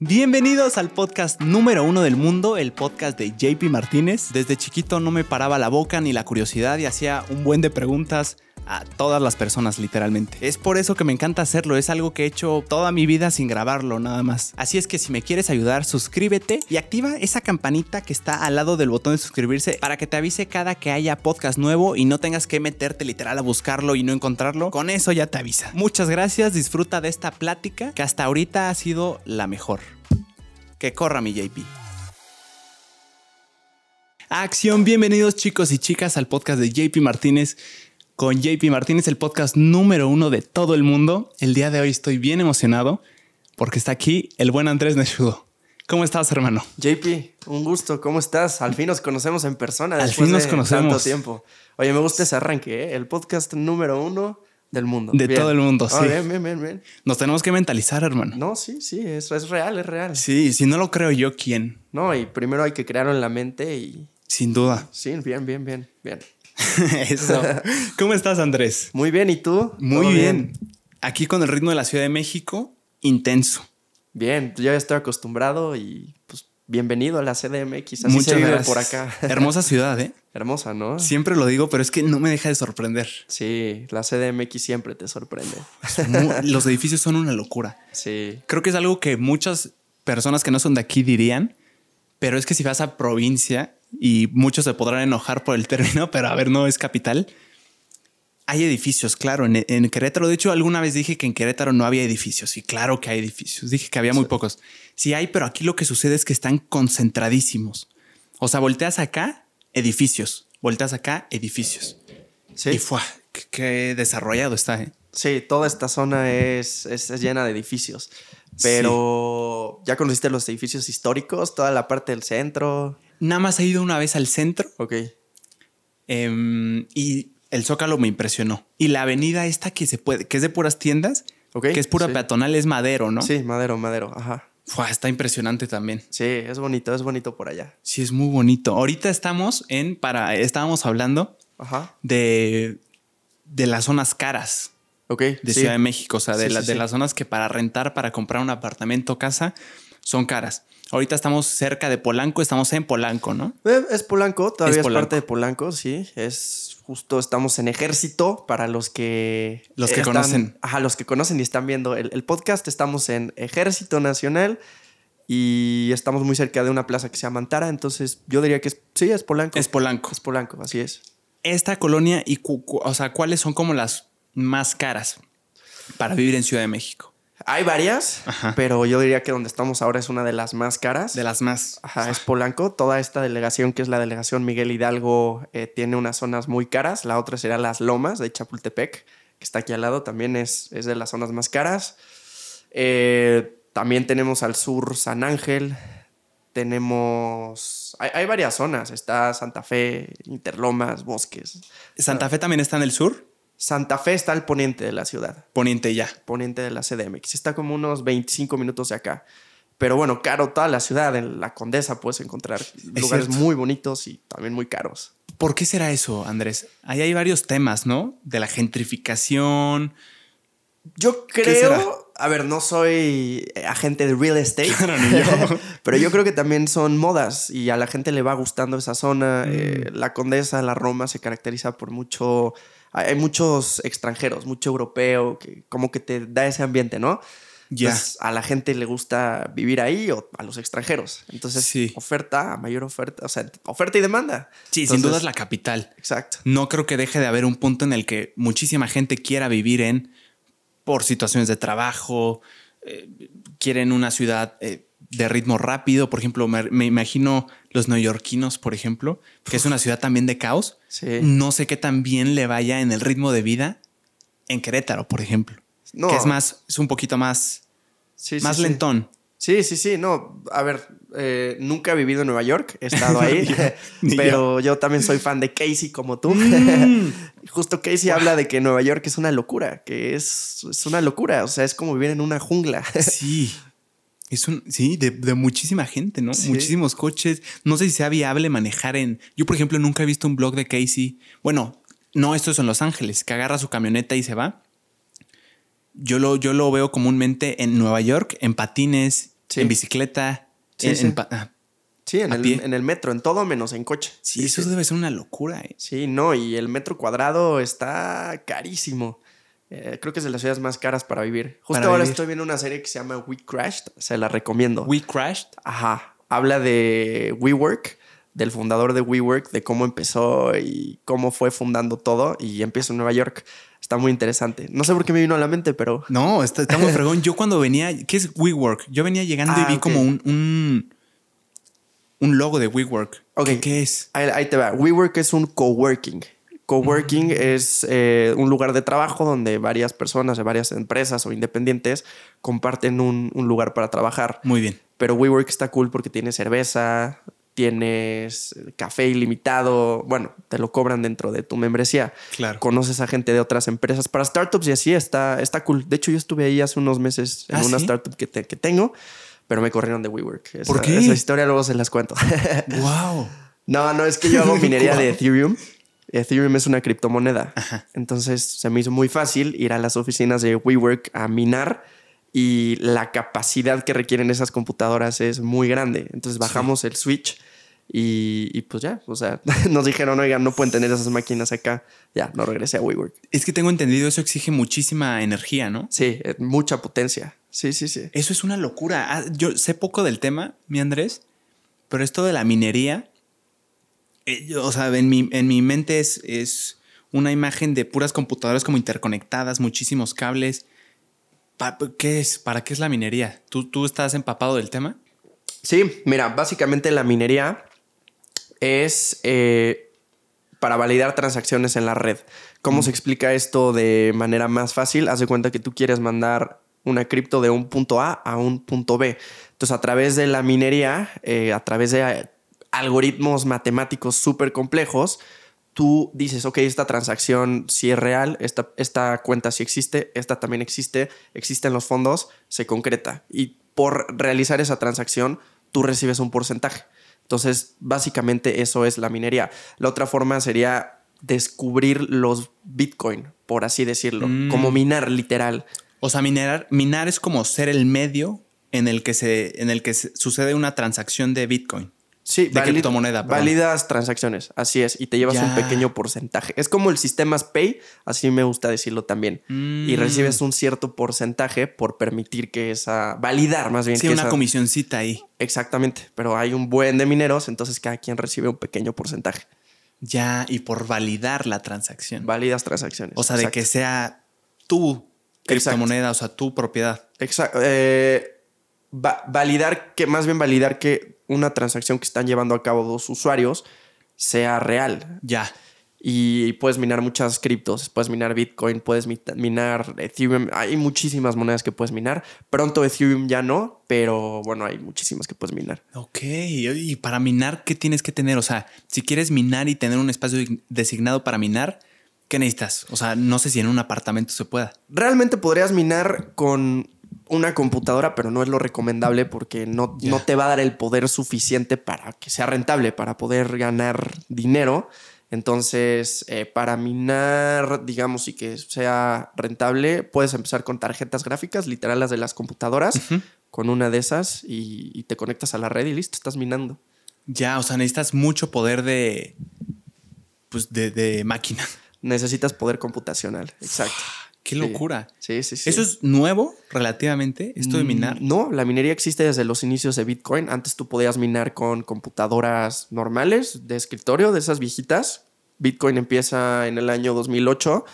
Bienvenidos al podcast número uno del mundo, el podcast de JP Martínez. Desde chiquito no me paraba la boca ni la curiosidad y hacía un buen de preguntas a todas las personas literalmente. Es por eso que me encanta hacerlo, es algo que he hecho toda mi vida sin grabarlo nada más. Así es que si me quieres ayudar, suscríbete y activa esa campanita que está al lado del botón de suscribirse para que te avise cada que haya podcast nuevo y no tengas que meterte literal a buscarlo y no encontrarlo. Con eso ya te avisa. Muchas gracias, disfruta de esta plática que hasta ahorita ha sido la mejor. Que corra mi JP. Acción, bienvenidos chicos y chicas al podcast de JP Martínez con JP Martínez, el podcast número uno de todo el mundo. El día de hoy estoy bien emocionado porque está aquí el buen Andrés Neshudo. ¿Cómo estás, hermano? JP, un gusto. ¿Cómo estás? Al fin nos conocemos en persona. Al fin nos de conocemos. Tanto tiempo. Oye, me gusta ese arranque, ¿eh? El podcast número uno del mundo. De Bien. todo el mundo, Ah, sí. bien, bien, bien. Nos tenemos que mentalizar, hermano. No, sí, sí, es, es real, es real. Sí, si no lo creo yo, ¿quién? No, y primero hay que crearlo en la mente y... Sin duda. Sí, bien, bien, bien, bien. Eso. ¿Cómo estás, Andrés? Muy bien, ¿y tú? Muy ¿Todo bien. Aquí con el ritmo de la Ciudad de México, intenso. Bien, yo ya estoy acostumbrado y pues bienvenido a la CDMX. Así Muchas se vive gracias. por acá. Hermosa ciudad, ¿eh? Hermosa, ¿no? Siempre lo digo, pero es que no me deja de sorprender. Sí, la CDMX siempre te sorprende. Los edificios son una locura. Sí, Creo que es algo que muchas personas que no son de aquí dirían, pero es que si vas a provincia, y muchos se podrán enojar por el término, pero a ver, no es capital. Hay edificios, claro, en, en Querétaro. De hecho, alguna vez dije que en Querétaro no había edificios. Y claro que hay edificios. Dije que había muy pocos. Sí hay, pero aquí lo que sucede es que están concentradísimos. O sea, volteas acá, edificios. Volteas acá, edificios. sí. Y fue, qué, desarrollado está, ¿eh? Sí, toda esta zona es, es- es llena de edificios. Pero ya conociste los edificios históricos, toda la parte del centro. Nada más he ido una vez al centro Ok. Em, y el Zócalo me impresionó. Y la avenida esta que se puede, que es de puras tiendas, que es pura sí. peatonal, es madero, ¿no? Sí, madero, madero. Ajá. Fua, está impresionante también. Sí, es bonito, es bonito por allá. Sí, es muy bonito. Ahorita estamos en, para, estábamos hablando Ajá. de, de las zonas caras Ok. de sí. Ciudad de México, o sea, de, Sí, la- sí, de las zonas que para rentar, para comprar un apartamento o casa, son caras. Ahorita estamos cerca de Polanco, estamos en Polanco, ¿no? Eh, Es Polanco, todavía Es es, parte de Polanco, sí. Es justo, estamos en ejército para los que... Los que están- conocen. Ajá, los que conocen y están viendo el, el podcast. Estamos en Ejército Nacional y estamos muy cerca de una plaza que se llama Antara. Entonces yo diría que es, sí, es Polanco. Es Polanco. Es Polanco, así es. esta colonia y o sea, cuáles son como las más caras para vivir en Ciudad de México. Hay varias, Ajá. pero yo diría que donde estamos ahora es una de las más caras. De las más. Ajá, es Polanco. Toda esta delegación, que es la delegación Miguel Hidalgo, eh, tiene unas zonas muy caras. La otra será Las Lomas de Chapultepec, que está aquí al lado. También es, es de las zonas más caras. Eh, también tenemos al sur San Ángel. Tenemos... Hay, hay varias zonas. Está Santa Fe, Interlomas, Bosques. Santa Fe también está en el sur, Santa Fe está al poniente de la ciudad. poniente ya. poniente de la CDMX. Está como unos 25 minutos de acá. Pero bueno, caro toda la ciudad. En la Condesa puedes encontrar lugares cierto. muy bonitos y también muy caros. ¿Por qué será eso, Andrés? Ahí hay varios temas, ¿no? De la gentrificación. Yo creo, a ver, no soy eh, agente de real estate, Claro, ni yo. pero yo creo que también son modas y a la gente le va gustando esa zona. Mm. Eh, la Condesa, la Roma se caracteriza por mucho, hay muchos extranjeros, mucho europeo, que como que te da ese ambiente, ¿no? Ya. Entonces, a la gente le gusta vivir ahí o a los extranjeros. Entonces, Sí. oferta, mayor oferta, o sea, oferta y demanda. Sí, sin duda es la capital. Exacto. No creo que deje de haber un punto en el que muchísima gente quiera vivir en por situaciones de trabajo, eh, quieren una ciudad eh, de ritmo rápido. Por ejemplo, me, me imagino los neoyorquinos, por ejemplo, que es una ciudad también de caos. Sí. No sé qué tan bien le vaya en el ritmo de vida en Querétaro, por ejemplo. No. Que es más, es un poquito más, Sí, más sí. lentón. Sí, sí, sí, no, a ver, eh, nunca he vivido en Nueva York, he estado ahí, pero yo. también soy fan de Casey como tú. Mm. Justo Casey habla de que Nueva York es una locura, que es, es una locura, o sea, es como vivir en una jungla. Sí. Es un, sí, de, de muchísima gente, ¿no? Sí. Muchísimos coches. No sé si sea viable manejar en. Yo, por ejemplo, nunca he visto un blog de Casey. Bueno, no, esto es en Los Ángeles, que agarra su camioneta y se va. Yo lo, yo lo veo comúnmente en Nueva York, en patines Sí. en bicicleta, Sí, en, sí. en pa- ah, Sí, en ¿A el, pie? en el metro, en todo menos en coche. sí, eso debe ser una locura. eh. Sí, no, y el metro cuadrado está carísimo. Eh, creo que es de las ciudades más caras para vivir. Justo Para ahora vivir. estoy viendo una serie que se llama We Crashed, se la recomiendo. We crashed. Ajá, habla de WeWork, del fundador de WeWork, de cómo empezó y cómo fue fundando todo y empieza en Nueva York. Está muy interesante. No sé por qué me vino a la mente, pero No, está, está muy fregón. Yo cuando venía, ¿qué es WeWork? Yo venía llegando Ah, y vi ok. como un, un, un logo de WeWork. Ok. ¿Qué, qué es? ahí, ahí te va. WeWork es un coworking. Coworking es eh, un lugar de trabajo donde varias personas de varias empresas o independientes comparten un, un lugar para trabajar. Muy bien. Pero WeWork está cool porque tiene cerveza, tienes café ilimitado. Bueno, te lo cobran dentro de tu membresía. Claro. Conoces a gente de otras empresas. Para startups y así está, está cool. De hecho, yo estuve ahí hace unos meses en ¿Ah, una sí? startup que, te- que tengo, pero me corrieron de WeWork. Esa, ¿Por qué? Esa historia luego se las cuento. wow. no, no, es que yo hago minería de. Ethereum. Ethereum es una criptomoneda. Entonces se me hizo muy fácil ir a las oficinas de WeWork a minar y la capacidad que requieren esas computadoras es muy grande. Entonces bajamos el switch y, y pues ya, o sea, nos dijeron, oigan, no pueden tener esas máquinas acá. Ya, no regresé a WeWork. Es que tengo entendido, eso exige muchísima energía, ¿no? Sí, eh, mucha potencia. Sí, sí, sí. Eso es una locura. Ah, yo sé poco del tema, mi Andrés, pero esto de la minería, eh, yo, o sea, en mi, en mi mente es, es una imagen de puras computadoras como interconectadas, muchísimos cables. Pa- ¿Qué es? ¿Para qué es la minería? ¿Tú, tú estás empapado del tema? Sí, mira, básicamente la minería es eh, para validar transacciones en la red. ¿Cómo se explica esto de manera más fácil? Haz de cuenta que tú quieres mandar una cripto de un punto A a un punto B. Entonces, a través de la minería, eh, a través de algoritmos matemáticos súper complejos, tú dices, ok, esta transacción sí es real, esta, esta cuenta sí existe, esta también existe, existen los fondos, se concreta. Y por realizar esa transacción, tú recibes un porcentaje. Entonces, básicamente eso es la minería. La otra forma sería descubrir los Bitcoin, por así decirlo, Mm. como minar literal. O sea, minerar, minar es como ser el medio en el que se, en el que se- sucede una transacción de Bitcoin. Sí, De criptomoneda. Validas transacciones, así es, y te llevas Ya. un pequeño porcentaje. Es como el sistema Pay, así me gusta decirlo también. Y Mm. recibes un cierto porcentaje por permitir que esa. validar más bien Sí, que una esa- comisioncita ahí. Exactamente, pero hay un buen de mineros, entonces cada quien recibe un pequeño porcentaje. Ya, y por validar la transacción. Válidas transacciones. O sea, de que sea tu criptomoneda, o sea, tu propiedad. Exacto. eh, va- validar que, más bien validar que una transacción que están llevando a cabo dos usuarios sea real. Ya. Y puedes minar muchas criptos. Puedes minar Bitcoin, puedes mi- minar Ethereum. Hay muchísimas monedas que puedes minar. Pronto Ethereum ya no, pero bueno, hay muchísimas que puedes minar. Ok. Y para minar, ¿qué tienes que tener? O sea, si quieres minar y tener un espacio designado para minar, ¿qué necesitas? O sea, no sé si en un apartamento se pueda. Realmente podrías minar con una computadora, pero no es lo recomendable porque no, no te va a dar el poder suficiente para que sea rentable, para poder ganar dinero. Entonces, eh, para minar, digamos, y que sea rentable, puedes empezar con tarjetas gráficas, literal las de las computadoras, con una de esas y, y te conectas a la red y listo, estás minando. Ya, o sea, necesitas mucho poder de. Pues de, de máquina. Necesitas poder computacional, exacto. Qué locura. Sí, sí, sí. ¿Eso es nuevo relativamente? Esto de minar. Mm, No, la minería existe desde los inicios de Bitcoin. Antes tú podías minar con computadoras normales de escritorio, de esas viejitas. Bitcoin empieza en el año 2008,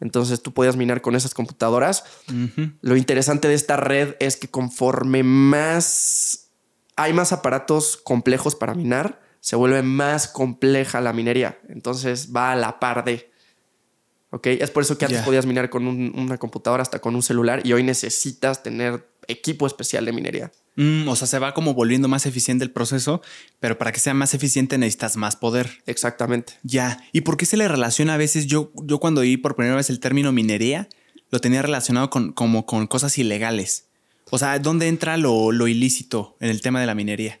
entonces tú podías minar con esas computadoras. Lo interesante de esta red es que conforme más hay más aparatos complejos para minar, se vuelve más compleja la minería. Entonces va a la par de. ¿Ok? Es por eso que antes podías minar con un- una computadora hasta con un celular y hoy necesitas tener equipo especial de minería. Mm, o sea, se va como volviendo más eficiente el proceso, pero para que sea más eficiente necesitas más poder. Exactamente. Ya. ¿Y por qué se le relaciona a veces? Yo, yo cuando oí por primera vez el término minería, lo tenía relacionado con, como con cosas ilegales. O sea, ¿dónde entra lo, lo ilícito en el tema de la minería?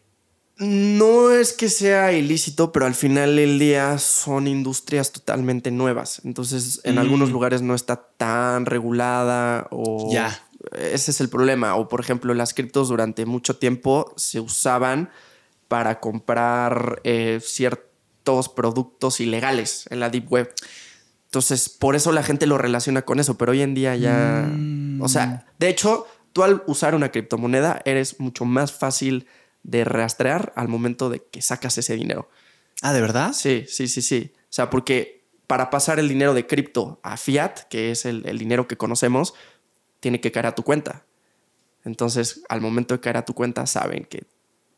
No es que sea ilícito, pero al final del día son industrias totalmente nuevas. Entonces, en Mm. algunos lugares no está tan regulada o Ya. ese es el problema. O por ejemplo, las criptos durante mucho tiempo se usaban para comprar eh, ciertos productos ilegales en la Deep Web. Entonces, por eso la gente lo relaciona con eso, pero hoy en día ya... O sea, de hecho, tú al usar una criptomoneda eres mucho más fácil de rastrear al momento de que sacas ese dinero. Ah, ¿de verdad? Sí, sí, sí, sí. O sea, porque para pasar el dinero de cripto a fiat, que es el, el dinero que conocemos, tiene que caer a tu cuenta. Entonces, al momento de caer a tu cuenta, saben que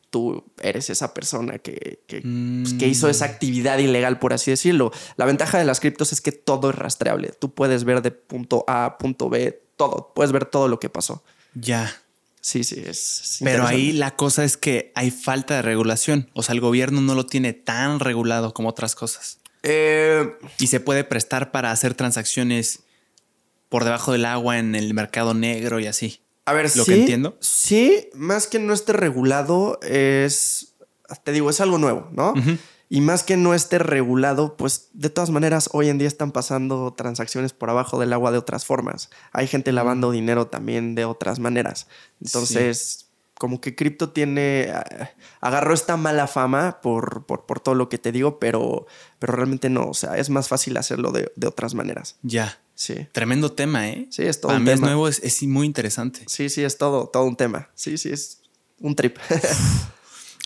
tú eres esa persona que, que, pues, que, hizo esa actividad ilegal, por así decirlo. La ventaja de las criptos es que todo es rastreable. Tú puedes ver de punto A a punto B todo. Puedes ver todo lo que pasó. Ya. Sí, sí, es. Pero ahí la cosa es que hay falta de regulación. O sea, el gobierno no lo tiene tan regulado como otras cosas. Eh, Y se puede prestar para hacer transacciones por debajo del agua en el mercado negro y así. a ver, ¿Lo sí, que entiendo? Sí, más que no esté regulado, es. Te digo, es algo nuevo, ¿no? Ujú. Y más que no esté regulado, pues de todas maneras hoy en día están pasando transacciones por abajo del agua de otras formas. Hay gente lavando dinero también de otras maneras. Entonces, como que cripto tiene, agarró esta mala fama por, por, por todo lo que te digo, pero, pero realmente no. O sea, es más fácil hacerlo de, de otras maneras. Ya. Sí. Tremendo tema, ¿eh? Sí, es todo Para un mí es tema. nuevo, es, es muy interesante. Sí, sí, es todo, todo un tema. Sí, sí, es un trip.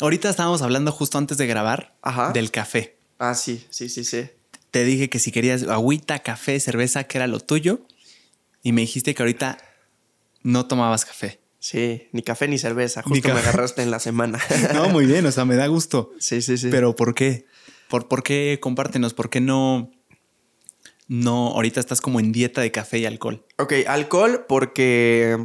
Ahorita estábamos hablando justo antes de grabar Ajá. del café. ah, sí, sí, sí, sí. Te dije que si querías agüita, café, cerveza, que era lo tuyo. Y me dijiste que ahorita no tomabas café. Sí, ni café ni cerveza. Ni Justo me café. agarraste en la semana. No, muy bien, o sea, me da gusto. sí, sí, sí. Pero ¿por qué? ¿Por, ¿Por qué compártenos? ¿Por qué no, no ahorita estás como en dieta de café y alcohol? Ok, alcohol porque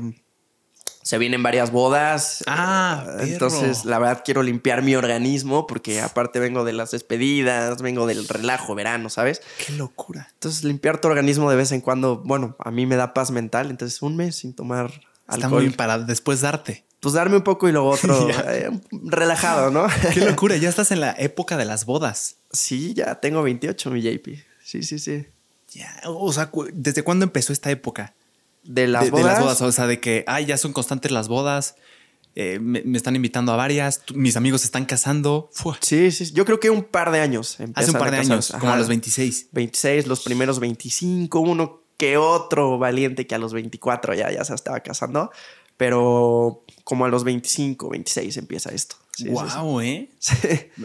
se vienen varias bodas. Ah, Eh, entonces perro. la verdad quiero limpiar mi organismo porque aparte vengo de las despedidas, vengo del relajo verano, ¿sabes? Qué locura. Entonces limpiar tu organismo de vez en cuando, bueno, a mí me da paz mental, entonces un mes sin tomar Está alcohol. muy bien para después darte. Pues darme un poco y luego otro eh, relajado, ¿no? Qué locura, ya estás en la época de las bodas. sí, ya tengo 28, mi JP. Sí, sí, sí. Ya, o sea, ¿desde cuándo empezó esta época? De las de, de bodas. las bodas, o sea, de que, ay, ya son constantes las bodas, eh, me, me están invitando a varias, mis amigos se están casando. Fua. Sí, sí, yo creo que un par de años. Hace un par de años, como a los 26. 26, los primeros 25, uno que otro valiente que a los 24 ya, ya se estaba casando, pero como a los 25, 26 empieza esto. Sí, wow, ¿eh? sí.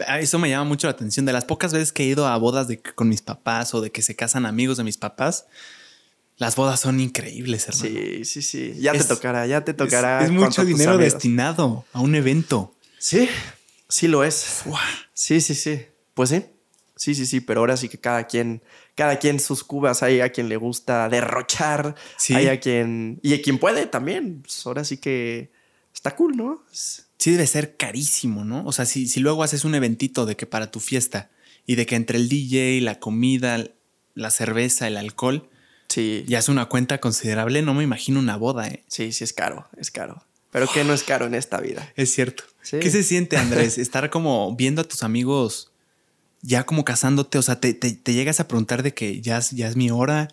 Ah, Eso me llama mucho la atención. De las pocas veces que he ido a bodas de, con mis papás o de que se casan amigos de mis papás, las bodas son increíbles, hermano. Sí, sí, sí. Ya Es- te tocará, ya te tocará. Es, mucho dinero destinado a un evento. Sí, sí lo es. Sí, sí, sí. Pues sí. Sí, sí, sí, pero ahora sí que cada quien, cada quien sus cubas, hay a quien le gusta derrochar, Sí. hay a quien, y a quien puede también, pues ahora sí que está cool, ¿no? Sí debe ser carísimo, ¿no? O sea, si, si luego haces un eventito de que para tu fiesta y de que entre el DJ, la comida, la cerveza, el alcohol, Sí, ya es una cuenta considerable, no me imagino una boda, ¿eh? sí, sí es caro, es caro. Pero que no es caro en esta vida. Es cierto. Sí. ¿Qué se siente, Andrés? Estar como viendo a tus amigos ya como casándote, o sea, te, te- te llegas a preguntar de que ya, es- ya es mi hora,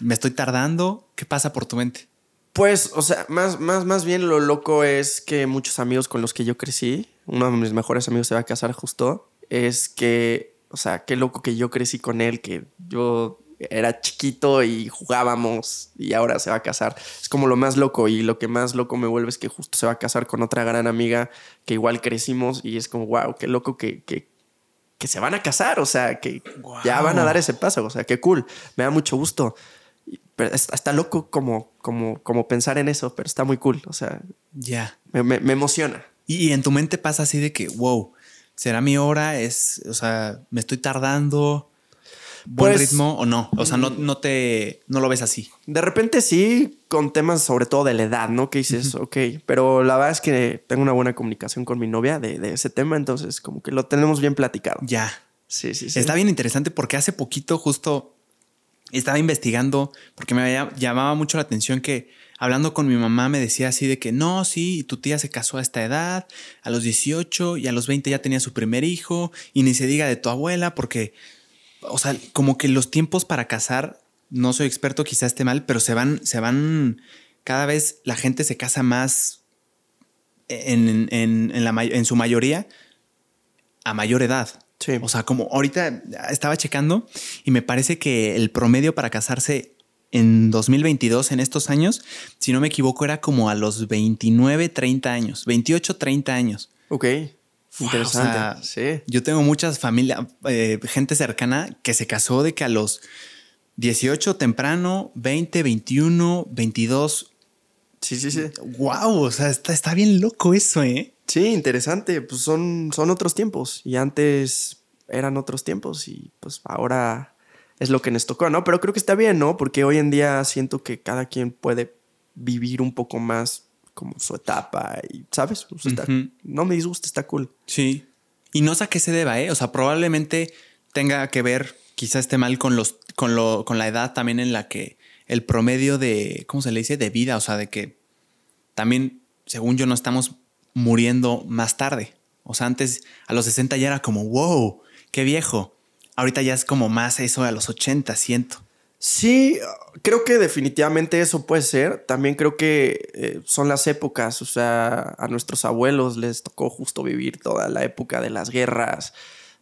me estoy tardando, ¿qué pasa por tu mente? Pues, o sea, más, más, más bien lo loco es que muchos amigos con los que yo crecí, uno de mis mejores amigos se va a casar justo, es que, o sea, qué loco que yo crecí con él, que yo era chiquito y jugábamos y ahora se va a casar. Es como lo más loco y lo que más loco me vuelve es que justo se va a casar con otra gran amiga que igual crecimos y es como, wow, qué loco que, que, que se van a casar, o sea, que ya van a dar ese paso, o sea, qué cool, me da mucho gusto. Pero está, está loco como, como, como pensar en eso, pero está muy cool. O sea, Ya. me, me- me emociona. Y en tu mente pasa así de que, wow, será mi hora, es, o sea, me estoy tardando, buen Pues- ritmo o no. O sea, no, no te, no lo ves así. De repente sí, con temas sobre todo de la edad, ¿no? Que dices, ok, pero la verdad es que tengo una buena comunicación con mi novia de, de ese tema, entonces como que lo tenemos bien platicado. Ya. Sí, sí, sí. Está bien interesante porque hace poquito justo estaba investigando porque me había- llamaba mucho la atención que hablando con mi mamá me decía así de que no, sí, tu tía se casó a esta edad, a los 18 y a los 20 ya tenía su primer hijo y ni se diga de tu abuela porque, o sea, como que los tiempos para casar, no soy experto, quizás esté mal, pero se van, se van cada vez la gente se casa más en, en, la, en su mayoría a mayor edad. Sí. O sea, como ahorita estaba checando y me parece que el promedio para casarse en 2022, en estos años, si no me equivoco, era como a los 29, 30 años, 28, 30 años. Ok. Interesante. sí. Yo tengo muchas familias, eh, gente cercana que se casó de que a los 18 temprano, 20, 21, 22. Sí, sí, sí. Wow, o sea, está, está bien loco eso, ¿eh? Sí, interesante. Pues son, son otros tiempos. Y antes eran otros tiempos. Y pues ahora es lo que nos tocó, ¿no? Pero creo que está bien, ¿no? Porque hoy en día siento que cada quien puede vivir un poco más como su etapa y, ¿sabes? no me disgusta, está cool. Sí. Y no sé a qué se deba, ¿eh? O sea, probablemente tenga que ver, quizá esté mal con, los, con, lo, con la edad también en la que el promedio de, ¿cómo se le dice? De vida, o sea, de que también, según yo, no estamos muriendo más tarde. O sea, antes a los 60 ya era como, wow, qué viejo. Ahorita ya es como más eso a los 80, siento. Sí, creo que definitivamente eso puede ser. También creo que eh, son las épocas, o sea, a nuestros abuelos les tocó justo vivir toda la época de las guerras,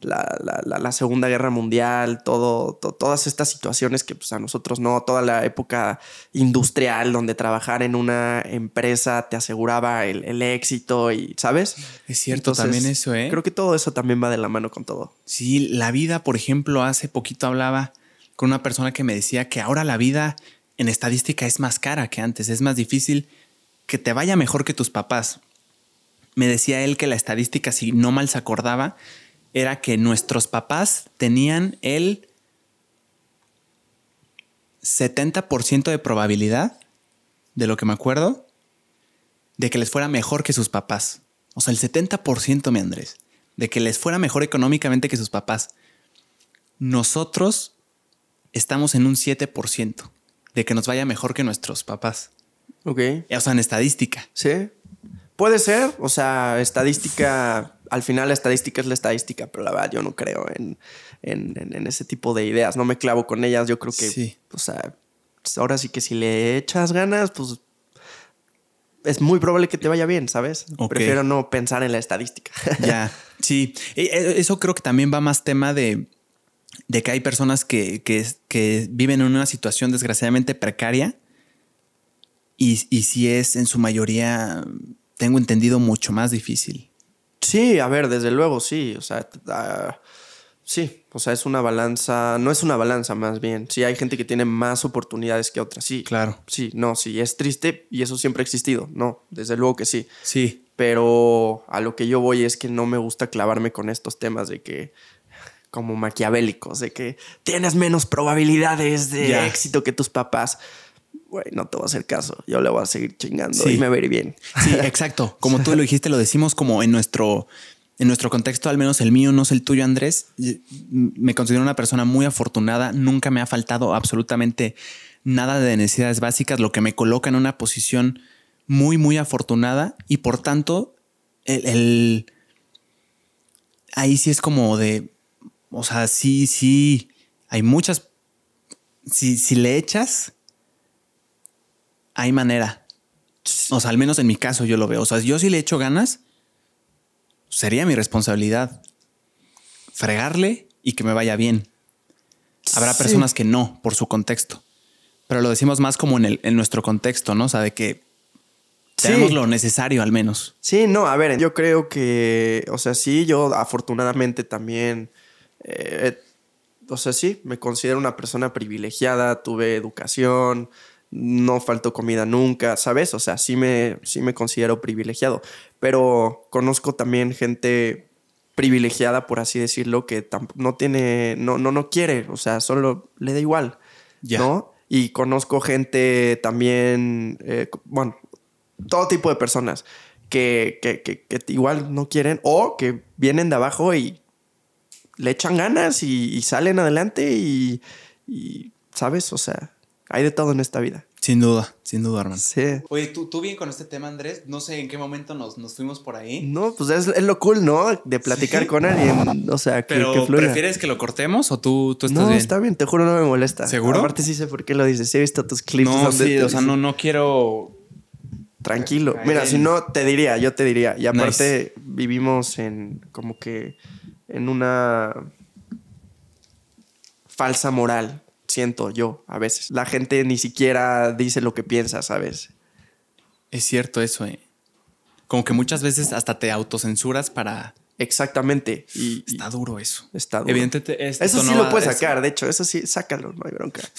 la, la, Segunda Guerra Mundial, todo, todas estas situaciones que pues, a nosotros no, toda la época industrial donde trabajar en una empresa te aseguraba el, éxito y, ¿sabes? Es cierto también eso, ¿eh? Creo que todo eso también va de la mano con todo. Sí, la vida, por ejemplo, hace poquito hablaba con una persona que me decía que ahora la vida en estadística es más cara que antes, es más difícil que te vaya mejor que tus papás. Me decía él que la estadística, si no mal se acordaba, era que nuestros papás tenían el 70% de probabilidad, de lo que me acuerdo, de que les fuera mejor que sus papás. O sea, el 70%, mi Andrés, de que les fuera mejor económicamente que sus papás. Nosotros estamos en un 7% de que nos vaya mejor que nuestros papás. Ok. O sea, en estadística. Sí. Puede ser, o sea, estadística, al final la estadística es la estadística, pero la verdad yo no creo en, ese tipo de ideas, no me clavo con ellas, yo creo que, sí. o sea, ahora sí que si le echas ganas, pues es muy probable que te vaya bien, ¿sabes? Prefiero no pensar en la estadística. ya, sí, e, e, eso creo que también va más tema de de que hay personas que, que, viven en una situación desgraciadamente precaria y, y si es en su mayoría, tengo entendido, mucho más difícil. Sí, a ver, desde luego, sí. O sea, ah, sí, o sea, es una balanza, no es una balanza más bien. Sí, hay gente que tiene más oportunidades que otras, sí. Claro. Sí, no, sí, es triste y eso siempre ha existido, no, desde luego que sí. Sí. Pero a lo que yo voy es que no me gusta clavarme con estos temas de que como maquiavélicos, de que tienes menos probabilidades de éxito que tus papás. Güey, no te voy a hacer caso. Yo le voy a seguir chingando y me va a ir bien. Sí, exacto. Como tú lo dijiste, lo decimos como en nuestro, en nuestro contexto, al menos el mío, no es el tuyo, Andrés. Me considero una persona muy afortunada. Nunca me ha faltado absolutamente nada de necesidades básicas, lo que me coloca en una posición muy, muy afortunada y por tanto, el ahí sí es como de o sea, sí, sí, hay muchas. Si, si le echas, hay manera. O sea, al menos en mi caso yo lo veo. O sea, yo si le echo ganas, sería mi responsabilidad fregarle y que me vaya bien. Habrá personas que no, por su contexto. Pero lo decimos más como en, el, en nuestro contexto, ¿no? O sea, de que tenemos lo necesario al menos. Sí, no, a ver, yo creo que, o sea, sí, yo afortunadamente también eh, o sea, sí, me considero una persona privilegiada, tuve educación, no faltó comida nunca, ¿sabes? O sea, sí me, sí me considero privilegiado, pero conozco también gente privilegiada, por así decirlo, que no tiene, no, no, no quiere, o sea, solo le da igual, ¿no? Y conozco gente también, eh, bueno, todo tipo de personas que, que, que, que, igual no quieren o que vienen de abajo y le echan ganas y, salen adelante y, ¿sabes? O sea, hay de todo en esta vida. Sin duda, sin duda, hermano. Sí. Oye, ¿tú, tú bien con este tema, Andrés. No sé en qué momento nos, nos fuimos por ahí. No, pues es, lo cool, ¿no? De platicar con alguien. O sea, que, Pero, ¿prefieres que lo cortemos o tú, tú estás no, bien? No, está bien, te juro, no me molesta. ¿Seguro? Aparte sí sé por qué lo dices. He visto tus clips. No, sí, o sea, no, no quiero Tranquilo. Mira, si no, te diría, yo te diría. Y aparte, Nice. vivimos en como que en una falsa moral, siento yo, a veces. La gente ni siquiera dice lo que piensa, ¿sabes? Es cierto eso, eh. Como que muchas veces hasta te autocensuras para... Exactamente. Y, y Está duro eso. está duro. Evidentemente Eso sí no lo puedes es- sacar, de hecho, eso sí, sácalo, no hay bronca.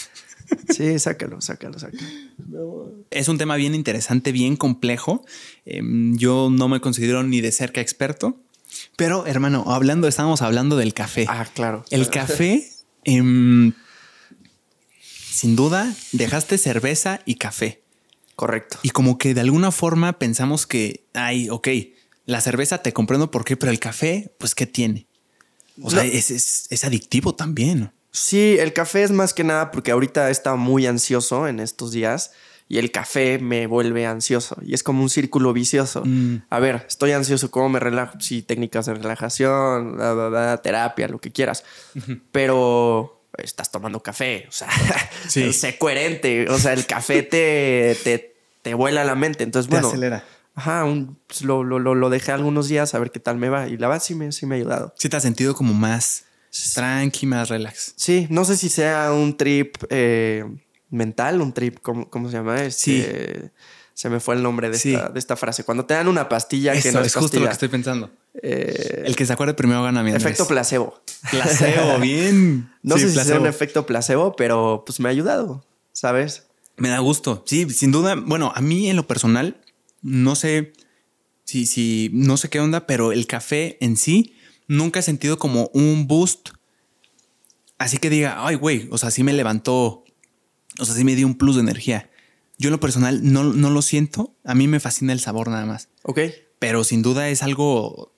Sí, sácalo, sácalo, sácalo. Es un tema bien interesante, bien complejo. Em, yo no me considero ni de cerca experto. Pero, hermano, hablando, estábamos hablando del café. Ah, claro. El café, em, sin duda, dejaste cerveza y café. Correcto. Y como que de alguna forma pensamos que, ay, ok, la cerveza te comprendo por qué, pero el café, pues, ¿qué tiene? O sea, No. es, es- es adictivo también. Sí, el café es más que nada porque ahorita estado muy ansioso en estos días y el café me vuelve ansioso y es como un círculo vicioso. Mm. A ver, estoy ansioso, ¿cómo me relajo? Sí, técnicas de relajación, bla, bla, bla, terapia, lo que quieras. Pero estás tomando café, o sea, Sí. sé coherente, o sea, el café te, te, te vuela la mente. Entonces, bueno, acelera. ajá, un- pues, lo, lo, lo, lo dejé algunos días a ver qué tal me va y la verdad sí me, sí me ha ayudado. Sí te has sentido como más tranqui, más relax. Sí, no sé si sea un trip eh, mental, un trip, ¿cómo, cómo se llama? Este, Se me fue el nombre de, Sí. esta, de esta frase. Cuando te dan una pastilla que Eso no es, es justo pastilla. lo que estoy pensando. Eh, El que se acuerde primero gana mi efecto placebo. Placebo, bien. No Sí, sé si sea un efecto placebo, pero pues me ha ayudado, ¿sabes? Me da gusto. Sí, sin duda. Bueno, a mí en lo personal, no sé si, si, no sé qué onda, pero el café en sí nunca he sentido como un boost. Así que diga, ay, güey, o sea, sí me levantó, o sea, sí me dio un plus de energía. Yo en lo personal no, no lo siento. A mí me fascina el sabor nada más. Ok. Pero sin duda es algo,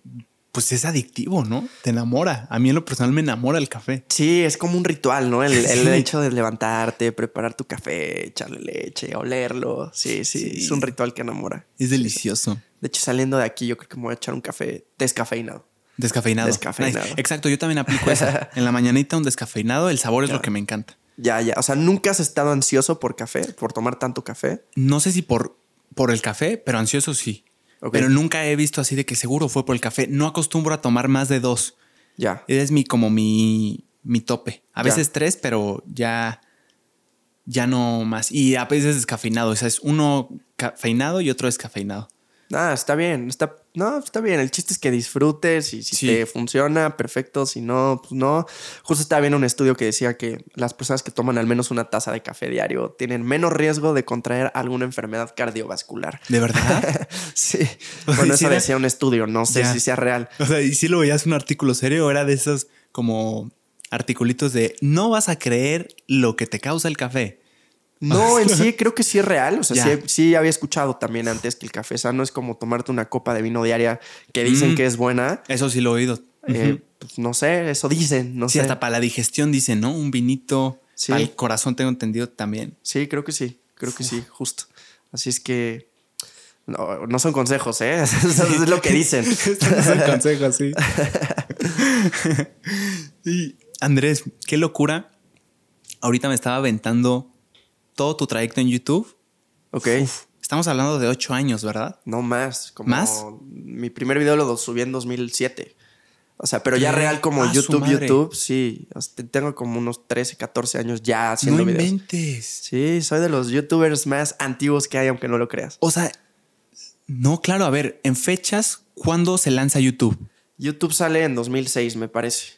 pues es adictivo, ¿no? Te enamora. A mí en lo personal me enamora el café. Sí, es como un ritual, ¿no? El, el Sí. hecho de levantarte, preparar tu café, echarle leche, olerlo. Sí, sí, Sí. es un ritual que enamora. Es delicioso. De hecho, saliendo de aquí, yo creo que me voy a echar un café descafeinado. Descafeinado. Descafeinado. Nice. Exacto, yo también aplico eso. En la mañanita un descafeinado, el sabor es lo que me encanta. Ya, ya. O sea, ¿nunca has estado ansioso por café? ¿Por tomar tanto café? No sé si por, por el café, pero ansioso sí. Pero nunca he visto así de que seguro fue por el café. No acostumbro a tomar más de dos. Ya. Es mi como mi, mi tope. A Ya. veces tres, pero ya, ya no más. Y a veces descafeinado. O sea, es uno cafeinado y otro descafeinado. Ah, está bien. Está, no, está bien. El chiste es que disfrutes y si Sí. te funciona, perfecto. Si no, pues no. Justo estaba viendo un estudio que decía que las personas que toman al menos una taza de café diario tienen menos riesgo de contraer alguna enfermedad cardiovascular. ¿De verdad? Sí. Bueno, ¿y si eso decía un estudio. No sé Ya. si sea real. o sea, ¿y si lo veías un artículo serio era de esos como articulitos de no vas a creer lo que te causa el café? No, en sí creo que sí es real. O sea, sí, sí había escuchado también antes que el café sano es como tomarte una copa de vino diaria que dicen Mm. que es buena. Eso sí lo he oído. Eh, pues, no sé, eso dicen, no Sí, sé. hasta para la digestión dicen, ¿no? Un vinito. Sí. Para el corazón tengo entendido también. Sí, creo que sí, creo que sí, justo. Así es que no, no son consejos, ¿eh? Eso es lo que dicen. son consejos, sí. y Andrés, qué locura. Ahorita me estaba aventando todo tu trayecto en YouTube. ok, Estamos hablando de ocho años, ¿verdad? no más. Como ¿Más? Mi primer video lo subí en 2007. O sea, pero ya real como Ah, YouTube. YouTube, sí. Tengo como unos 13, 14 años ya haciendo no videos. inventes. Sí, soy de los youtubers más antiguos que hay, aunque no lo creas. O sea, no, claro, a ver, en fechas, ¿cuándo se lanza YouTube? YouTube sale en 2006, me parece.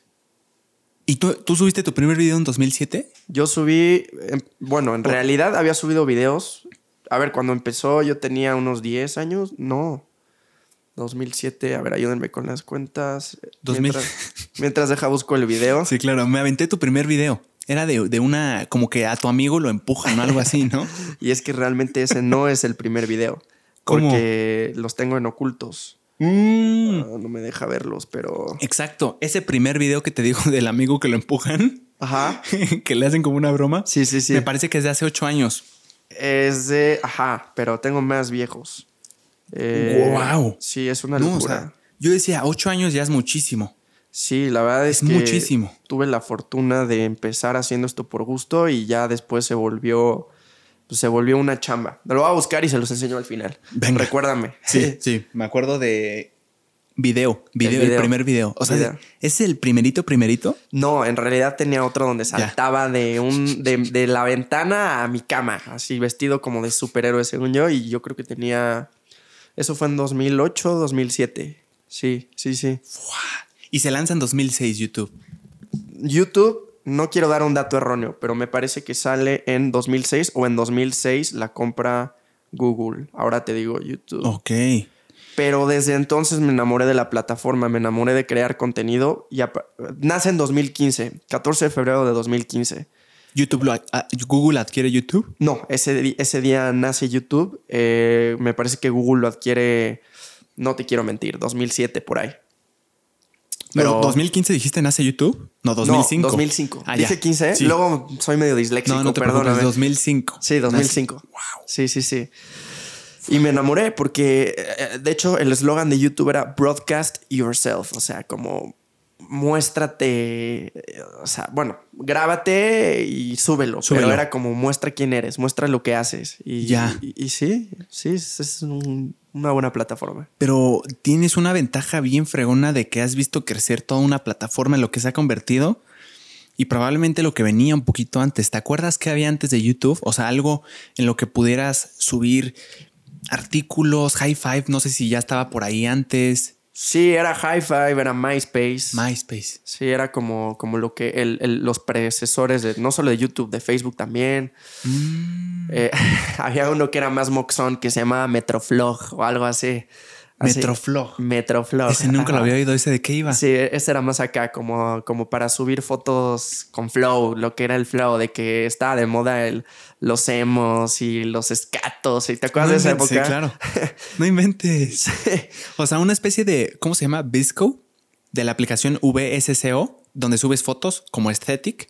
¿Y tú, tú subiste tu primer video en 2007? Yo subí, em, bueno, en realidad había subido videos. A ver, cuando empezó yo tenía unos 10 años, no. 2007, a ver, ayúdenme con las cuentas. 2000. Mientras, mientras deja busco el video. Sí, claro, me aventé tu primer video. Era de, de una, como que a tu amigo lo empujan o algo así, ¿no? Y es que realmente ese no es el primer video. ¿Cómo? Porque los tengo en ocultos. Mm. Ah, no me deja verlos, pero... Exacto, ese primer video que te digo del amigo que lo empujan, Ajá. que le hacen como una broma, Sí, sí, sí. me parece que es de hace ocho años. Es de... Ajá, pero tengo más viejos. Eh, Guau. Sí, es una No, o locura. sea, yo decía, ocho años ya es muchísimo. Sí, la verdad es, Es que muchísimo. tuve la fortuna de empezar haciendo esto por gusto y ya después se volvió pues se volvió una chamba. Lo voy a buscar y se los enseño al final. Venga. Recuérdame. Sí, sí. Me acuerdo de video, video, el, video. primer video. O sea, Video. ¿es el primerito, primerito? No, en realidad tenía otro donde saltaba de un de, de la ventana a mi cama, así vestido como de superhéroe según yo y yo creo que tenía eso fue en 2008, 2007. Sí, sí, sí. Y se lanza en 2006 YouTube. YouTube no quiero dar un dato erróneo, pero me parece que sale en 2006 o en 2006 la compra Google. Ahora te digo YouTube. Ok. Pero desde entonces me enamoré de la plataforma, me enamoré de crear contenido y nace en 2015, 14 de febrero de 2015. YouTube lo, Google adquiere YouTube. No, ese, ese día nace YouTube. eh, me parece que Google lo adquiere, no te quiero mentir, 2007 por ahí. Pero Pero- 2015 dijiste nace YouTube? No, 2005. No, 2005. Ah. Dije 15, ¿eh? Sí. luego soy medio disléxico, no, no te perdóname. preocupes, 2005. Sí, 2005. Sí, sí, sí. Y me enamoré porque, eh, de hecho, el eslogan de YouTube era Broadcast Yourself. O sea, como muéstrate, eh, o sea, bueno, grábate y súbelo. Súbelo. Pero era como muestra quién eres, muestra lo que haces. Y, Ya. Y, y sí, sí, es un- una buena plataforma. Pero tienes una ventaja bien fregona de que has visto crecer toda una plataforma en lo que se ha convertido y probablemente lo que venía un poquito antes. ¿Te acuerdas que había antes de YouTube? O sea, algo en lo que pudieras subir artículos, high five, no sé si ya estaba por ahí antes. Sí, era High Five, era MySpace. MySpace. Sí, era como, como lo que el- el- los predecesores de no solo de YouTube, de Facebook también. Mm. Eh, había uno que era más moxón que se llamaba Metroflog o algo así. Así. Metroflog. Metroflog. Ese nunca lo había oído. ¿Ese de qué iba? Sí, ese era más acá, como, como para subir fotos con flow, lo que era el flow, de que estaba de moda el, los emos y los escatos. ¿Y te acuerdas de esa inventes, sí, época? claro. No inventes. O sea, una especie de, ¿cómo se llama? Visco, de la aplicación VSCO, donde subes fotos como aesthetic,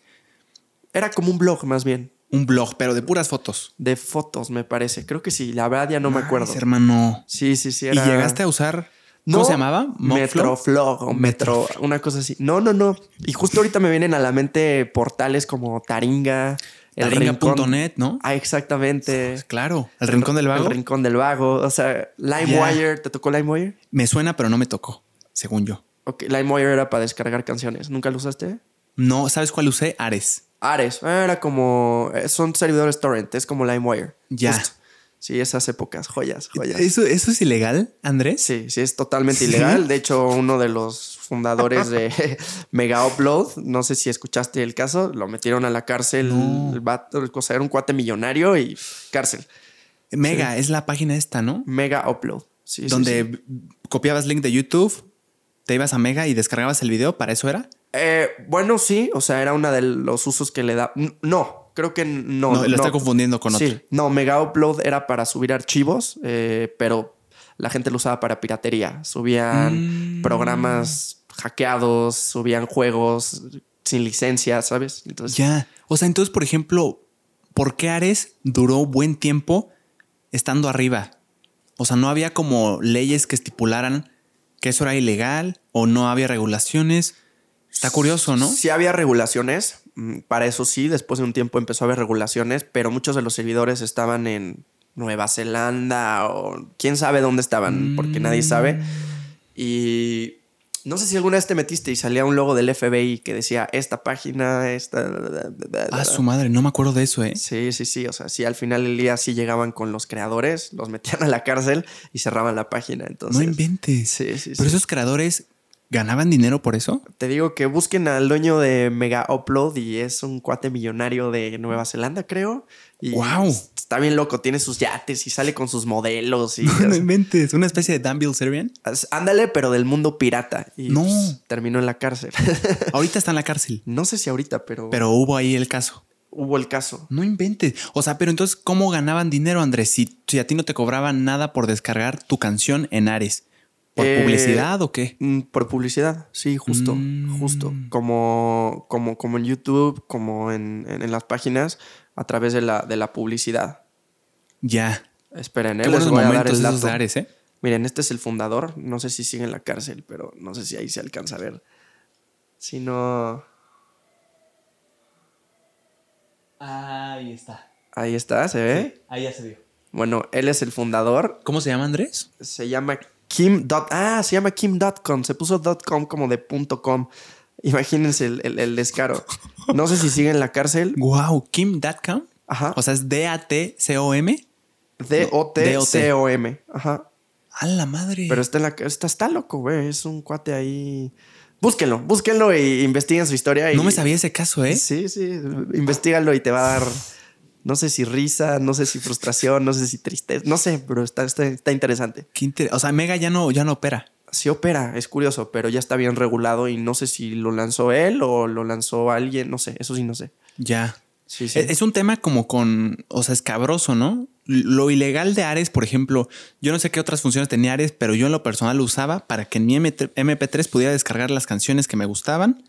Era como un blog más bien, un blog, pero de puras fotos. de fotos, me parece. Creo que sí, la verdad ya no me acuerdo. Hermano. Sí, sí, sí. ¿Y llegaste a usar, cómo No, se llamaba? Metroflog o Metro, una cosa así. No, no, no. Y justo ahorita me vienen a la mente portales como Taringa. Taringa.net, ¿no? Ah, exactamente. Claro, el Rincón del Vago. El Rincón del Vago. O sea, LimeWire. ¿Te tocó LimeWire? Me suena, pero no me tocó, según yo. Ok, LimeWire era para descargar canciones. ¿Nunca lo usaste? No, ¿sabes cuál usé? Ares. Ares. Ah, Era como... eh, Son servidores torrent. Es como LimeWire. Ya. Justo. Sí, esas épocas. Joyas, joyas. ¿Eso, ¿Eso es ilegal, Andrés? Sí, sí, es totalmente ¿Sí? ilegal. De hecho, uno de los fundadores de Mega Upload, no sé si escuchaste el caso, lo metieron a la cárcel. No. El vato, o sea, era un cuate millonario y cárcel. Mega, es la página esta, ¿no? Mega Upload. Sí, sí, donde sí. copiabas link de YouTube, te ibas a Mega y descargabas el video, ¿para eso era? Eh, bueno, sí, o sea, era uno de los usos que le da. No, creo que no. No, lo está confundiendo con Sí, otro. no, Mega Upload era para subir archivos, eh, pero la gente lo usaba para piratería. Subían Mm. programas hackeados, subían juegos sin licencia, ¿sabes? Entonces, Ya. O sea, entonces, por ejemplo, ¿por qué Ares duró buen tiempo estando arriba? O sea, no había como leyes que estipularan que eso era ilegal o no había regulaciones. Está curioso, ¿no? Sí había regulaciones, mm, para eso sí, después de un tiempo empezó a haber regulaciones, pero muchos de los servidores estaban en Nueva Zelanda o quién sabe dónde estaban, porque nadie sabe. Y no sé si alguna vez te metiste y salía un logo del FBI que decía esta página, esta... Ah, su madre, no me acuerdo de eso, ¿eh? Sí, sí, sí, o sea, sí, al final del día sí llegaban con los creadores, los metían a la cárcel y cerraban la página, entonces... no inventes. Sí, sí, Pero sí. esos creadores ganaban dinero por eso. Te digo que busquen al dueño de Mega Upload y es un cuate millonario de Nueva Zelanda, creo. Y ¡Guau! Está bien loco, tiene sus yates y sale con sus modelos y No inventes. Una especie de Dan Bilzerian. ándale, pero del mundo pirata. Y No. pues, terminó en la cárcel. Ahorita está en la cárcel. no sé si ahorita, pero, Pero hubo ahí el caso. hubo el caso. No inventes. O sea, pero entonces, ¿cómo ganaban dinero, Andrés? Si, si a ti no te cobraban nada por descargar tu canción en Ares. ¿Por Eh, publicidad o qué? Mm, Por publicidad, sí, justo, Mm. justo. Como, como, como en YouTube, como en, en- en las páginas, a través de la, de la publicidad. Ya. Esperen, ¿eh? Les voy a dar el dato. ¿eh? Miren, este es el fundador. No sé si sigue en la cárcel, pero no sé si ahí se alcanza a ver. Si no. Ahí está. Ahí está, ¿se ve? Ahí ya se vio. Bueno, él es el fundador. ¿Cómo se llama Andrés? Se llama Kim. Dot, ah, se llama Kim.com. Se puso .com como de punto .com. Imagínense el, el- el descaro. No sé si sigue en la cárcel. Wow, Kim.com. Ajá. O sea, es D-A-T-C-O-M. D-O-T-C-O-M. Ajá. A la madre. Pero está, en la, está, está loco, güey. Es un cuate ahí. Búsquenlo, búsquenlo y investiguen su historia. y- no me sabía ese caso, ¿eh? Sí, sí. Investígalo y te va a dar. No sé si risa, no sé si frustración, no sé si tristeza. No sé, pero está, está, está interesante. Qué inter- O sea, Mega ya no, ya no opera. Sí opera, es curioso, pero ya está bien regulado y no sé si lo lanzó él o lo lanzó alguien. No sé, eso sí no sé. Ya. Sí, sí. Es, un tema como con, o sea, escabroso, ¿no? Lo ilegal de Ares, por ejemplo, yo no sé qué otras funciones tenía Ares, pero yo en lo personal lo usaba para que en mi MP3 pudiera descargar las canciones que me gustaban,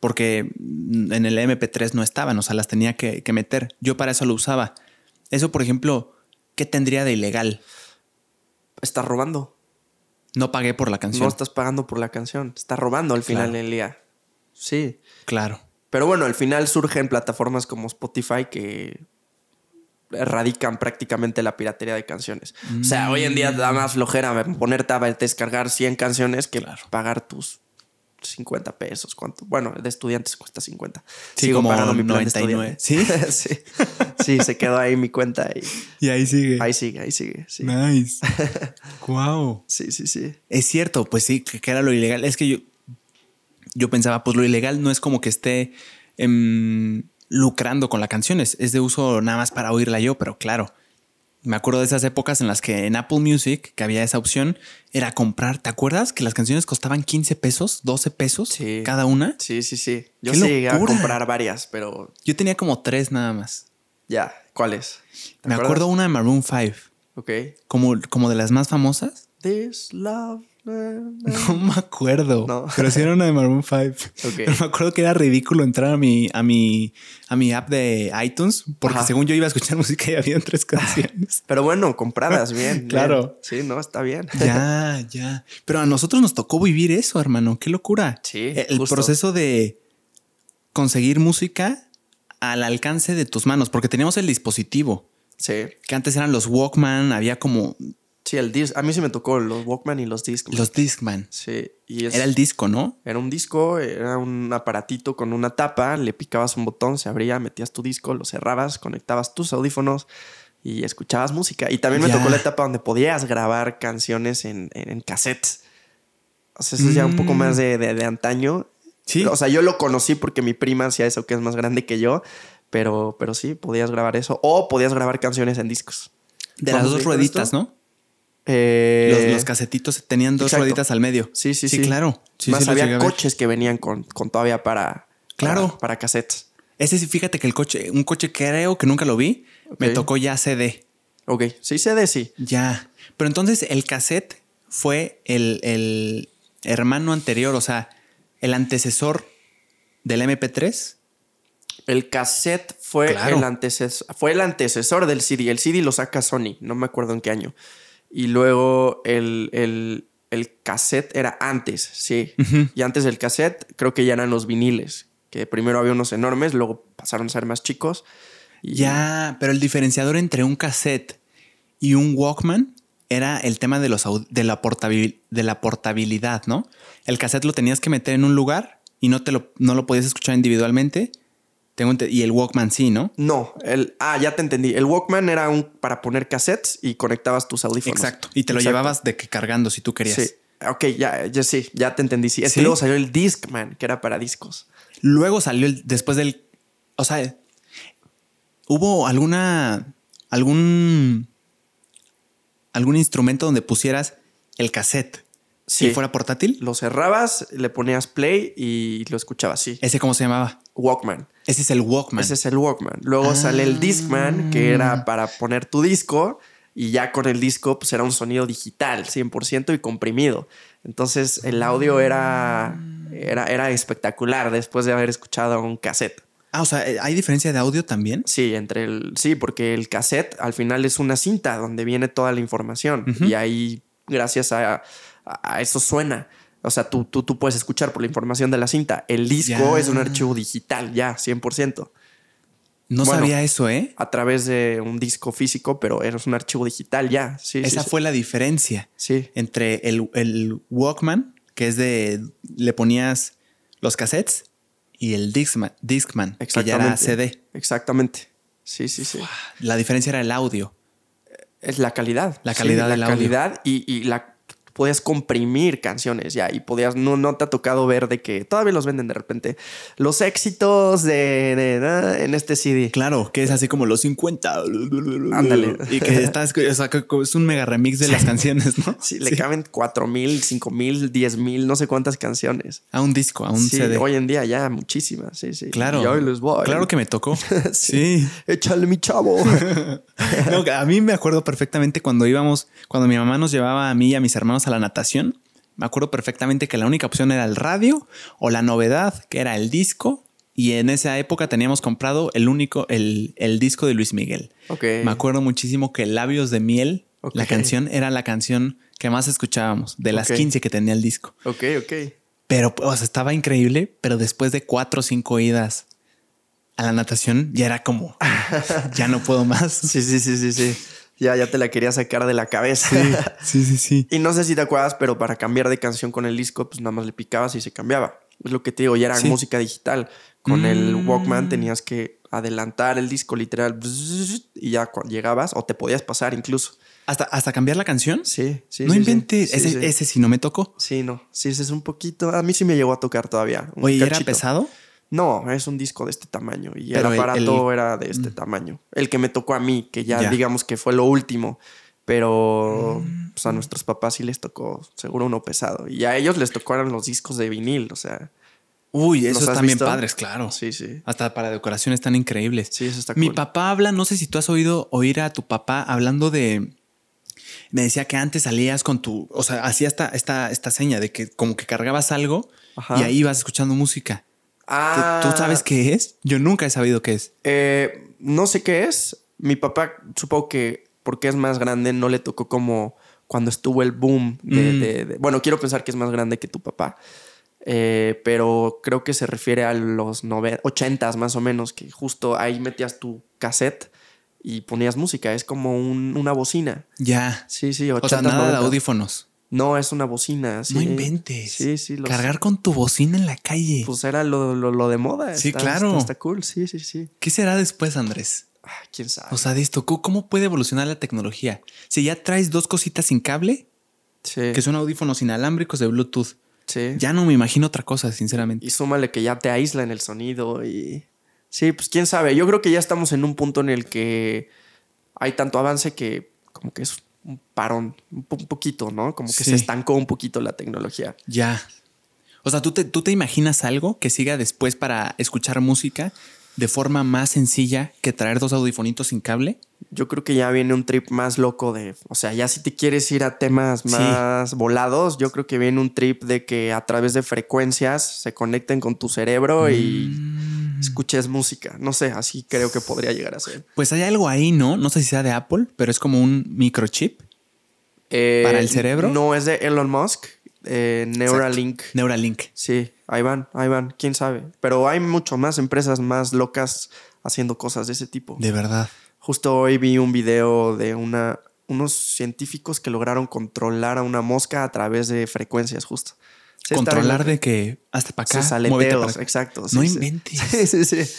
porque en el MP3 no estaban, o sea, las tenía que, que meter. Yo para eso lo usaba. Eso, por ejemplo, ¿qué tendría de ilegal? Estás robando. No pagué por la canción. No estás pagando por la canción. Estás robando al final del día. Sí. Claro. Pero bueno, al final surgen plataformas como Spotify que erradican prácticamente la piratería de canciones. O sea, hoy en día da más flojera ponerte a descargar 100 canciones que Claro. pagar tus 50 pesos. ¿Cuánto? Bueno, de estudiantes cuesta 50. Sí, como 99. ¿Sí? sí. Sí, se quedó ahí mi cuenta y Y ahí sigue. ahí sigue, ahí sigue. Sí, Nice. wow. sí, sí. sí. Es cierto, pues sí, que, que era lo ilegal. Es que yo, yo pensaba, pues lo ilegal no es como que esté em, lucrando con la canción, es, es de uso nada más para oírla yo, pero claro. Me acuerdo de esas épocas en las que en Apple Music, que había esa opción, era comprar. ¿Te acuerdas que las canciones costaban 15 pesos, 12 pesos Sí. cada una? Sí, sí, sí. Yo ¡Qué sí llegué a comprar varias, pero Yo tenía como tres nada más. ya. ¿Cuáles? ¿Te Me acuerdas? acuerdo una de Maroon 5, Ok. como, como de las más famosas. This love. No me acuerdo. No. Pero sí era una de Maroon 5. Ok. Pero me acuerdo que era ridículo entrar a mi, a mi, a mi app de iTunes, porque Ajá. según yo iba a escuchar música y habían tres canciones. Pero bueno, compradas bien. Claro. bien. Sí, no, está bien. ya, ya. Pero a nosotros nos tocó vivir eso, hermano. Qué locura. Sí, El justo. proceso de conseguir música al alcance de tus manos, porque teníamos el dispositivo, Sí. que antes eran los Walkman, había como Sí, el disco. A mí sí me tocó los Walkman y los discos. los Discman. Sí. Y es- Era el disco, ¿no? Era un disco, era un aparatito con una tapa, le picabas un botón, se abría, metías tu disco, lo cerrabas, conectabas tus audífonos y escuchabas música. Y también me Ya. tocó la etapa donde podías grabar canciones en, en, en cassettes. O sea, eso es ya un poco Mm. más de, de- de antaño. Sí. O sea, yo lo conocí porque mi prima hacía eso, que es más grande que yo. Pero, pero sí, podías grabar eso. O podías grabar canciones en discos. De las ¿Vamos dos rueditas, esto? ¿no? Eh, Los, los casetitos tenían dos exacto. rueditas al medio. Sí, sí, sí. sí. claro. Sí, más sí los había coches que venían con, con todavía para, Claro. para, para cassettes. Ese sí, fíjate que el coche, un coche creo que nunca lo vi, me tocó ya CD. Ok, sí, CD sí. Ya. Pero entonces el cassette fue el, el hermano anterior, o sea, el antecesor del MP3. El cassette fue, Claro. el antecesor, fue el antecesor del CD. El CD lo saca Sony, no me acuerdo en qué año. Y luego el, el- el cassette era antes, sí. Y antes del cassette creo que ya eran los viniles, que primero había unos enormes, luego pasaron a ser más chicos. Y Ya, pero el diferenciador entre un cassette y un Walkman era el tema de, los, de, la portabil- de la portabilidad, ¿no? El cassette lo tenías que meter en un lugar y no, te lo, no lo podías escuchar individualmente. Tengo y el Walkman sí, ¿no? No, el, ah, ya te entendí. El Walkman era un para poner cassettes y conectabas tus audífonos. Exacto. Y te lo Exacto. llevabas de que cargando si tú querías. Sí. Ok, ya, ya sí, ya te entendí. Sí, es ¿Sí? que luego salió el Discman, que era para discos. Luego salió el, después del. O sea, hubo alguna. algún. algún instrumento donde pusieras el cassette. Sí. Si fuera portátil. Lo cerrabas, le ponías play y lo escuchabas, sí. ¿Ese cómo se llamaba? Walkman. Ese es el Walkman. Ese es el Walkman. Luego Ah. sale el Discman, que era para poner tu disco. Y ya con el disco, pues era un sonido digital, 100% y comprimido. Entonces el audio era, era, era espectacular después de haber escuchado un cassette. Ah, o sea, ¿hay diferencia de audio también? Sí, entre el. Sí, porque el cassette al final es una cinta donde viene toda la información. Y ahí, gracias a- a eso suena. O sea, tú, tú, tú puedes escuchar por la información de la cinta. El disco Ya. es un archivo digital, ya, 100%. No Bueno, sabía eso, ¿eh? A través de un disco físico, pero era un archivo digital ya. Sí, Esa sí. fue la diferencia Sí, entre el, el Walkman, que es de. le ponías los cassettes, y el Discman, Discman que ya era. CD. Exactamente. Sí, sí, sí. La diferencia era el audio. Es la calidad. La calidad Sí, del La audio. calidad y, y la podías comprimir canciones ya y podías no no te ha tocado ver de que todavía los venden de repente los éxitos de, de- de- en este CD Claro, que es así como los 50. Ándale. Y que estás, o sea, que es un mega remix de las canciones, ¿no? Sí, le caben cuatro mil, cinco mil, diez mil, no sé cuántas canciones. A un disco, a un Sí, CD. hoy en día ya muchísimas, sí, sí. claro. Y hoy les voy. Claro que me tocó. Sí. sí. Échale mi chavo. No, a mí me acuerdo perfectamente cuando íbamos, cuando mi mamá nos llevaba a mí y a mis hermanos a la natación. Me acuerdo perfectamente que la única opción era el radio o la novedad, que era el disco. Y en esa época teníamos comprado el único, el, el disco de Luis Miguel. Me acuerdo muchísimo que Labios de Miel, la canción, era la canción que más escuchábamos, de las Ok. 15 que tenía el disco. Ok, ok. Pero, o sea, estaba increíble, pero después de cuatro o cinco idas a la natación, ya era como, ya no puedo más. Sí, sí, sí, sí, sí. Ya, ya te la quería sacar de la cabeza. Sí, sí, sí. Y no sé si te acuerdas, pero para cambiar de canción con el disco, pues nada más le picabas y se cambiaba. Es lo que te digo, ya era Sí. música digital. Con el Mm. Walkman tenías que adelantar el disco literal y ya llegabas o te podías pasar incluso. ¿Hasta, hasta cambiar la canción? Sí, sí. no sí, inventes. sí. ese, Sí, ese sí no me tocó. Sí, no. Sí, ese es un poquito. A mí sí me llegó a tocar todavía. Oye, ¿y ¿era pesado? No, es un disco de este tamaño y Pero el aparato el- era de este tamaño. El que me tocó a mí, que ya, Ya. digamos que fue lo último. Pero pues, a nuestros papás sí les tocó seguro uno pesado. Y a ellos les tocaron los discos de vinil, o sea. Uy, ¿Los esos has están bien visto? padres, claro. Sí, sí. Hasta para decoración están increíbles. Sí, eso está Mi cool. papá habla, no sé si tú has oído oír a tu papá hablando de. Me decía que antes salías con tu. O sea, hacía esta, esta, esta seña de que como que cargabas algo Ajá. y ahí ibas escuchando música. ¿Tú- Ah, ¿Tú sabes qué es? Yo nunca he sabido qué es. eh, no sé qué es. Mi papá, supongo que porque es más grande, no le tocó como cuando estuvo el boom de, Mm. de- de- Bueno, quiero pensar que es más grande que tu papá. Eh, pero creo que se refiere a los nove- 80s más o menos, que justo ahí metías tu cassette y ponías música. Es como un- una bocina. Ya. Sí, sí, 80s, O sea, nada de 90s. audífonos. No, es una bocina. sí. No inventes. Sí, sí. los- Cargar con tu bocina en la calle. Pues era lo, lo- lo de moda. Sí, Está- claro. Está, está cool, sí, sí, sí. ¿Qué será después, Andrés? Ah, ¿Quién sabe? O sea, de esto, ¿cómo- ¿cómo puede evolucionar la tecnología? Si ya traes dos cositas sin cable, sí, que son audífonos inalámbricos de Bluetooth, sí. ya no me imagino otra cosa, sinceramente. Y súmale que ya te aíslan el sonido y... Sí, pues quién sabe. Yo creo que ya estamos en un punto en el que hay tanto avance que como que es un parón, un, po- un poquito, ¿no? Como que Sí. se estancó un poquito la tecnología. Ya. O sea, ¿tú te, ¿tú te imaginas algo que siga después para escuchar música de forma más sencilla que traer dos audifonitos sin cable? Yo creo que ya viene un trip más loco de... O sea, ya si te quieres ir a temas Sí. más volados, yo creo que viene un trip de que a través de frecuencias se conecten con tu cerebro y Mm. escuches música. No sé, así creo que podría llegar a ser. Pues hay algo ahí, ¿no? No sé si sea de Apple, pero es como un microchip, Eh, ¿Para el cerebro? No, es de Elon Musk, eh, Neuralink. Neuralink. Sí, ahí van, ahí van, quién sabe. Pero hay mucho más empresas más locas haciendo cosas de ese tipo. De verdad. Justo hoy vi un video de una, unos científicos que lograron controlar a una mosca a través de frecuencias, justo. Controlar de que hasta para acá. Sus aleteos, para exacto. No sí. inventes. Sí, sí, sí.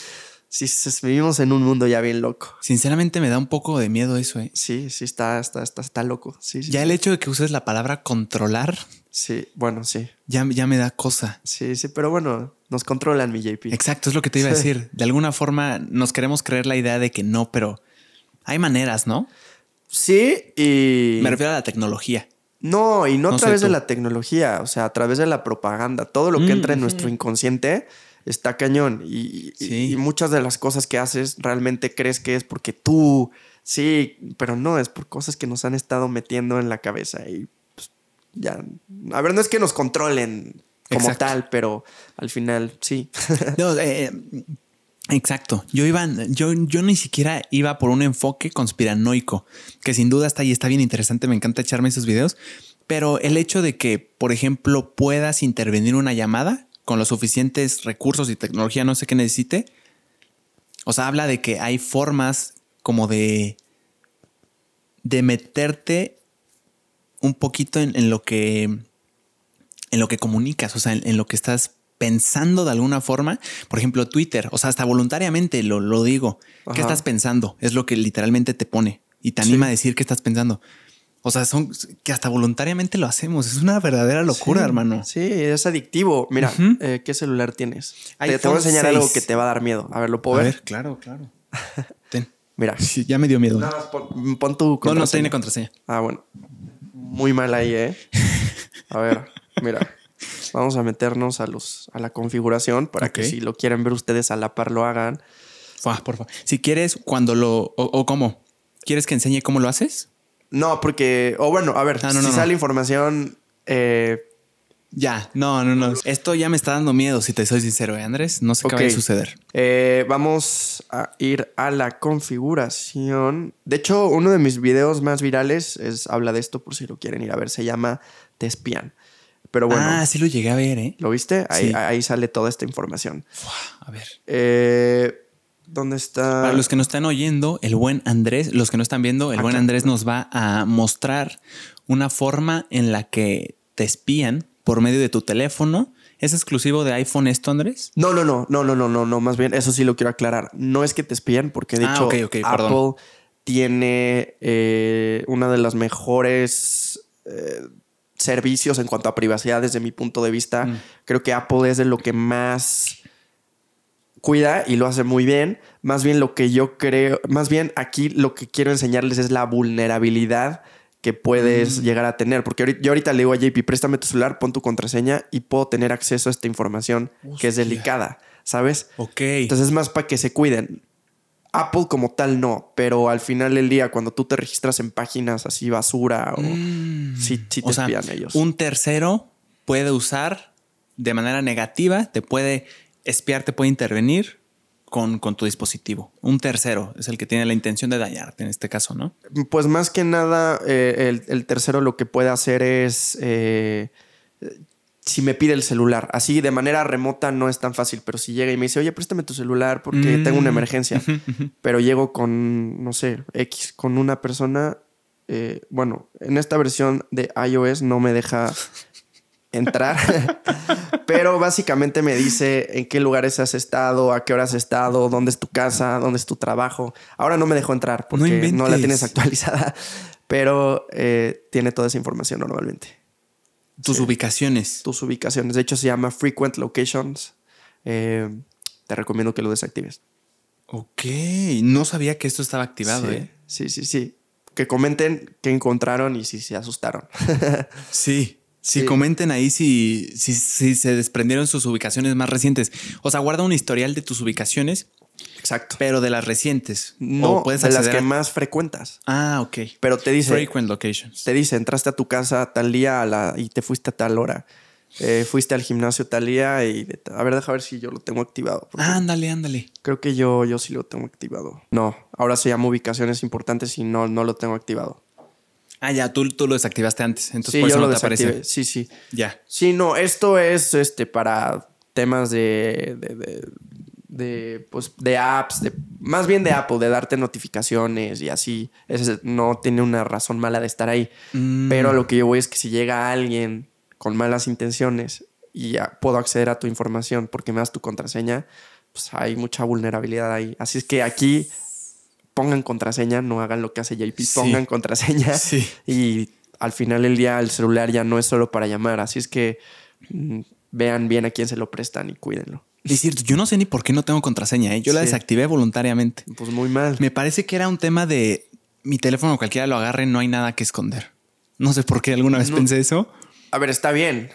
Sí, sí, vivimos en un mundo ya bien loco. Sinceramente me da un poco de miedo eso, ¿eh? Sí, sí, está, está, está, está loco. Sí, sí. Ya el hecho de que uses la palabra controlar Sí, bueno, sí. ya, ya me da cosa. Sí, sí, pero bueno, nos controlan, mi JP. Exacto, es lo que te iba a decir. De alguna forma nos queremos creer la idea de que no, pero hay maneras, ¿no? Sí, y. Me refiero a la tecnología. No, y no a No través de la tecnología, o sea, a través de la propaganda. Todo lo que Mm, entra en nuestro inconsciente está cañón. Y, y- Sí. y muchas de las cosas que haces realmente crees que es porque tú. Sí, pero no, es por cosas que nos han estado metiendo en la cabeza. Y pues, ya. A ver, no es que nos controlen como Exacto. tal, pero al final sí. No, eh, eh, exacto. Yo iba, yo, yo ni siquiera iba por un enfoque conspiranoico, que sin duda está ahí, está bien interesante. Me encanta echarme esos videos. Pero el hecho de que, por ejemplo, puedas intervenir una llamada con los suficientes recursos y tecnología, no sé qué necesite. O sea, habla de que hay formas como de. de meterte un poquito en, en lo que. en lo que comunicas, o sea, en, en, lo que estás pensando de alguna forma. Por ejemplo, Twitter, o sea, hasta voluntariamente lo, lo digo. Ajá. ¿Qué estás pensando? Es lo que literalmente te pone y te anima sí. a decir qué estás pensando. O sea, son que hasta voluntariamente lo hacemos. Es una verdadera locura, sí, hermano. Sí, es adictivo. Mira, uh -huh. eh, ¿qué celular tienes? Te, te, voy a enseñar 6. algo que te va a dar miedo. A ver, ¿lo puedo a ver? ver? Claro, claro. Ten. Mira. Sí, ya me dio miedo. Más pon, pon, tu contraseña. No, no tiene contraseña. Ah, bueno. Muy mal ahí, ¿eh? A ver, mira. Vamos a meternos a los a la configuración para okay. que si lo quieren ver ustedes a la par lo hagan. Fua, por favor. Si quieres, cuando lo. O, o cómo. ¿Quieres que enseñe cómo lo haces? No, porque. O bueno, a ver, ah, no, si no, sale no. información. Eh, ya, no, no, no. Esto ya me está dando miedo, si te soy sincero, ¿eh, Andrés. No sé okay. qué va a suceder. Eh, vamos a ir a la configuración. De hecho, uno de mis videos más virales es, habla de esto, por si lo quieren ir a ver. Se llama Te espían. Pero bueno. Ah, sí lo llegué a ver, ¿eh? ¿Lo viste? Ahí, sí. ahí sale toda esta información. Uf, a ver. Eh, ¿Dónde está? Para los que nos están oyendo, el buen Andrés, los que no están viendo, el Acá. buen Andrés nos va a mostrar una forma en la que te espían por medio de tu teléfono. ¿Es exclusivo de iPhone esto, Andrés? No, no, no, no, no, no, no, no. Más bien, eso sí lo quiero aclarar. No es que te espían, porque de ah, hecho okay, okay, Apple perdón. tiene eh, una de las mejores eh, servicios en cuanto a privacidad desde mi punto de vista. Mm. Creo que Apple es de lo que más cuida y lo hace muy bien. Más bien lo que yo creo, más bien aquí lo que quiero enseñarles es la vulnerabilidad que puedes mm. llegar a tener. Porque ahorita, yo ahorita le digo a JP, préstame tu celular, pon tu contraseña y puedo tener acceso a esta información Hostia. que es delicada, ¿sabes? Ok. Entonces es más para que se cuiden. Apple como tal no, pero al final del día cuando tú te registras en páginas así basura o mm. sí, sí te o sea, espían ellos. Un tercero puede usar de manera negativa, te puede espiar, te puede intervenir con, con, tu dispositivo. Un tercero es el que tiene la intención de dañarte en este caso, ¿no? Pues más que nada, eh, el, el, tercero lo que puede hacer es eh, si me pide el celular. Así de manera remota no es tan fácil, pero si llega y me dice, oye, préstame tu celular porque mm. tengo una emergencia, pero llego con, no sé, X, con una persona, eh, bueno, en esta versión de iOS no me deja entrar, pero básicamente me dice en qué lugares has estado, a qué horas has estado, dónde es tu casa, dónde es tu trabajo. Ahora no me dejó entrar porque no, no la tienes actualizada, pero eh, tiene toda esa información normalmente. Tus sí. ubicaciones. Tus ubicaciones. De hecho, se llama Frequent Locations. Eh, te recomiendo que lo desactives. Ok. No sabía que esto estaba activado, sí, ¿eh? Sí, sí, sí. Que comenten qué encontraron y si se asustaron. sí. Sí, sí, comenten ahí si, si, si, se desprendieron sus ubicaciones más recientes. O sea, guarda un historial de tus ubicaciones. Exacto. Pero de las recientes. No, o puedes de las que a... más frecuentas. Ah, ok. Pero te dice. Frequent locations. Te dice, entraste a tu casa tal día a la, y te fuiste a tal hora. Eh, fuiste al gimnasio tal día y. A ver, deja ver si yo lo tengo activado. Ah, ándale, ándale. Creo que yo, yo sí lo tengo activado. No, ahora se llama ubicaciones importantes y no, no lo tengo activado. Ah, ya, tú, tú lo desactivaste antes. Entonces sí, por eso no te aparece. Sí, sí. Ya. Sí, no, esto es este para temas de, de, de, de, pues, de apps, de, más bien de Apple, de darte notificaciones y así. Ese no tiene una razón mala de estar ahí. Mm. Pero a lo que yo voy es que si llega alguien con malas intenciones y ya puedo acceder a tu información porque me das tu contraseña, pues hay mucha vulnerabilidad ahí. Así es que aquí pongan contraseña, no hagan lo que hace JP, sí. pongan contraseña sí. y al final del día el celular ya no es solo para llamar, así es que mmm, vean bien a quién se lo prestan y cuídenlo. Es cierto, yo no sé ni por qué no tengo contraseña, ¿eh? yo sí. la desactivé voluntariamente. Pues muy mal. Me parece que era un tema de mi teléfono cualquiera lo agarre, no hay nada que esconder. No sé por qué alguna vez no. pensé eso. A ver, está bien.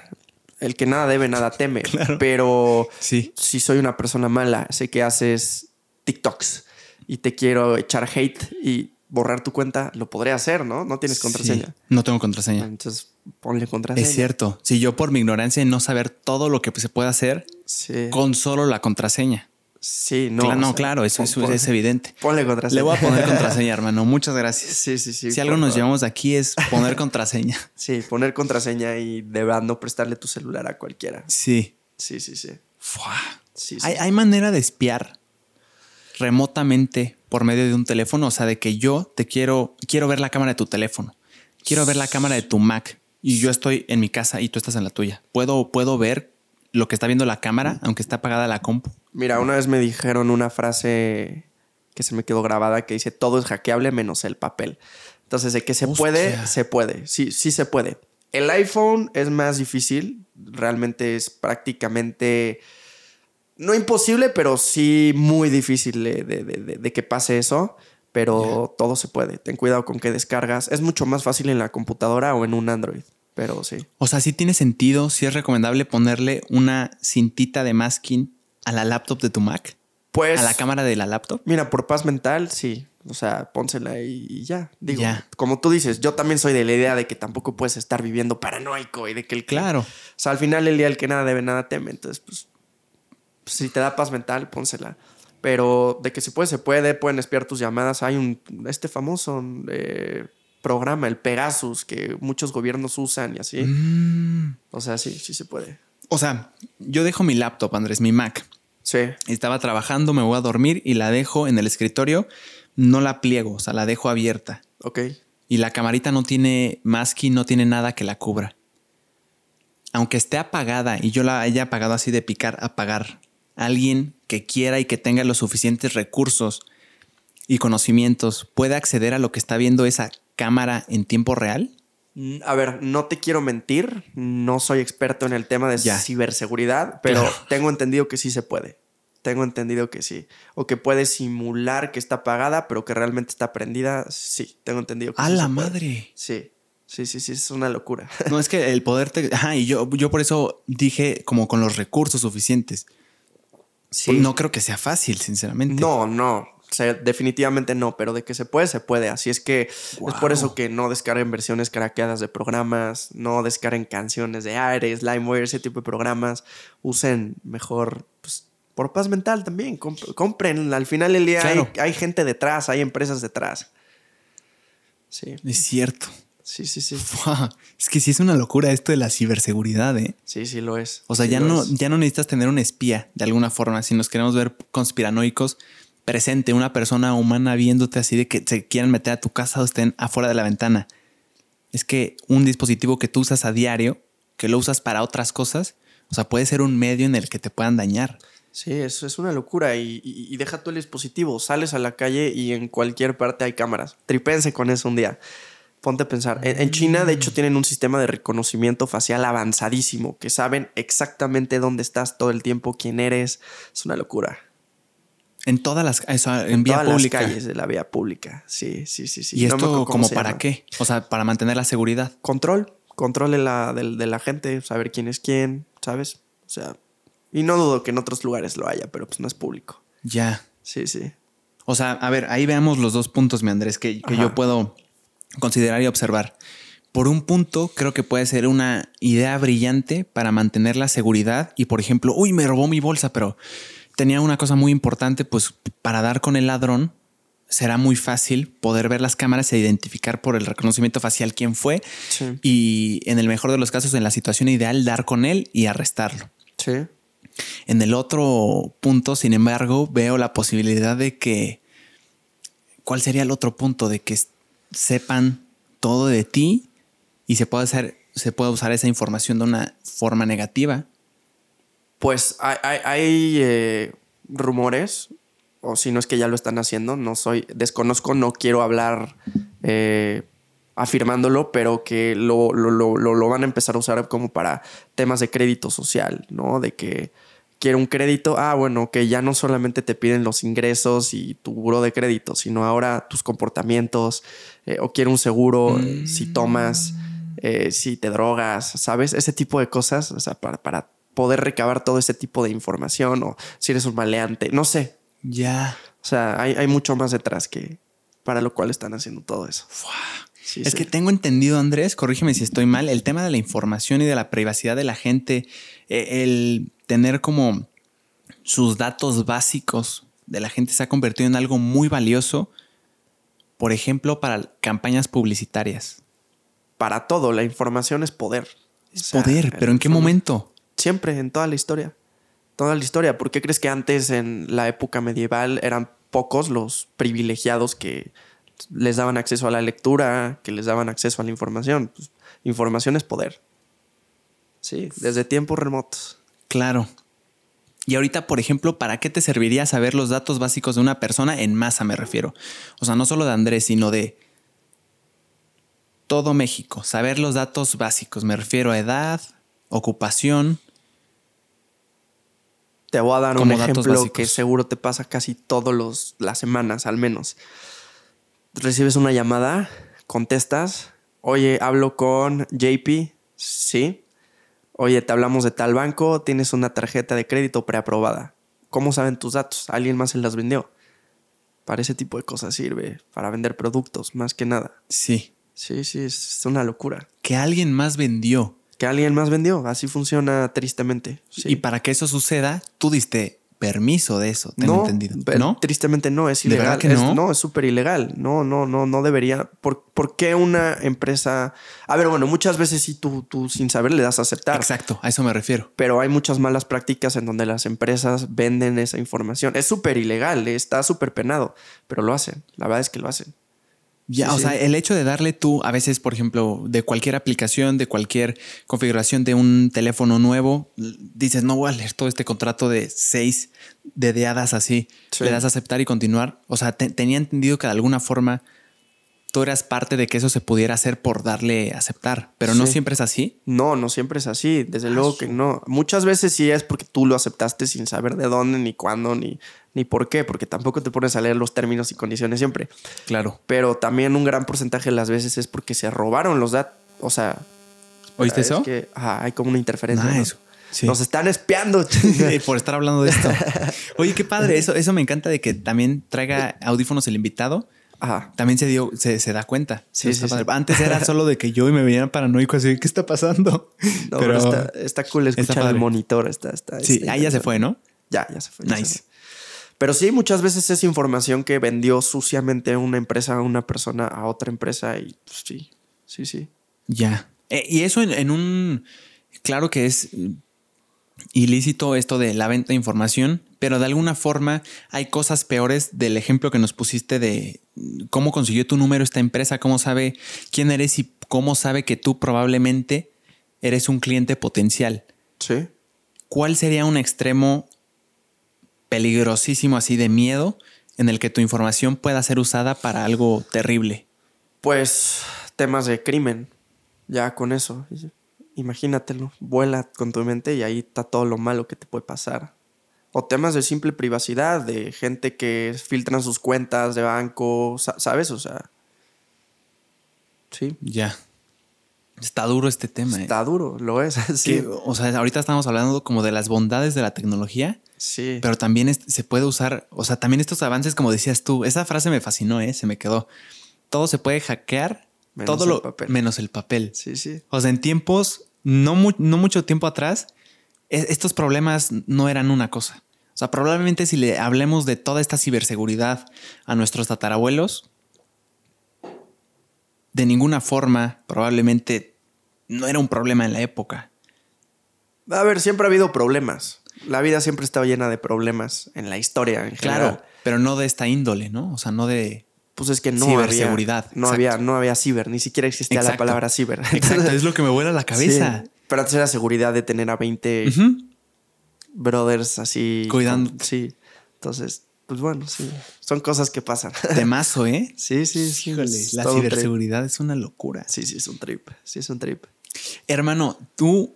El que nada debe, nada teme. Claro. Pero sí. si soy una persona mala, sé que haces TikToks y te quiero echar hate y borrar tu cuenta, lo podré hacer, ¿no? No tienes contraseña. Sí, no tengo contraseña. Entonces ponle contraseña. Es cierto. Si yo por mi ignorancia de no saber todo lo que se puede hacer sí. con solo la contraseña. Sí, no. Claro, no, sea, claro, eso, pon, es evidente. Ponle contraseña. Le voy a poner contraseña, hermano. Muchas gracias. Sí, sí, sí. Si algo nos llevamos aquí es poner contraseña. Sí, poner contraseña y de verdad no prestarle tu celular a cualquiera. Sí. Sí, sí, sí. sí, sí. ¿Hay, ¿Hay manera de espiar remotamente por medio de un teléfono, o sea, de que yo te quiero, quiero ver la cámara de tu teléfono, quiero ver la cámara de tu Mac y yo estoy en mi casa y tú estás en la tuya. ¿Puedo, puedo ver lo que está viendo la cámara, aunque está apagada la compu? Mira, una vez me dijeron una frase que se me quedó grabada que dice todo es hackeable menos el papel. Entonces, de que se Hostia. puede, se puede. Sí, sí se puede. El iPhone es más difícil. Realmente es prácticamente no imposible, pero sí muy difícil de, de- de- de- de que pase eso. Pero todo se puede. Ten cuidado con que descargas. Es mucho más fácil en la computadora o en un Android. Pero sí. O sea, sí tiene sentido, sí es recomendable ponerle una cintita de masking a la laptop de tu Mac, Pues. a la cámara de la laptop. Mira, por paz mental, sí. O sea, pónsela y, ya. Digo, como tú dices, yo también soy de la idea de que tampoco puedes estar viviendo paranoico y de que el que- Claro. O sea, al final el día el que nada debe, nada teme. Entonces, pues, si te da paz mental, pónsela. Pero de que se puede, se puede. Pueden espiar tus llamadas. Hay un, este famoso eh, programa, el Pegasus, que muchos gobiernos usan y así. Mm. O sea, sí, sí se puede. O sea, yo dejo mi laptop, Andrés, mi Mac. Sí. Estaba trabajando, me voy a dormir y la dejo en el escritorio. No la pliego, o sea, la dejo abierta. Ok. Y la camarita no tiene masking, no tiene nada que la cubra. Aunque esté apagada y yo la haya apagado así de picar, apagar. Alguien que quiera y que tenga los suficientes recursos y conocimientos puede acceder a lo que está viendo esa cámara en tiempo real. Mm, A ver, no te quiero mentir, no soy experto en el tema de Ya. ciberseguridad, pero Claro. tengo entendido que sí se puede. Tengo entendido que sí. O que puede simular que está apagada, pero que realmente está prendida. Sí, tengo entendido que ¡A sí la se puede. madre! Sí, sí, sí, sí, es una locura. No es que el poder te. Ajá, y yo, yo por eso dije como con los recursos suficientes. Sí. No creo que sea fácil, sinceramente. No, no. O sea, definitivamente no, pero de que se puede, se puede. Así es que es por eso que no descarguen versiones craqueadas de programas, no descarguen canciones de Ares, LimeWire, ese tipo de programas. Usen mejor, pues, por paz mental también. comp- compren. Al final del día Claro. hay, hay gente detrás, hay empresas detrás. Sí, Es cierto. Sí, sí, sí. Fua, Es que sí es una locura esto de la ciberseguridad, ¿eh? Sí, sí lo es. O sea, Sí ya no, es. ya no necesitas tener un espía de alguna forma. Si nos queremos ver conspiranoicos, presente una persona humana viéndote así de que se quieran meter a tu casa o estén afuera de la ventana. Es que un dispositivo que tú usas a diario, que lo usas para otras cosas, o sea, puede ser un medio en el que te puedan dañar. Sí, eso es una locura. Y, y- y deja tú el dispositivo. Sales a la calle y en cualquier parte hay cámaras. Tripense con eso un día. Ponte a pensar. En, en China, de hecho, tienen un sistema de reconocimiento facial avanzadísimo que saben exactamente dónde estás todo el tiempo, quién eres. Es una locura. En todas las, eso, en, En vía todas pública. las calles de la vía pública. Sí, sí, sí, sí. ¿Y No esto como para llama. qué? O sea, para mantener la seguridad. Control. Control de la, de la gente, saber quién es quién, ¿sabes? O sea, y no dudo que en otros lugares lo haya, pero pues no es público. Ya. Sí, sí. O sea, a ver, ahí veamos los dos puntos, mi Andrés, que, que yo puedo considerar y observar. Por un punto, creo que puede ser una idea brillante para mantener la seguridad y, por ejemplo, uy, me robó mi bolsa, pero tenía una cosa muy importante, pues para dar con el ladrón será muy fácil poder ver las cámaras e identificar por el reconocimiento facial quién fue Sí. y, en el mejor de los casos, en la situación ideal, dar con él y arrestarlo. Sí. En el otro punto, sin embargo, veo la posibilidad de que. ¿Cuál sería el otro punto? De que sepan todo de ti y se pueda hacer, se pueda usar esa información de una forma negativa. Pues hay, eh, rumores, o si no es que ya lo están haciendo, no soy, desconozco, no quiero hablar eh, afirmándolo, pero que lo- lo- lo- lo van a empezar a usar como para temas de crédito social, ¿no? De que quiero un crédito, ah, bueno, que ya no solamente te piden los ingresos y tu buro de crédito, sino ahora tus comportamientos, eh, o quiero un seguro si tomas, eh, si te drogas, ¿sabes? Ese tipo de cosas, o sea, para, para poder recabar todo ese tipo de información, o si eres un maleante, no sé. Ya. O sea, hay, hay mucho más detrás que para lo cual están haciendo todo eso. Sí, Es sí. que tengo entendido, Andrés, corrígeme si estoy mal, el tema de la información y de la privacidad de la gente, el tener como sus datos básicos de la gente se ha convertido en algo muy valioso, por ejemplo, para campañas publicitarias. para todo, la información es poder. Es O sea, poder, pero ¿en qué momento? Siempre, en toda la historia. Toda la historia. ¿Por qué crees que antes, en la época medieval, eran pocos los privilegiados que les daban acceso a la lectura, que les daban acceso a la información. Pues, información es poder. Sí, desde tiempos remotos. Claro. Y ahorita, por ejemplo, ¿para qué te serviría saber los datos básicos de una persona en masa, me refiero? O sea, no solo de Andrés, sino de todo México. Saber los datos básicos, me refiero a edad, ocupación. Te voy a dar un ejemplo que seguro te pasa casi todas las semanas, al menos. Recibes una llamada, contestas. Oye, hablo con JP. Sí. Oye, te hablamos de tal banco, tienes una tarjeta de crédito preaprobada. ¿Cómo saben tus datos? ¿Alguien más se las vendió? Para ese tipo de cosas sirve, para vender productos, más que nada. Sí. Sí, sí, es una locura. Que alguien más vendió. Que alguien más vendió, así funciona tristemente. Sí. Y para que eso suceda, tú diste permiso de eso, tengo no, entendido. pe- ¿No? Tristemente no, es ¿De ilegal. verdad que Es- no? no, es súper ilegal. No, no, no, no debería. ¿Por, por qué una empresa? A ver, bueno, muchas veces sí tú, tú sin saber le das a aceptar. Exacto, a eso me refiero. Pero hay muchas malas prácticas en donde las empresas venden esa información. Es súper ilegal, está súper penado, pero lo hacen. La verdad es que lo hacen. Ya, Sí, o sí. sea, el hecho de darle tú, a veces, por ejemplo, de cualquier aplicación, de cualquier configuración de un teléfono nuevo, dices, no voy a leer todo este contrato de seis dedeadas así. Sí. Le das a aceptar y continuar. O sea, te- tenía entendido que de alguna forma tú eras parte de que eso se pudiera hacer por darle aceptar, pero no siempre es así. No, no siempre es así. Ah, Desde luego que no. Muchas veces sí es porque tú lo aceptaste sin saber de dónde, ni cuándo, ni, ni por qué, porque tampoco te pones a leer los términos y condiciones siempre. Claro. pero también un gran porcentaje de las veces es porque se robaron los datos. O sea, ¿Oíste es eso? que ajá, hay como una interferencia. ¿no? Nice. Sí. Nos están espiando. por estar hablando de esto. Oye, qué padre. Eso, eso me encanta de que también traiga audífonos el invitado. Ajá. También se dio, se, se da cuenta. Sí, sí, sí. Antes era solo de que yo y me veían paranoico así, ¿qué está pasando? No, pero, está, está cool está escuchar el monitor. Está, está, sí, está ahí ya se fue, ¿no? Ya, ya se fue. ya se Nice. fue. Pero sí, muchas veces es información que vendió suciamente una empresa a una persona a otra empresa y pues, sí, sí, sí. Ya. Eh, y eso en, en un. Claro que es ilícito esto de la venta de información, pero de alguna forma hay cosas peores del ejemplo que nos pusiste de cómo consiguió tu número esta empresa, cómo sabe quién eres y cómo sabe que tú probablemente eres un cliente potencial. Sí. ¿Cuál sería un extremo peligrosísimo así de miedo en el que tu información pueda ser usada para algo terrible? Pues temas de crimen, ya con eso. Imagínatelo, vuela con tu mente y ahí está todo lo malo que te puede pasar. O temas de simple privacidad, de gente que filtran sus cuentas de banco, sa- ¿sabes? O sea, sí, Ya. Está duro este tema. ¿eh? está duro, lo es. Sí, Que, o sea, ahorita estamos hablando como de las bondades de la tecnología, sí. pero también es- se puede usar, o sea, también estos avances, como decías tú, esa frase me fascinó, ¿eh? se me quedó. Todo se puede hackear, Menos todo el lo papel. menos el papel. sí, sí. O sea, en tiempos, no, mu- no mucho tiempo atrás, e- estos problemas no eran una cosa. O sea, probablemente si le hablemos de toda esta ciberseguridad a nuestros tatarabuelos, de ninguna forma, probablemente no era un problema en la época. A ver, siempre ha habido problemas. La vida siempre ha estado llena de problemas en la historia en Claro, general. pero no de esta índole, ¿no? O sea, no de... Pues es que no Ciberseguridad, había, no exacto. había, no había ciber, ni siquiera existía la palabra ciber. Exacto, es lo que me vuela la cabeza. Sí, Pero antes era seguridad de tener a 20 Ujú. brothers así. Cuidando. sí. Entonces, pues bueno, sí. Son cosas que pasan. Temazo, ¿eh? sí, sí, sí. Híjole, la todo un ciberseguridad es una locura. Sí, sí, es un trip. Sí, es un trip. Hermano, tú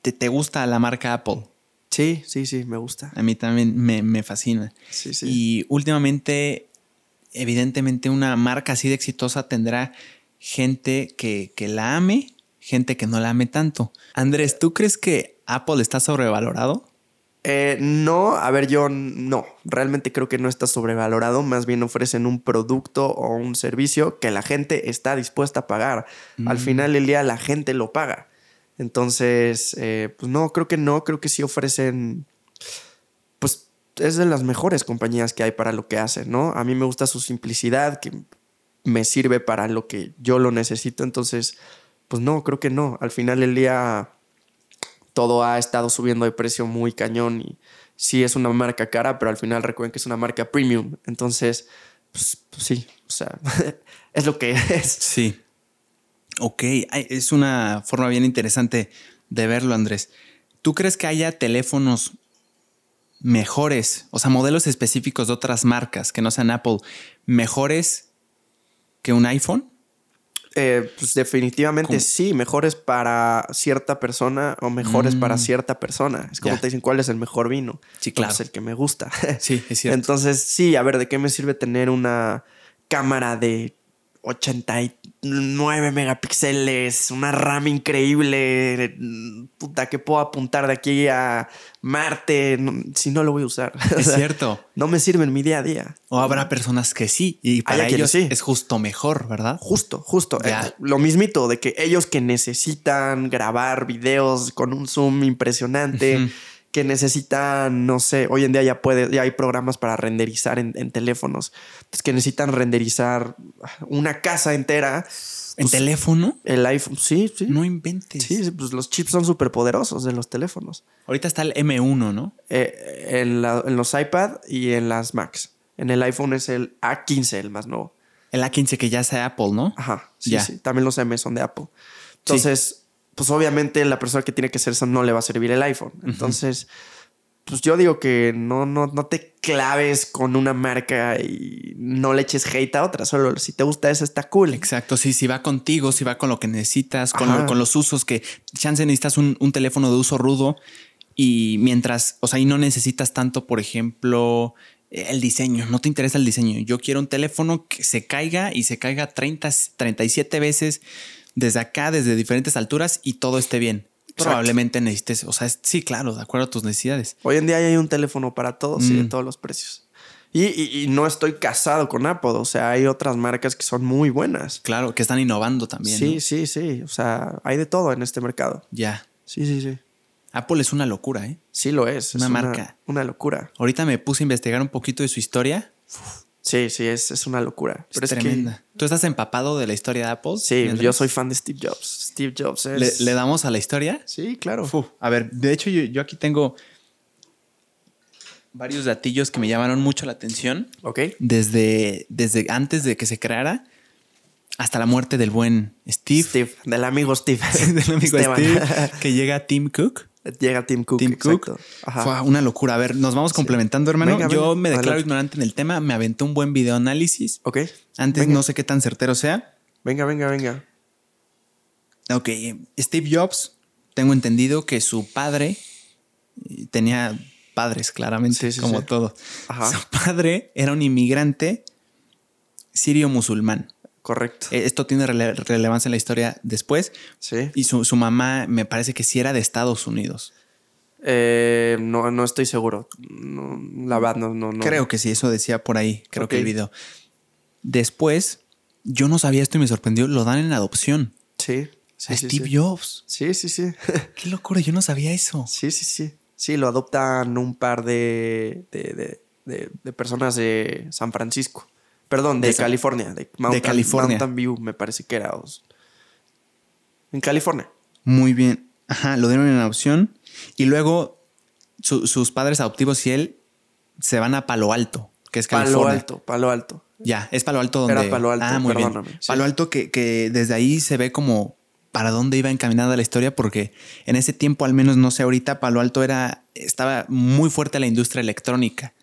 te, te gusta la marca Apple. Sí, sí, sí, me gusta. A mí también me, me fascina. Sí, sí. Y últimamente, evidentemente, una marca así de exitosa tendrá gente que, que la ame, gente que no la ame tanto. Andrés, ¿tú crees que Apple está sobrevalorado? Eh, no, a ver, yo no. Realmente creo que no está sobrevalorado. Más bien ofrecen un producto o un servicio que la gente está dispuesta a pagar. Al Mm. final del día la gente lo paga. Entonces, eh, pues no, creo que no. Creo que sí ofrecen. Es de las mejores compañías que hay para lo que hacen, ¿no? A mí me gusta su simplicidad, que me sirve para lo que yo lo necesito. Entonces, pues no, creo que no. Al final del día todo ha estado subiendo de precio muy cañón y sí es una marca cara, pero al final recuerden que es una marca premium. Entonces, pues, pues sí, o sea, es lo que es. Sí. Ok, es una forma bien interesante de verlo, Andrés. ¿Tú crees que haya teléfonos mejores, o sea, modelos específicos de otras marcas que no sean Apple, mejores que un iPhone? Eh, pues definitivamente sí, mejores para cierta persona o mejores para mm. cierta persona. Es como te dicen cuál es el mejor vino. Sí, claro. Es el que me gusta. Sí, es cierto. Entonces, sí, a ver, ¿de qué me sirve tener una cámara de 89 megapíxeles, una RAM increíble, puta, que puedo apuntar de aquí a Marte, si no lo voy a usar. Es cierto. No me sirve en mi día a día. O habrá personas que sí, y para ellos sí. es justo mejor, ¿verdad? Justo, justo. Eh, lo mismito, de que ellos que necesitan grabar videos con un zoom impresionante que necesitan, no sé, hoy en día ya puede, ya hay programas para renderizar en, teléfonos, pues que necesitan renderizar una casa entera. ¿En pues, teléfono? El iPhone, sí, sí. No inventes. Sí, pues los chips son súper poderosos de los teléfonos. Ahorita está el M1, ¿no? Eh, en, los iPad y en las Macs. En el iPhone es el A15, el más nuevo. El A15 que ya sea Apple, ¿no? Ajá, sí, sí. También los M son de Apple. Entonces, pues obviamente la persona que tiene que hacer eso no le va a servir el iPhone. Entonces, pues yo digo que no, no, no te claves con una marca y no le eches hate a otra. Solo si te gusta eso está cool. Exacto. Sí, si va contigo, si va con lo que necesitas, con, con los usos que chance necesitas un, un, teléfono de uso rudo y mientras, o sea, y no necesitas tanto, por ejemplo, el diseño, no te interesa el diseño. Yo quiero un teléfono que se caiga y se caiga 30, 37 veces desde acá, desde diferentes alturas y todo esté bien. Probablemente necesites, o sea, sí, claro, de acuerdo a tus necesidades. Hoy en día hay un teléfono para todos y de mm. todos los precios. Y, no estoy casado con Apple, o sea, hay otras marcas que son muy buenas. Claro, que están innovando también. Sí, sí, sí, o sea, hay de todo en este mercado. Ya. Sí, sí, sí. Apple es una locura, ¿eh? Sí lo es. Una marca. Una, locura. Ahorita me puse a investigar un poquito de su historia. Sí, sí, es, es una locura. Es tremenda. ¿Tú estás empapado de la historia de Apple? Sí, yo soy fan de Steve Jobs. Steve Jobs es... ¿Le, damos a la historia? Sí, claro. A ver, de hecho yo, aquí tengo varios datillos que me llamaron mucho la atención. Ok. Desde, desde antes de que se creara hasta la muerte del buen Steve. Steve, del amigo Steve. del amigo Steve, que llega Tim Cook. Llega Tim Cook. Tim Cook. Fue una locura. A ver, nos vamos complementando, hermano. Yo me declaro ignorante en el tema. Me aventé un buen video análisis. Ok. Antes no sé qué tan certero sea. Venga, venga, venga. Ok. Steve Jobs, tengo entendido que su padre eh, tenía padres, claramente, como todo. Su padre era un inmigrante sirio musulmán. Correcto. Eh, esto tiene relevancia en la historia después. Sí. Y su, mamá me parece que sí era de Estados Unidos. Eh, no, no estoy seguro. la verdad, no, no, Creo que sí, eso decía por ahí, creo que el video. Después, yo no sabía esto y me sorprendió, lo dan en adopción. Sí. a Steve Jobs. Sí, sí, sí. Qué locura, yo no sabía eso. Sí, sí, sí. Sí, lo adoptan un par de, de personas de San Francisco. Perdón, de, California. De, de California. Mountain View, me parece que era. En California. Muy bien. Ajá, lo dieron en adopción. Y luego sus padres adoptivos y él se van a Palo Alto, que es California. Palo Alto, Palo Alto. Ya, es Palo Alto donde. Era Palo Alto. Ah, muy bien. Palo Alto que, que desde ahí se ve como para dónde iba encaminada la historia, porque en ese tiempo, al menos no sé ahorita, Palo Alto era. estaba muy fuerte la industria electrónica.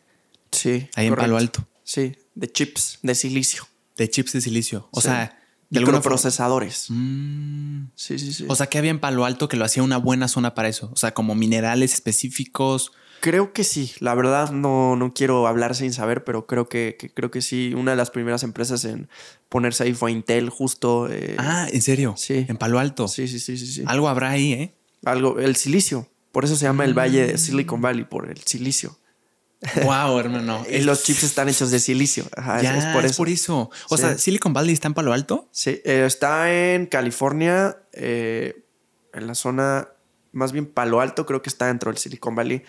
Sí. Ahí en Palo Alto. Sí de chips de silicio. De chips de silicio. O sea, de microprocesadores. Mm. Sí, sí, sí. O sea, que había en Palo Alto que lo hacía una buena zona para eso. O sea, como minerales específicos. Creo que sí. La verdad no, no quiero hablar sin saber, pero creo que, creo que sí. Una de las primeras empresas en ponerse ahí fue Intel, justo. Eh, ah, ¿en serio? Sí. En Palo Alto. Sí, sí, sí, sí, sí. Algo habrá ahí, ¿eh? Algo, el silicio. Por eso se llama el Valle de Silicon Valley, por el silicio. Wow, hermano. y los chips están hechos de silicio. Ajá, es, por eso. por eso. O sea, Silicon Valley está en Palo Alto. Sí, eh, está en California, eh, en la zona más bien Palo Alto creo que está dentro del Silicon Valley,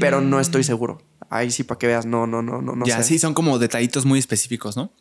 pero no estoy seguro. Ahí sí, para que veas, no, no, no, no, no ya, sé. sí, son como detallitos muy específicos, ¿no?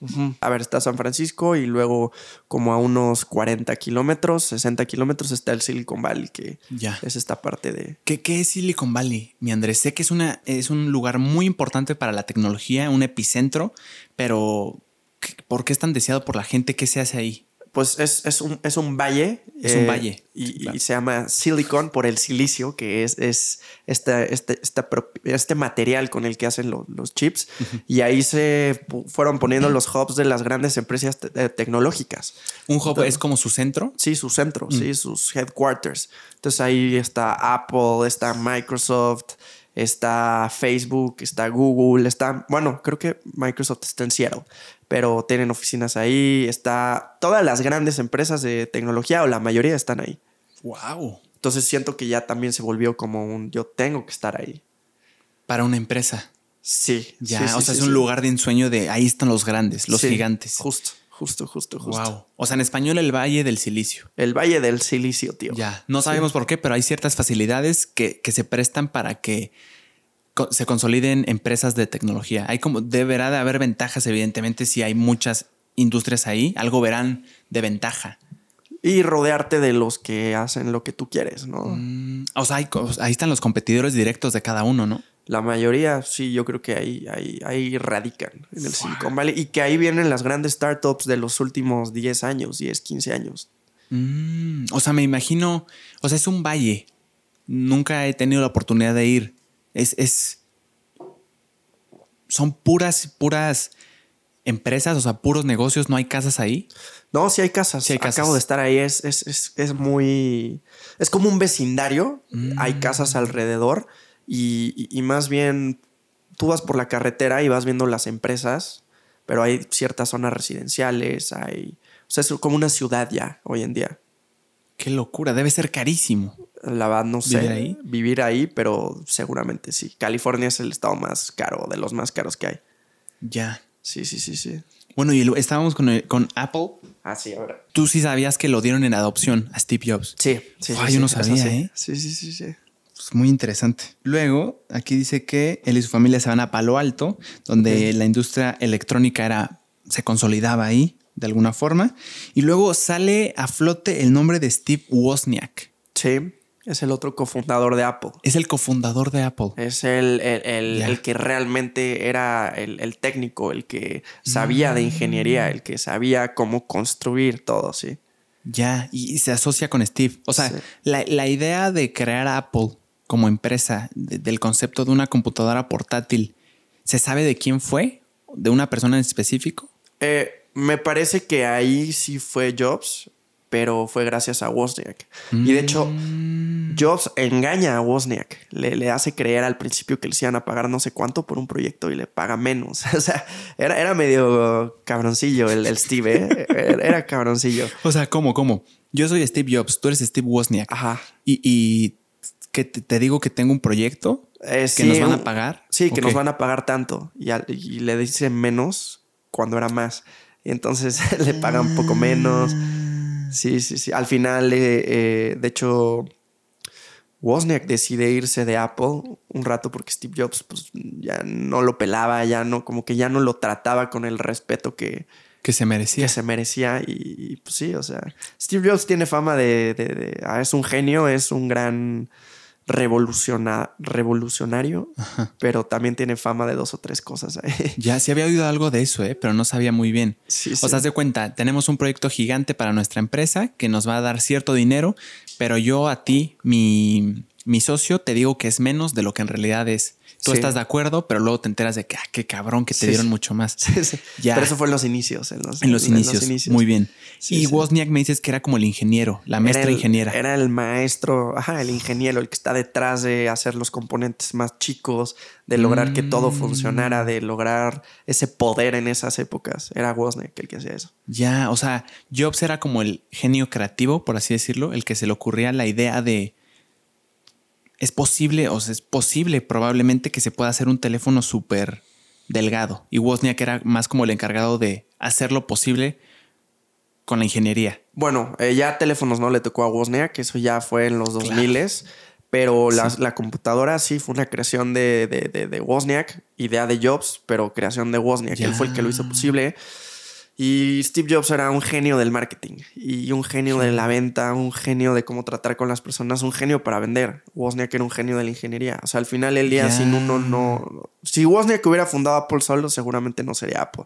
A ver, está San Francisco y luego como a unos 40 kilómetros, 60 kilómetros está el Silicon Valley, que Ya. es esta parte de... ¿Qué, qué es Silicon Valley, mi Andrés? Sé que es, una, es un lugar muy importante para la tecnología, un epicentro, pero ¿qué- ¿por qué es tan deseado por la gente? ¿Qué se hace ahí? Pues es, es un, es un valle. eh, Es un valle, Y, se llama Silicon por el silicio, que es, es esta, este, esta este material con el que hacen lo- los chips. Y ahí se fueron poniendo los hubs de las grandes empresas te- eh, tecnológicas. ¿Un hub es como su centro? Sí, su centro, Mm. sí, sus headquarters. Entonces ahí está Apple, está Microsoft, está Facebook, está Google, está, bueno, creo que Microsoft está en Seattle, pero tienen oficinas ahí, está, todas las grandes empresas de tecnología o la mayoría están ahí. ¡Wow! Entonces siento que ya también se volvió como un yo tengo que estar ahí. Para una empresa. Sí. Ya, sí, sí, o sea, sí, es un lugar de ensueño de ahí están los grandes, los gigantes. Justo, justo, justo, justo. Wow. O sea, en español el Valle del Silicio. El Valle del Silicio, tío. Ya. No sabemos por qué, pero hay ciertas facilidades que, que se prestan para que se consoliden empresas de tecnología. Hay como, deberá de haber ventajas, evidentemente, si hay muchas industrias ahí, algo verán de ventaja. Y rodearte de los que hacen lo que tú quieres, ¿no? Mm, o sea, hay ahí están los competidores directos de cada uno, ¿no? La mayoría, sí, yo creo que ahí, ahí, ahí radican en el Silicon Valley y que ahí vienen las grandes startups de los últimos 10 años, 10, 15 años. Mm, o sea, me imagino, o sea, es un valle. Nunca he tenido la oportunidad de ir. Es, es, son puras, puras empresas, o sea, puros negocios, no hay casas ahí. No, sí hay casas. Sí hay casas. Acabo de estar ahí. Es, es, es, es muy. Es como un vecindario. Hay casas alrededor. Y, y- y más bien tú vas por la carretera y vas viendo las empresas. Pero hay ciertas zonas residenciales. Hay. O sea, es como una ciudad ya hoy en día. Qué locura, debe ser carísimo. La verdad, no sé. ¿Vivir ahí? Vivir ahí, pero seguramente sí. California es el estado más caro, de los más caros que hay. Ya. Sí, sí, sí, sí. Bueno, y estábamos con, el- con Apple. Ah, sí, ahora. Tú sí sabías que lo dieron en adopción a Steve Jobs. Sí, sí. Sí, yo no sí, sabía, sí. ¿eh? Sí, sí, sí, sí. Pues muy interesante. Luego, aquí dice que él y su familia se van a Palo Alto, donde la industria electrónica era, se consolidaba ahí de alguna forma. Y luego sale a flote el nombre de Steve Wozniak. Sí, es el otro cofundador de Apple. Es el cofundador de Apple. Es el, el- el- que realmente era el, técnico, el que sabía de Mm. ingeniería, el que sabía cómo construir todo, sí. Ya, y, y se asocia con Steve. O sea, Sí. la, la idea de crear Apple como empresa, de- del concepto de una computadora portátil, ¿se sabe de quién fue? ¿De una persona en específico? Eh, me parece que ahí sí fue Jobs, pero fue gracias a Wozniak. Y de hecho, Mm. Jobs engaña a Wozniak. Le, le hace creer al principio que le iban a pagar no sé cuánto por un proyecto y le paga menos. O sea, era, era medio cabroncillo el, el Steve, ¿eh? Era, era cabroncillo. O sea, ¿cómo, cómo? Yo soy Steve Jobs, tú eres Steve Wozniak. Ajá. Y, y que te, te digo que tengo un proyecto Eh, que sí, nos van a pagar. Sí, que nos van a pagar tanto. Y, al- y le dicen menos cuando era más. Y entonces le pagan un poco menos. Sí, sí, sí. Al final, eh, eh, de hecho, Wozniak decide irse de Apple un rato porque Steve Jobs pues, ya no lo pelaba, ya no, como que ya no lo trataba con el respeto que, Que se merecía. que se merecía. Y, y, pues sí, o sea, Steve Jobs tiene fama de, de- de- ah, es un genio, es un gran revoluciona- revolucionario, pero también tiene fama de dos o tres cosas ahí. Ya, sí había oído algo de eso, ¿eh? pero no sabía muy bien. Sí, O sí. de cuenta, tenemos un proyecto gigante para nuestra empresa que nos va a dar cierto dinero, pero yo a ti, mi, mi socio, te digo que es menos de lo que en realidad es. Tú Sí. estás de acuerdo, pero luego te enteras de que, ah, qué cabrón, que te Sí, dieron sí. mucho más. Ya. Pero eso fue en los inicios. En los, En los, inicios. Muy bien. Y. Wozniak me dices que era como el ingeniero, la maestra el- ingeniera. Era el maestro, ajá, el ingeniero, el que está detrás de hacer los componentes más chicos, de lograr que todo Mm. funcionara, de lograr ese poder en esas épocas. Era Wozniak el que hacía eso. Ya, o sea, Jobs era como el genio creativo, por así decirlo, el que se le ocurría la idea de es posible, o sea, es posible probablemente que se pueda hacer un teléfono súper delgado. Y Wozniak era más como el encargado de hacer lo posible con la ingeniería. Bueno, eh, ya teléfonos no le tocó a Wozniak, eso ya fue en los 2000 pero la, la, computadora sí fue una creación de, de, de, de, Wozniak, idea de Jobs, pero creación de Wozniak. Él fue el que lo hizo posible. Y Steve Jobs era un genio del marketing y un genio de la venta, un genio de cómo tratar con las personas, un genio para vender. Wozniak era un genio de la ingeniería. O sea, al final del día, sin uno no. Si Wozniak hubiera fundado Apple solo, seguramente no sería Apple.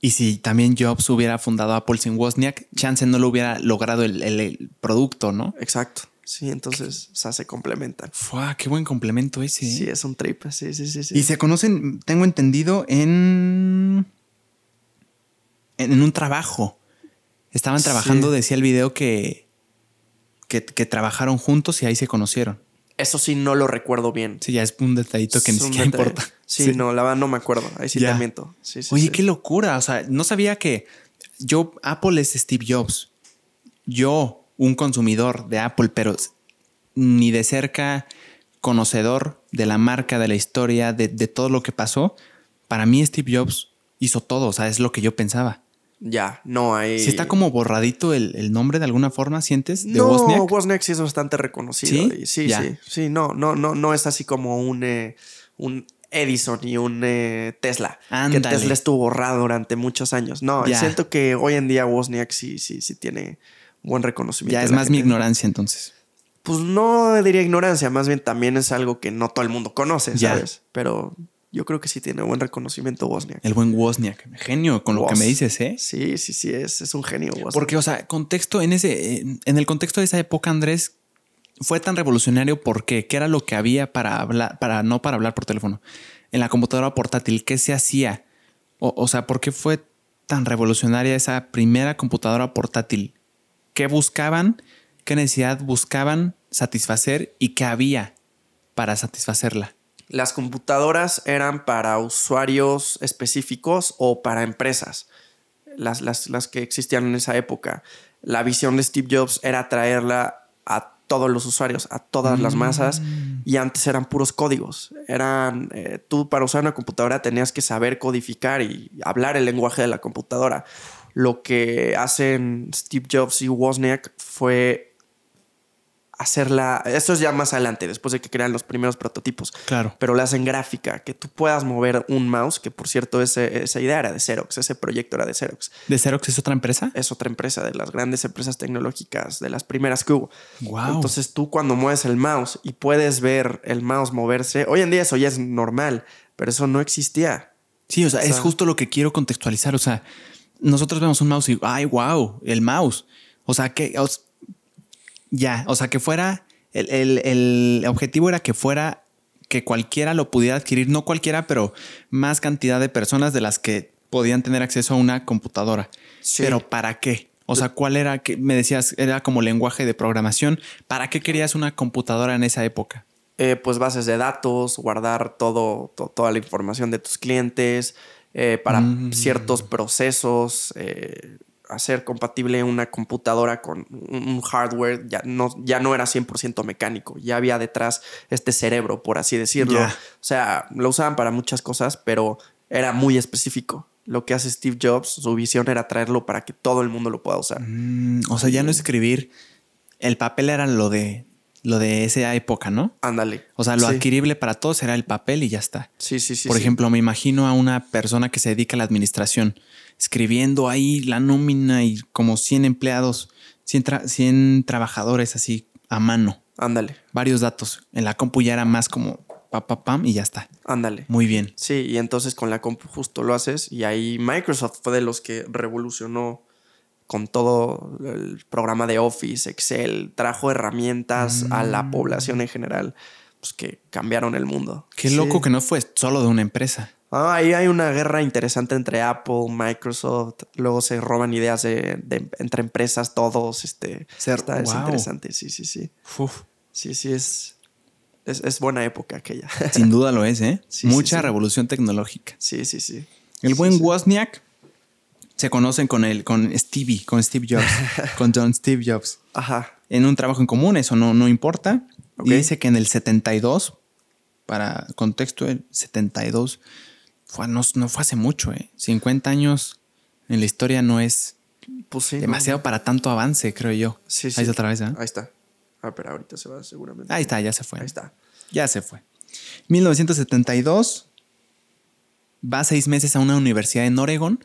Y si también Jobs hubiera fundado Apple sin Wozniak, chance no lo hubiera logrado el, el producto, ¿no? Exacto. Sí, entonces, o sea, se complementan. Fua, qué buen complemento ese. ¿eh? Sí, es un trip. Sí, sí, sí, sí. Y se conocen, tengo entendido, en. En, un trabajo. Estaban trabajando, decía el video que, que, trabajaron juntos y ahí se conocieron. Eso sí, no lo recuerdo bien. Sí, ya es un detallito que ni siquiera importa. Sí, no, la verdad no me acuerdo. Ahí sí te miento. Sí, Oye, qué locura. O sea, no sabía que yo, Apple es Steve Jobs. Yo, un consumidor de Apple, pero ni de cerca conocedor de la marca, de la historia, de, todo lo que pasó, para mí Steve Jobs hizo todo, o sea, es lo que yo pensaba. Ya, no hay. Si está como borradito el, nombre de alguna forma, ¿sientes? De no, Wozniak? sí es bastante reconocido. Sí, sí, sí, sí. no, no, no, no es así como un, eh, un Edison y un eh, Tesla. Que Tesla estuvo borrado durante muchos años. No, siento que hoy en día Wozniak sí, sí, sí tiene buen reconocimiento. Ya es más mi ignorancia entonces. Pues no diría ignorancia, más bien también es algo que no todo el mundo conoce, ¿sabes? Pero yo creo que sí tiene buen reconocimiento Wozniak. El buen Wozniak. Genio con lo que me dices, ¿eh? Sí, sí, sí, es, es un genio Wozniak. Porque, o sea, contexto, en ese, en el contexto de esa época, Andrés, fue tan revolucionario porque ¿qué era lo que había para hablar, para no para hablar por teléfono? En la computadora portátil, ¿qué se hacía? O, o sea, ¿por qué fue tan revolucionaria esa primera computadora portátil? qué buscaban, qué necesidad buscaban satisfacer y qué había para satisfacerla. Las computadoras eran para usuarios específicos o para empresas, las, las, que existían en esa época. La visión de Steve Jobs era traerla a todos los usuarios, a todas las masas, y antes eran puros códigos. Eran, eh, tú para usar una computadora tenías que saber codificar y hablar el lenguaje de la computadora lo que hacen Steve Jobs y Wozniak fue hacerla. Esto es ya más adelante, después de que crean los primeros prototipos. Claro. Pero la hacen gráfica, que tú puedas mover un mouse, que por cierto, esa idea era de Xerox, ese proyecto era de Xerox. ¿De Xerox es otra empresa? Es otra empresa, de las grandes empresas tecnológicas, de las primeras que hubo. Wow. Entonces tú cuando mueves el mouse y puedes ver el mouse moverse, hoy en día eso ya es normal, pero eso no existía. Sí, o sea, es justo lo que quiero contextualizar. O sea, nosotros vemos un mouse y, ay, wow, el mouse. O sea, que ya, o sea, que fuera, el, objetivo era que fuera, que cualquiera lo pudiera adquirir, no cualquiera, pero más cantidad de personas de las que podían tener acceso a una computadora. Pero ¿para qué? O sea, ¿cuál era? Que me decías, era como lenguaje de programación. ¿Para qué querías una computadora en esa época? Eh, pues bases de datos, guardar todo, toda la información de tus clientes, eh, para mm. ciertos procesos, eh, hacer compatible una computadora con un hardware, ya no, ya no era 100% mecánico, ya había detrás este cerebro, por así decirlo. O sea, lo usaban para muchas cosas, pero era muy específico. Lo que hace Steve Jobs, su visión era traerlo para que todo el mundo lo pueda usar. Mm, o sea, ya no escribir. El papel era lo de lo de esa época, ¿no? Ándale. O sea, lo adquirible para todos será el papel y ya está. Sí, sí, sí. Por ejemplo, me imagino a una persona que se dedica a la administración, escribiendo ahí la nómina y como 100 empleados, 100, trabajadores así a mano. Ándale. Varios datos. En la compu ya era más como pa, pa, pam y ya está. Ándale. Muy bien. Sí, y entonces con la compu justo lo haces y ahí Microsoft fue de los que revolucionó con todo el programa de Office, Excel, trajo herramientas a la mm. población en general pues, que cambiaron el mundo. Qué loco que no fue solo de una empresa. Ah, ahí hay una guerra interesante entre Apple, Microsoft, luego se roban ideas de, entre empresas, todos, este, está, es interesante, sí, sí, sí. Sí, sí, es, es, buena época aquella. Sin duda lo es, ¿eh? Mucha revolución tecnológica. Sí, sí, sí. El buen Wozniak se conocen con el, con Stevie, con Steve Jobs, con John Steve Jobs. Ajá. En un trabajo en común, eso no, no importa. Y dice que en el 72, para contexto, el 72 fue, no, no fue hace mucho, ¿eh? 50 años en la historia no es Pues sí. no, Demasiado para tanto avance, creo yo. Sí, sí. Ahí está otra vez, ¿eh? Ahí está. Ah, pero ahorita se va seguramente. Ahí está, ya se fue. Ahí está. Ya se fue. 1972. Va seis meses a una universidad en Oregon,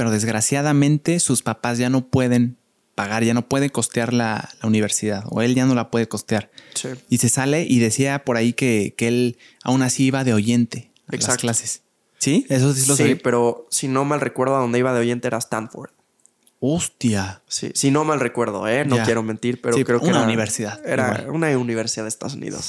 pero desgraciadamente sus papás ya no pueden pagar, ya no pueden costear la, la universidad, o él ya no la puede costear. Sí. Y se sale y decía por ahí que, que él aún así iba de oyente a las clases. ¿Sí? Eso sí lo Sí, sabía. pero si no mal recuerdo, a donde iba de oyente era Stanford. Hostia. Sí, si no mal recuerdo, ¿eh? No Ya. quiero mentir, pero Sí, creo que una era- universidad, Era igual. una universidad de Estados Unidos.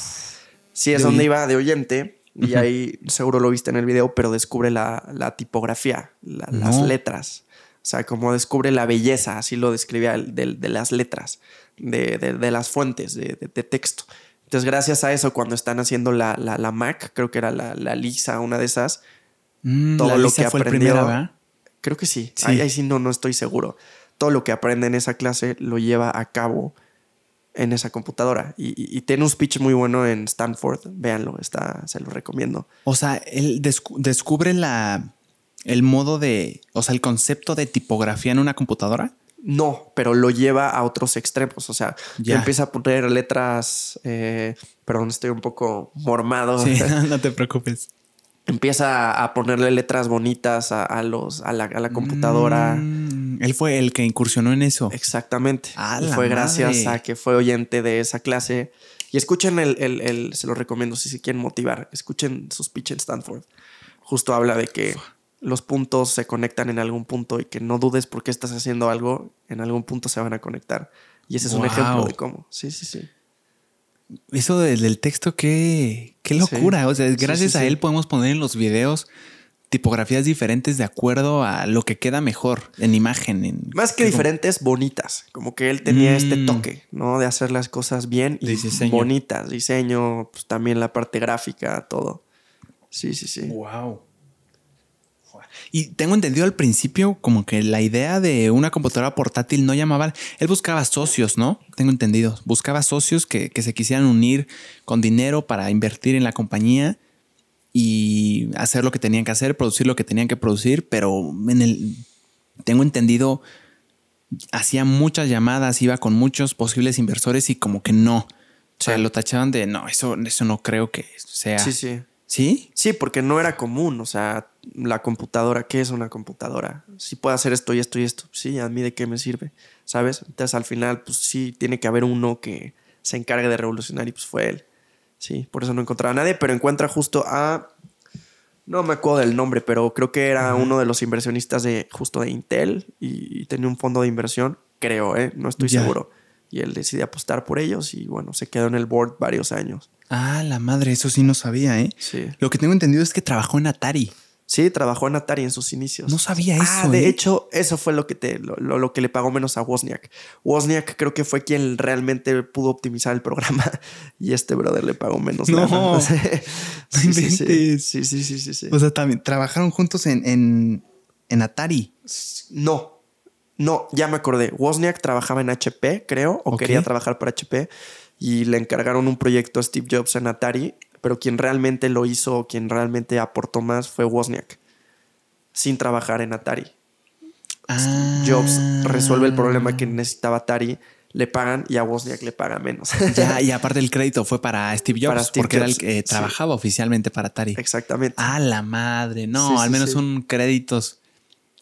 Sí, es De donde iba de oyente. Y ahí seguro lo viste en el video, pero descubre la, la tipografía, la- las letras. O sea, como descubre la belleza, así lo describía de, de las letras, de, de- de las fuentes de, texto. Entonces, gracias a eso, cuando están haciendo la, la- la Mac, creo que era la, la Lisa, una de esas, Mm, Todo lo Lisa que fue aprendió-. Creo que sí. Sí. Ahí, ahí sí no, no estoy seguro. Todo lo que aprende en esa clase lo lleva a cabo en esa computadora. Y, y- y tiene un speech muy bueno en Stanford. Véanlo, está, se lo recomiendo. O sea, él descu- descubre la, el modo de, o sea, el concepto de tipografía en una computadora. No, pero lo lleva a otros extremos. O sea, Ya. empieza a poner letras. eh, perdón, estoy un poco mormado. Sí, no te preocupes. Empieza a ponerle letras bonitas a, a los, a, la, a la computadora. Mm, él fue el que incursionó en eso. Exactamente. ¡A Y fue gracias a que fue oyente de esa clase. Y escuchen el, el- el- se lo recomiendo si se quieren motivar, escuchen su speech en Stanford. Justo habla de que los puntos se conectan en algún punto y que no dudes por qué estás haciendo algo, en algún punto se van a conectar. Y ese es un ejemplo de cómo. Sí, sí, sí. Eso de- del texto, qué, qué locura. O sea, gracias sí, a sí. él podemos poner en los videos tipografías diferentes de acuerdo a lo que queda mejor en imagen. en- Más que como- diferentes, bonitas. Como que él tenía este Mm. toque, ¿no? De hacer las cosas bien y diseño. bonitas. Diseño, pues también la parte gráfica, todo. Sí, sí, sí. Wow. Y tengo entendido al principio como que la idea de una computadora portátil no llamaba, él buscaba socios, ¿no? Tengo entendido, buscaba socios que, que se quisieran unir con dinero para invertir en la compañía y hacer lo que tenían que hacer, producir lo que tenían que producir, pero en el, tengo entendido, hacía muchas llamadas, iba con muchos posibles inversores y como que no. O sea, Sí. lo tachaban de, no, eso, eso no creo que sea. Sí, sí. ¿Sí? Sí, porque no era común. O sea, la computadora, ¿qué es una computadora? Si puedo hacer esto y esto y esto. Sí, a mí de qué me sirve, ¿sabes? Entonces al final, pues sí, tiene que haber uno que se encargue de revolucionar y pues fue él. Sí, por eso no encontraba a nadie, pero encuentra justo a... No me acuerdo del nombre, pero creo que era uno de los inversionistas de justo de Intel y, y tenía un fondo de inversión, creo, ¿eh? No estoy seguro. Y él decide apostar por ellos y bueno, se quedó en el board varios años. Ah, la madre, eso sí no sabía, ¿eh? Sí. Lo que tengo entendido es que trabajó en Atari. Sí, trabajó en Atari en sus inicios. No sabía Ah, eso, de ¿eh? hecho, eso fue lo que, te, lo, lo- lo que le pagó menos a Wozniak. Wozniak creo que fue quien realmente pudo optimizar el programa y este brother le pagó menos. No. sí, sí, sí, sí, sí, sí, sí. O sea, también trabajaron juntos en, en, en Atari. no, no, ya me acordé. Wozniak trabajaba en HP, creo, o quería trabajar para HP y le encargaron un proyecto a Steve Jobs en Atari, pero quien realmente lo hizo, quien realmente aportó más fue Wozniak, sin trabajar en Atari. Ah. Jobs resuelve el problema que necesitaba Atari, le pagan y a Wozniak le paga menos. Ya, y aparte el crédito fue para Steve Jobs, Para Steve porque era el que trabajaba oficialmente para Atari. Exactamente. Ah, la madre. No, Sí, al menos sí. un créditos.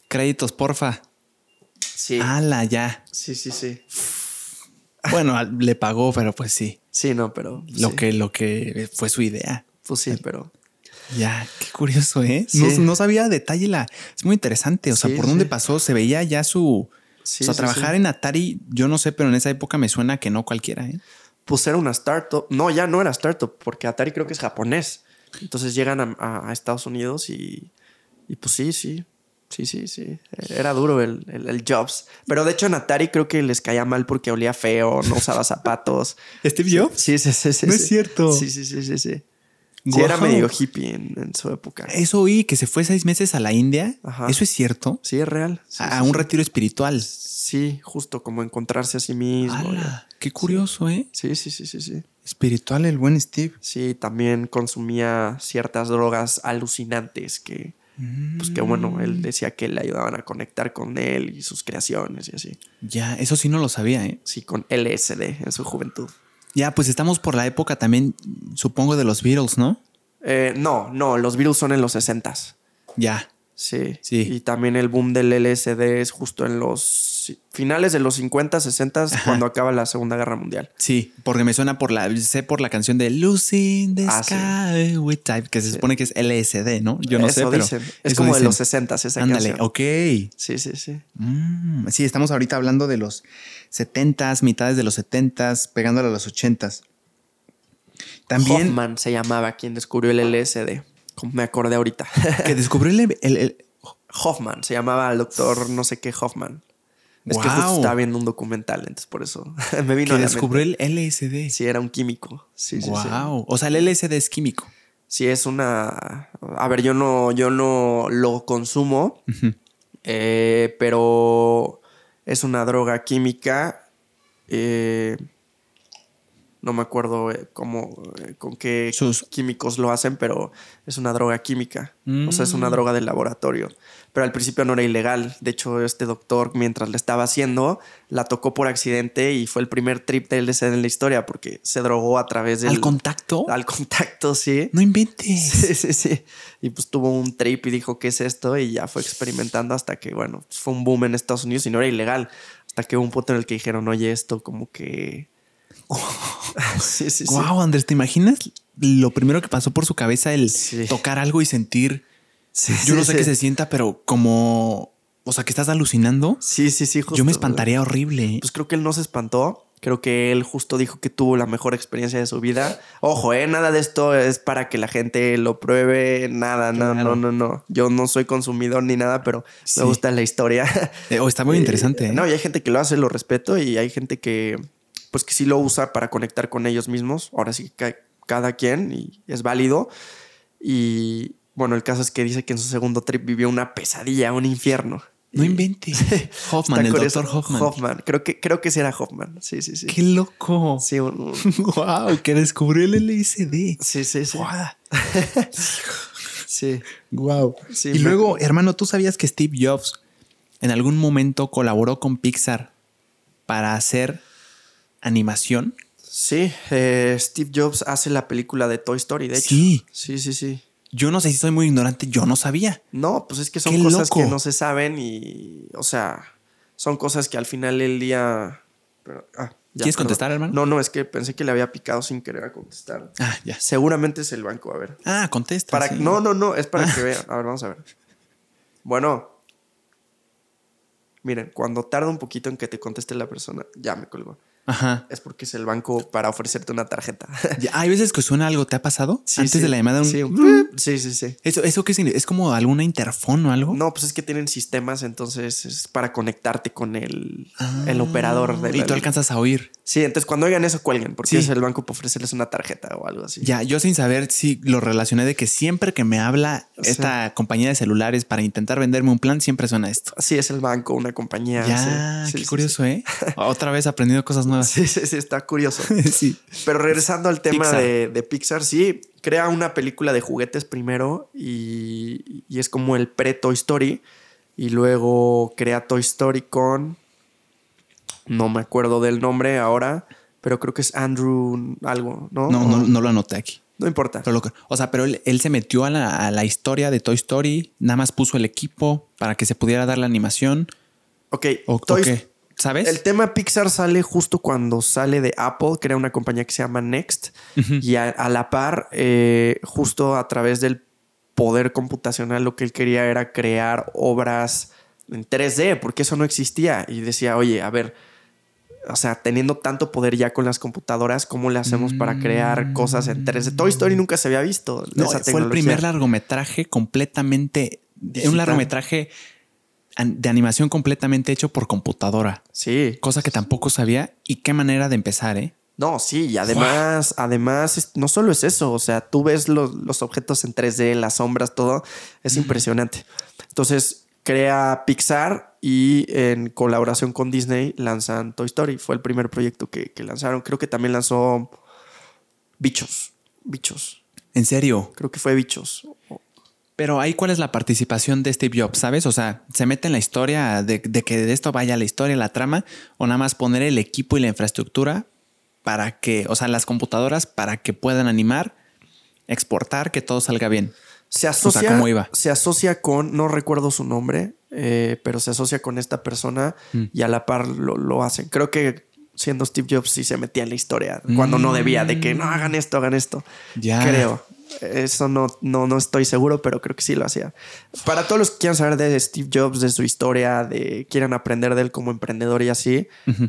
Créditos, porfa. Sí. Ala, ya. Sí, sí, sí. Bueno, le pagó, pero pues sí. Sí, no, pero. Lo sí. que, lo que fue su idea. Pues sí, pero. Ya, qué curioso, ¿eh? Sí. No, no sabía a detalle la. Es muy interesante. O sea, Sí, por dónde pasó, se veía ya su. O sea, trabajar en Atari, yo no sé, pero en esa época me suena que no cualquiera, ¿eh? Pues era una startup. No, ya no era startup, porque Atari creo que es japonés. Entonces llegan a, a- a Estados Unidos y. Y pues sí, sí. Sí, sí, sí. Era duro el, el- el Jobs. Pero de hecho en Atari creo que les caía mal porque olía feo, no usaba zapatos. ¿Steve Jobs? Sí, sí, sí. sí No sí. es cierto. Sí, sí, sí, sí, sí. Sí, era medio hippie en, en su época. Eso oí que se fue seis meses a la India. Ajá. ¿Eso es cierto? Sí, es real. A un retiro espiritual. Sí, justo como encontrarse a sí mismo. Qué curioso, ¿eh? Sí, sí, sí, sí, sí. Espiritual el buen Steve. Sí, también consumía ciertas drogas alucinantes que pues que bueno, él decía que le ayudaban a conectar con él y sus creaciones y así. Ya, eso sí no lo sabía, ¿eh? Sí, con LSD en su juventud. Ya, pues estamos por la época también, supongo, de los Beatles, ¿no? Eh, no, no, los Beatles son en los 60 Ya. Sí. Sí. Y también el boom del LSD es justo en los finales de los 50, 60, cuando acaba la Segunda Guerra Mundial. Sí, porque me suena por la, sé por la canción de Lucy in the Ah, sí. Sky with Type, que se supone que es LSD, ¿no? Yo no Eso sé, pero dicen. Es como de los 60 esa Ándale, canción. ok. Sí, sí, sí. Mm, sí, estamos ahorita hablando de los 70s, mitades de los 70s, pegándole a los 80s. También Hoffman se llamaba quien descubrió el LSD. Me acordé ahorita. que descubrió el, el- el- Hoffman, se llamaba el doctor no sé qué Hoffman. Es que justo estaba viendo un documental, entonces por eso me vino que descubrió el LSD. Sí, era un químico. Sí, sí, sí. wow. O sea, el LSD es químico. Sí, es una. A ver, yo no, yo no lo consumo, eh, pero es una droga química. eh, no me acuerdo eh, cómo, con qué Sus- químicos lo hacen, pero es una droga química. O sea, es una Mm. droga del laboratorio. Pero al principio no era ilegal. De hecho, este doctor, mientras le estaba haciendo, la tocó por accidente y fue el primer trip de LSD en la historia porque se drogó a través del. ¿Al contacto? Al contacto, sí. No inventes. Sí, sí, sí. Y pues tuvo un trip y dijo, ¿qué es esto? Y ya fue experimentando hasta que, bueno, pues, fue un boom en Estados Unidos y no era ilegal. Hasta que hubo un punto en el que dijeron, oye, esto como que... sí, sí, sí. Wow, Andrés, ¿te imaginas lo primero que pasó por su cabeza el Sí. tocar algo y sentir? Sí, Yo no sí, sé qué sí. se sienta, pero como, o sea, que estás alucinando. Sí, sí, sí. justo. Yo me espantaría horrible. Pues creo que él no se espantó. Creo que él justo dijo que tuvo la mejor experiencia de su vida. Ojo, eh, nada de esto es para que la gente lo pruebe. Nada, no, Claro. no, no, no. Yo no soy consumidor ni nada, pero Sí. me gusta la historia. Eh, oh, está muy interesante. ¿eh? No, y hay gente que lo hace, lo respeto, y hay gente que, pues, que sí lo usa para conectar con ellos mismos. Ahora sí, cada quien, y es válido. Y bueno, el caso es que dice que en su segundo trip vivió una pesadilla, un infierno. No inventes. Hoffman, el doctor Hoffman. Hoffman. Creo que, creo que sí era Hoffman. Sí, sí, sí. Qué loco. Sí, un- un- wow, que descubrió el LSD. sí, sí, sí. Guau. Sí. Wow. Sí, y me- luego, hermano, ¿tú sabías que Steve Jobs en algún momento colaboró con Pixar para hacer animación? Sí, eh, Steve Jobs hace la película de Toy Story, de hecho. Sí. Sí, sí, sí. Yo no sé si soy muy ignorante, yo no sabía. No, pues es que son ¡Qué cosas loco! que no se saben y, o sea, son cosas que al final del día... pero- ah, ya, ¿Quieres perdón. contestar, hermano? No, no, es que pensé que le había picado sin querer a contestar. Ah, ya. Seguramente es el banco, a ver. Ah, contesta. Para, sí. No, no, no, es para que vean. A ver, vamos a ver. Bueno. Miren, cuando tarda un poquito en que te conteste la persona, ya me colgó. Ajá. Es porque es el banco para ofrecerte una tarjeta. Ya, hay veces que suena algo, ¿te ha pasado? Sí, Antes sí. de la llamada, un... Sí, un- sí, sí, sí. ¿Eso, ¿Eso qué significa? ¿Es como alguna interfón o algo? No, pues es que tienen sistemas, entonces es para conectarte con el, Ah, el operador de Y tú alcanzas a oír. Sí, entonces cuando oigan eso, cuelguen, porque Sí. es el banco para ofrecerles una tarjeta o algo así. Ya, yo sin saber si lo relacioné de que siempre que me habla esta compañía de celulares para intentar venderme un plan, siempre suena esto. Sí, es el banco, una compañía. Ya, qué curioso, ¿eh? Otra vez aprendiendo cosas nuevas. Sí, sí, sí, está curioso. sí. Pero regresando al tema. De, de Pixar, sí, crea una película de juguetes primero y, y es como el pre-Toy Story. Y luego crea Toy Story con. No me acuerdo del nombre ahora, pero creo que es Andrew algo, ¿no? No, O- no, no lo anoté aquí. no importa. Pero lo que- o sea, pero él, él se metió a la, a la historia de Toy Story, nada más puso el equipo para que se pudiera dar la animación. Ok, ¿O, o Toy- qué? ¿Sabes? El tema Pixar sale justo cuando sale de Apple, crea una compañía que se llama Next. Y a, a la par, eh, justo a través del poder computacional, lo que él quería era crear obras en 3D, porque eso no existía. Y decía, oye, a ver, o sea, teniendo tanto poder ya con las computadoras, ¿cómo le hacemos para crear cosas en 3D? Toy Story nunca se había visto. No, esa fue el primer largometraje completamente. Digital. Un largometraje de animación completamente hecho por computadora. Sí. Cosa que tampoco sabía. Y qué manera de empezar, ¿eh? No, sí, y además, además, no solo es eso, o sea, tú ves los, los objetos en 3D, las sombras, todo, es impresionante. Entonces, crea Pixar y en colaboración con Disney lanzan Toy Story. Fue el primer proyecto que, que lanzaron. Creo que también lanzó Bichos. Bichos. En serio. Creo que fue Bichos. Pero ahí, ¿cuál es la participación de Steve Jobs? ¿Sabes? O sea, ¿se mete en la historia de, de que de esto vaya la historia, la trama? ¿O nada más poner el equipo y la infraestructura para que, o sea, las computadoras para que puedan animar, exportar, que todo salga bien? Se asocia, se asocia con, no recuerdo su nombre, eh, pero se asocia con esta persona Mm. y a la par lo, lo hacen. Creo que siendo Steve Jobs sí se metía en la historia cuando no debía, de que no hagan esto, hagan esto. Ya. Creo. Eso no, no, no estoy seguro, pero creo que sí lo hacía. Para todos los que quieran saber de Steve Jobs, de su historia, de quieran aprender de él como emprendedor y así,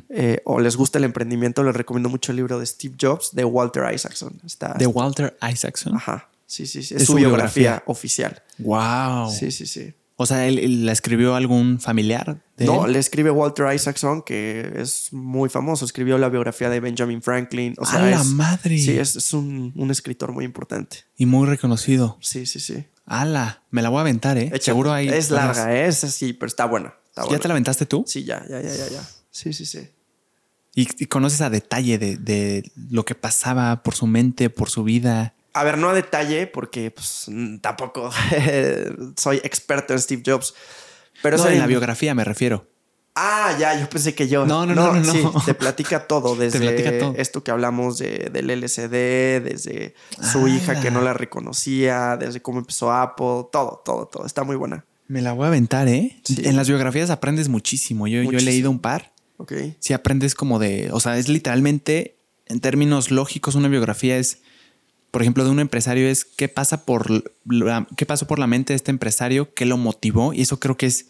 eh, o les gusta el emprendimiento, les recomiendo mucho el libro de Steve Jobs de Walter Isaacson. Está, De Walter Isaacson. Ajá. Sí, sí, sí. Es, Es su su biografía, biografía. oficial. Wow. Sí, sí, sí. O sea, ¿él, él la escribió algún familiar? De No, él? le escribe Walter Isaacson, que es muy famoso. Escribió la biografía de Benjamin Franklin. O sea, ¡A la es- madre! Sí, es, es un, un escritor muy importante. Y muy reconocido. Sí, sí, sí. ¡Hala! Me la voy a aventar, ¿eh? Echa- Seguro hay. Es larga, ¿eh? es así, pero está buena. Está ¿Ya buena. te la aventaste tú? Sí, ya, ya, ya, ya, ya. Sí, sí, sí. Y, y conoces a detalle de, de lo que pasaba por su mente, por su vida. A ver, no a detalle, porque pues, tampoco soy experto en Steve Jobs. Pero no, en la biografía me refiero. Ah, ya, yo pensé que yo. No, no, no, no, no. Sí, te platica todo, desde platica todo. esto que hablamos de- del LCD, desde su hija que no la reconocía, desde cómo empezó Apple, todo, todo, todo. Está muy buena. Me la voy a aventar, ¿eh? Sí. En las biografías aprendes muchísimo. Yo, yo he Muchísimo. leído un par. Ok. Sí aprendes como de... O sea, es literalmente, en términos lógicos, una biografía es... Por ejemplo, de un empresario es qué pasa por la, qué pasó por la mente de este empresario, qué lo motivó. Y eso creo que es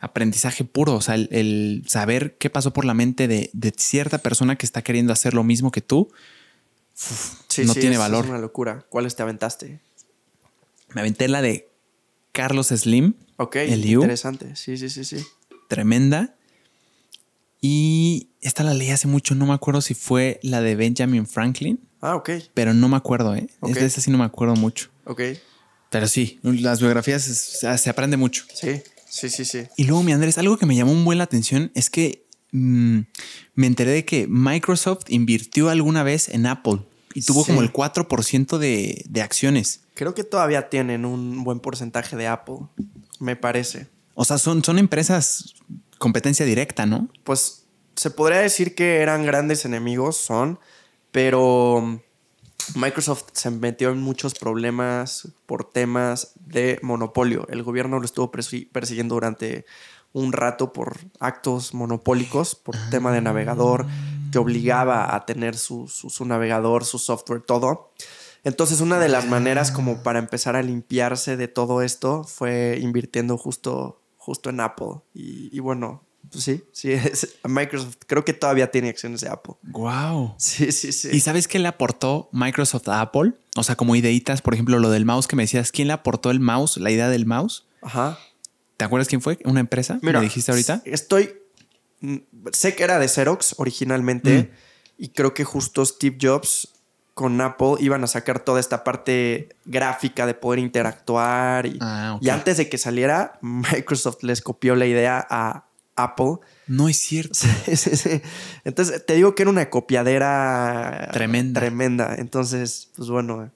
aprendizaje puro. O sea, el, el saber qué pasó por la mente de, de cierta persona que está queriendo hacer lo mismo que tú. uf, Sí, no sí, tiene valor. Es una locura. ¿Cuáles te aventaste? Me aventé la de Carlos Slim. Ok, El interesante. Sí, sí, sí, sí. tremenda. Y esta la leí hace mucho, no me acuerdo si fue la de Benjamin Franklin, Ah, ok, pero no me acuerdo, ¿eh? Ok. Es de esa sí no me acuerdo mucho. ok. Pero sí, las biografías es- se aprende mucho. Sí, sí, sí, sí. Y luego, mi Andrés, algo que me llamó un buen la atención es que mm, me enteré de que Microsoft invirtió alguna vez en Apple y tuvo Sí. como el 4% de, de acciones. Creo que todavía tienen un buen porcentaje de Apple, me parece. O sea, son, son empresas competencia directa, ¿no? Pues se podría decir que eran grandes enemigos, son, pero mm, Microsoft se metió en muchos problemas por temas de monopolio. El gobierno lo estuvo persi- persiguiendo durante un rato por actos monopólicos, por tema de navegador, que obligaba a tener su, su- su navegador, su software, todo. Entonces, una de las maneras como para empezar a limpiarse de todo esto fue invirtiendo justo, justo en Apple. Y, y bueno, pues sí, sí, es- Microsoft creo que todavía tiene acciones de Apple. Wow. Sí, sí, sí. ¿Y sabes qué le aportó Microsoft a Apple? O sea, como ideitas, por ejemplo, lo del mouse que me decías, ¿quién le aportó el mouse, la idea del mouse? Ajá. ¿Te acuerdas quién fue? ¿Una empresa? Mira, ¿Me dijiste ahorita? Estoy. mm, Sé que era de Xerox originalmente. Mm. Y creo que justo Steve Jobs con Apple iban a sacar toda esta parte gráfica de poder interactuar. Y, Ah, y antes de que saliera, Microsoft les copió la idea a Apple. No es cierto. Entonces, te digo que era una copiadera Tremenda. Tremenda. Entonces, pues bueno,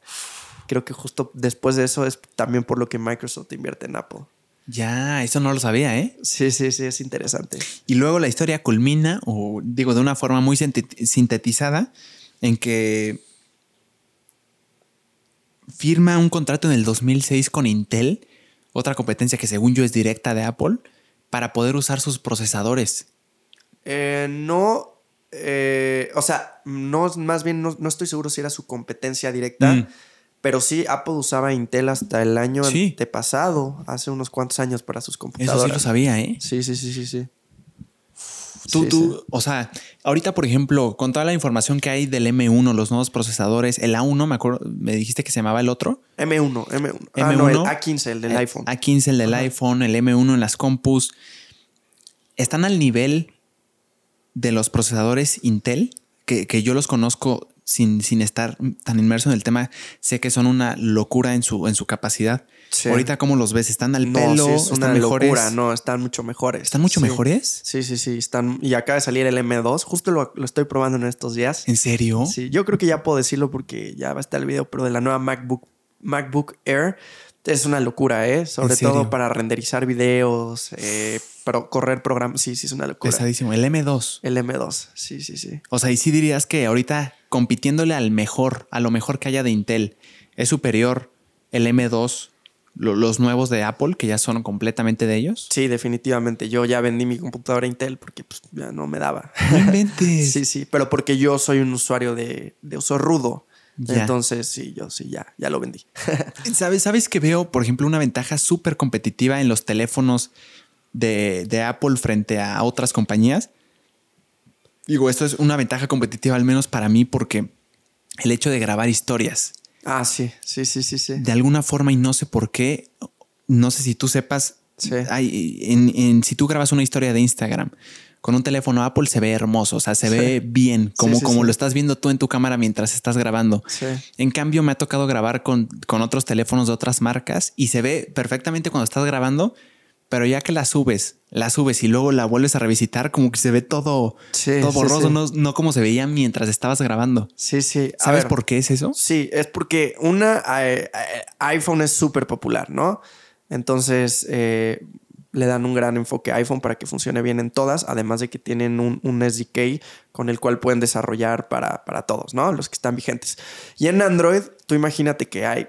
creo que justo después de eso es también por lo que Microsoft invierte en Apple. Ya, eso no lo sabía, ¿eh? Sí, sí, sí, es interesante. Y luego la historia culmina, o digo, de una forma muy sintet- sintetizada, en que firma un contrato en el 2006 con Intel, otra competencia que según yo es directa de Apple, para poder usar sus procesadores. Eh, no, eh, o sea, no, más bien no, no estoy seguro si era su competencia directa, Mm. pero sí, Apple usaba Intel hasta el año Sí. antepasado, hace unos cuantos años para sus Eso computadoras. sí lo sabía, ¿eh? Sí, sí, sí, sí, sí. Tú, Sí, tú, sí. o sea, ahorita, por ejemplo, con toda la información que hay del M1, los nuevos procesadores, el A1, me acuerdo, me dijiste que se llamaba el otro. M1, M1. Ah, no, M1. el A15, el del Eh, iPhone. A15, el del Ajá. iPhone, el M1 en las compus. ¿Están al nivel de los procesadores Intel? Que, que yo los conozco sin, sin estar tan inmerso en el tema. Sé que son una locura en su, en su capacidad. Sí. Ahorita, ¿cómo los ves? ¿Están al no, pelo? sí, es ¿Están una mejores? locura, no, están mucho mejores. ¿Están mucho Sí. mejores? Sí, sí, sí, están. Y acaba de salir el M2, justo lo, lo estoy probando en estos días. ¿En serio? Sí, yo creo que ya puedo decirlo porque ya va a estar el video, pero de la nueva MacBook MacBook Air es una locura, ¿eh? Sobre todo para renderizar videos, eh, pero correr programas. Sí, sí, es una locura. Pesadísimo. El M2. El M2, sí, sí, sí. O sea, y sí dirías que ahorita compitiéndole al mejor, a lo mejor que haya de Intel, es superior el M2 los nuevos de Apple, que ya son completamente de ellos? Sí, definitivamente. Yo ya vendí mi computadora Intel porque pues, ya no me daba. No sí, sí, pero porque yo soy un usuario de, uso rudo. Entonces, sí, yo sí, ya, ya lo vendí. ¿Sabes, ¿Sabes que veo, por ejemplo, una ventaja súper competitiva en los teléfonos de, de Apple frente a otras compañías? Digo, esto es una ventaja competitiva al menos para mí porque el hecho de grabar historias. Ah, sí, sí, sí, sí, sí. De alguna forma, y no sé por qué, no sé si tú sepas, hay, en, si tú grabas una historia de Instagram con un teléfono Apple se ve hermoso, o sea, se ve bien, como, como lo estás viendo tú en tu cámara mientras estás grabando. En cambio, me ha tocado grabar con, con otros teléfonos de otras marcas y se ve perfectamente cuando estás grabando, pero ya que la subes, la subes y luego la vuelves a revisitar, como que se ve todo, todo borroso, no, como se veía mientras estabas grabando. Sí, sí. ¿Sabes por qué es eso? Sí, es porque una eh, eh, iPhone es súper popular, ¿no? Entonces eh, le dan un gran enfoque a iPhone para que funcione bien en todas, además de que tienen un, un SDK con el cual pueden desarrollar para, para, todos, ¿no? Los que están vigentes. Y en Android, tú imagínate que hay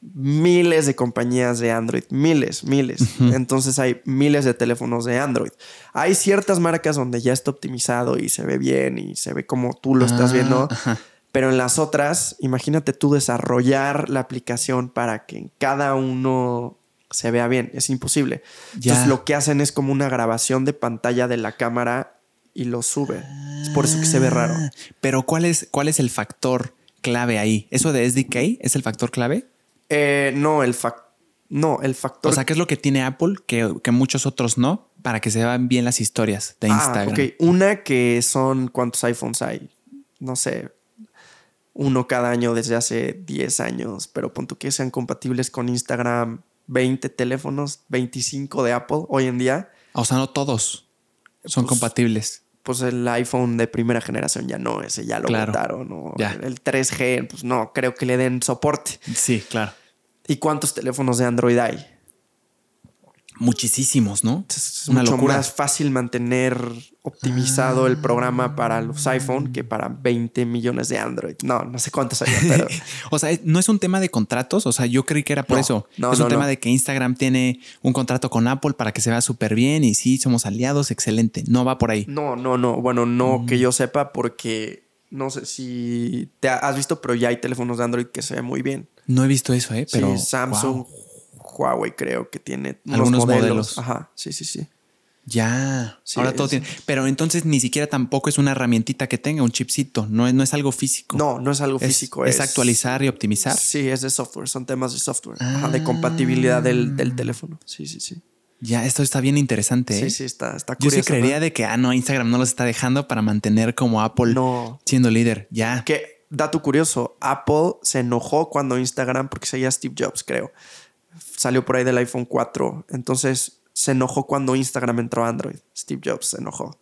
miles de compañías de Android, miles, miles. Entonces hay miles de teléfonos de Android. Hay ciertas marcas donde ya está optimizado y se ve bien y se ve como tú lo estás viendo. Ah, pero en las otras, imagínate tú desarrollar la aplicación para que en cada uno se vea bien. Es imposible. Entonces lo que hacen es como una grabación de pantalla de la cámara y lo sube. Es por eso que se ve raro. Ah, pero ¿cuál es, cuál es el factor clave ahí? ¿Eso de SDK es el factor clave? Eh, no, el no, el factor. O sea, ¿qué es lo que tiene Apple que, muchos otros no? Para que se vean bien las historias de ah, Instagram. Ok. Una que son cuántos iPhones hay. No sé. Uno cada año desde hace 10 años. Pero punto que sean compatibles con Instagram. 20 teléfonos, 25 de Apple hoy en día. O sea, no todos son pues, compatibles. Pues el iPhone de primera generación ya no, ese ya lo claro. El 3G, pues no, creo que le den soporte. Sí, claro. ¿Y cuántos teléfonos de Android hay? Muchísimos, ¿no? Es una mucho más fácil mantener optimizado el programa para los iPhone que para 20 millones de Android. No, no sé cuántos hay, pero... o sea, no es un tema de contratos. O sea, yo creí que era por eso. No, es un tema de que Instagram tiene un contrato con Apple para que se vea súper bien y sí, somos aliados, excelente. No va por ahí. No, no, no. Bueno, no que yo sepa porque no sé si te has visto, pero ya hay teléfonos de Android que se ven muy bien. No he visto eso, ¿eh? Pero. Samsung, Huawei creo que tiene algunos modelos. Ajá, sí, sí, sí. Ya, ahora todo tiene. Pero entonces ni siquiera tampoco es una herramientita que tenga un chipcito, no es, no es algo físico. No, no es algo físico. Es, actualizar y optimizar. Sí, es de software, son temas de software, de compatibilidad del, del, teléfono. Sí, sí, sí. Ya, esto está bien interesante. Sí, ¿eh? sí, está, está curioso. Yo sí creería de que, ah, no, Instagram no los está dejando para mantener como Apple siendo líder. Ya. Que dato curioso, Apple se enojó cuando Instagram, porque seguía Steve Jobs, creo, salió por ahí del iPhone 4. Entonces se enojó cuando Instagram entró a Android. Steve Jobs se enojó,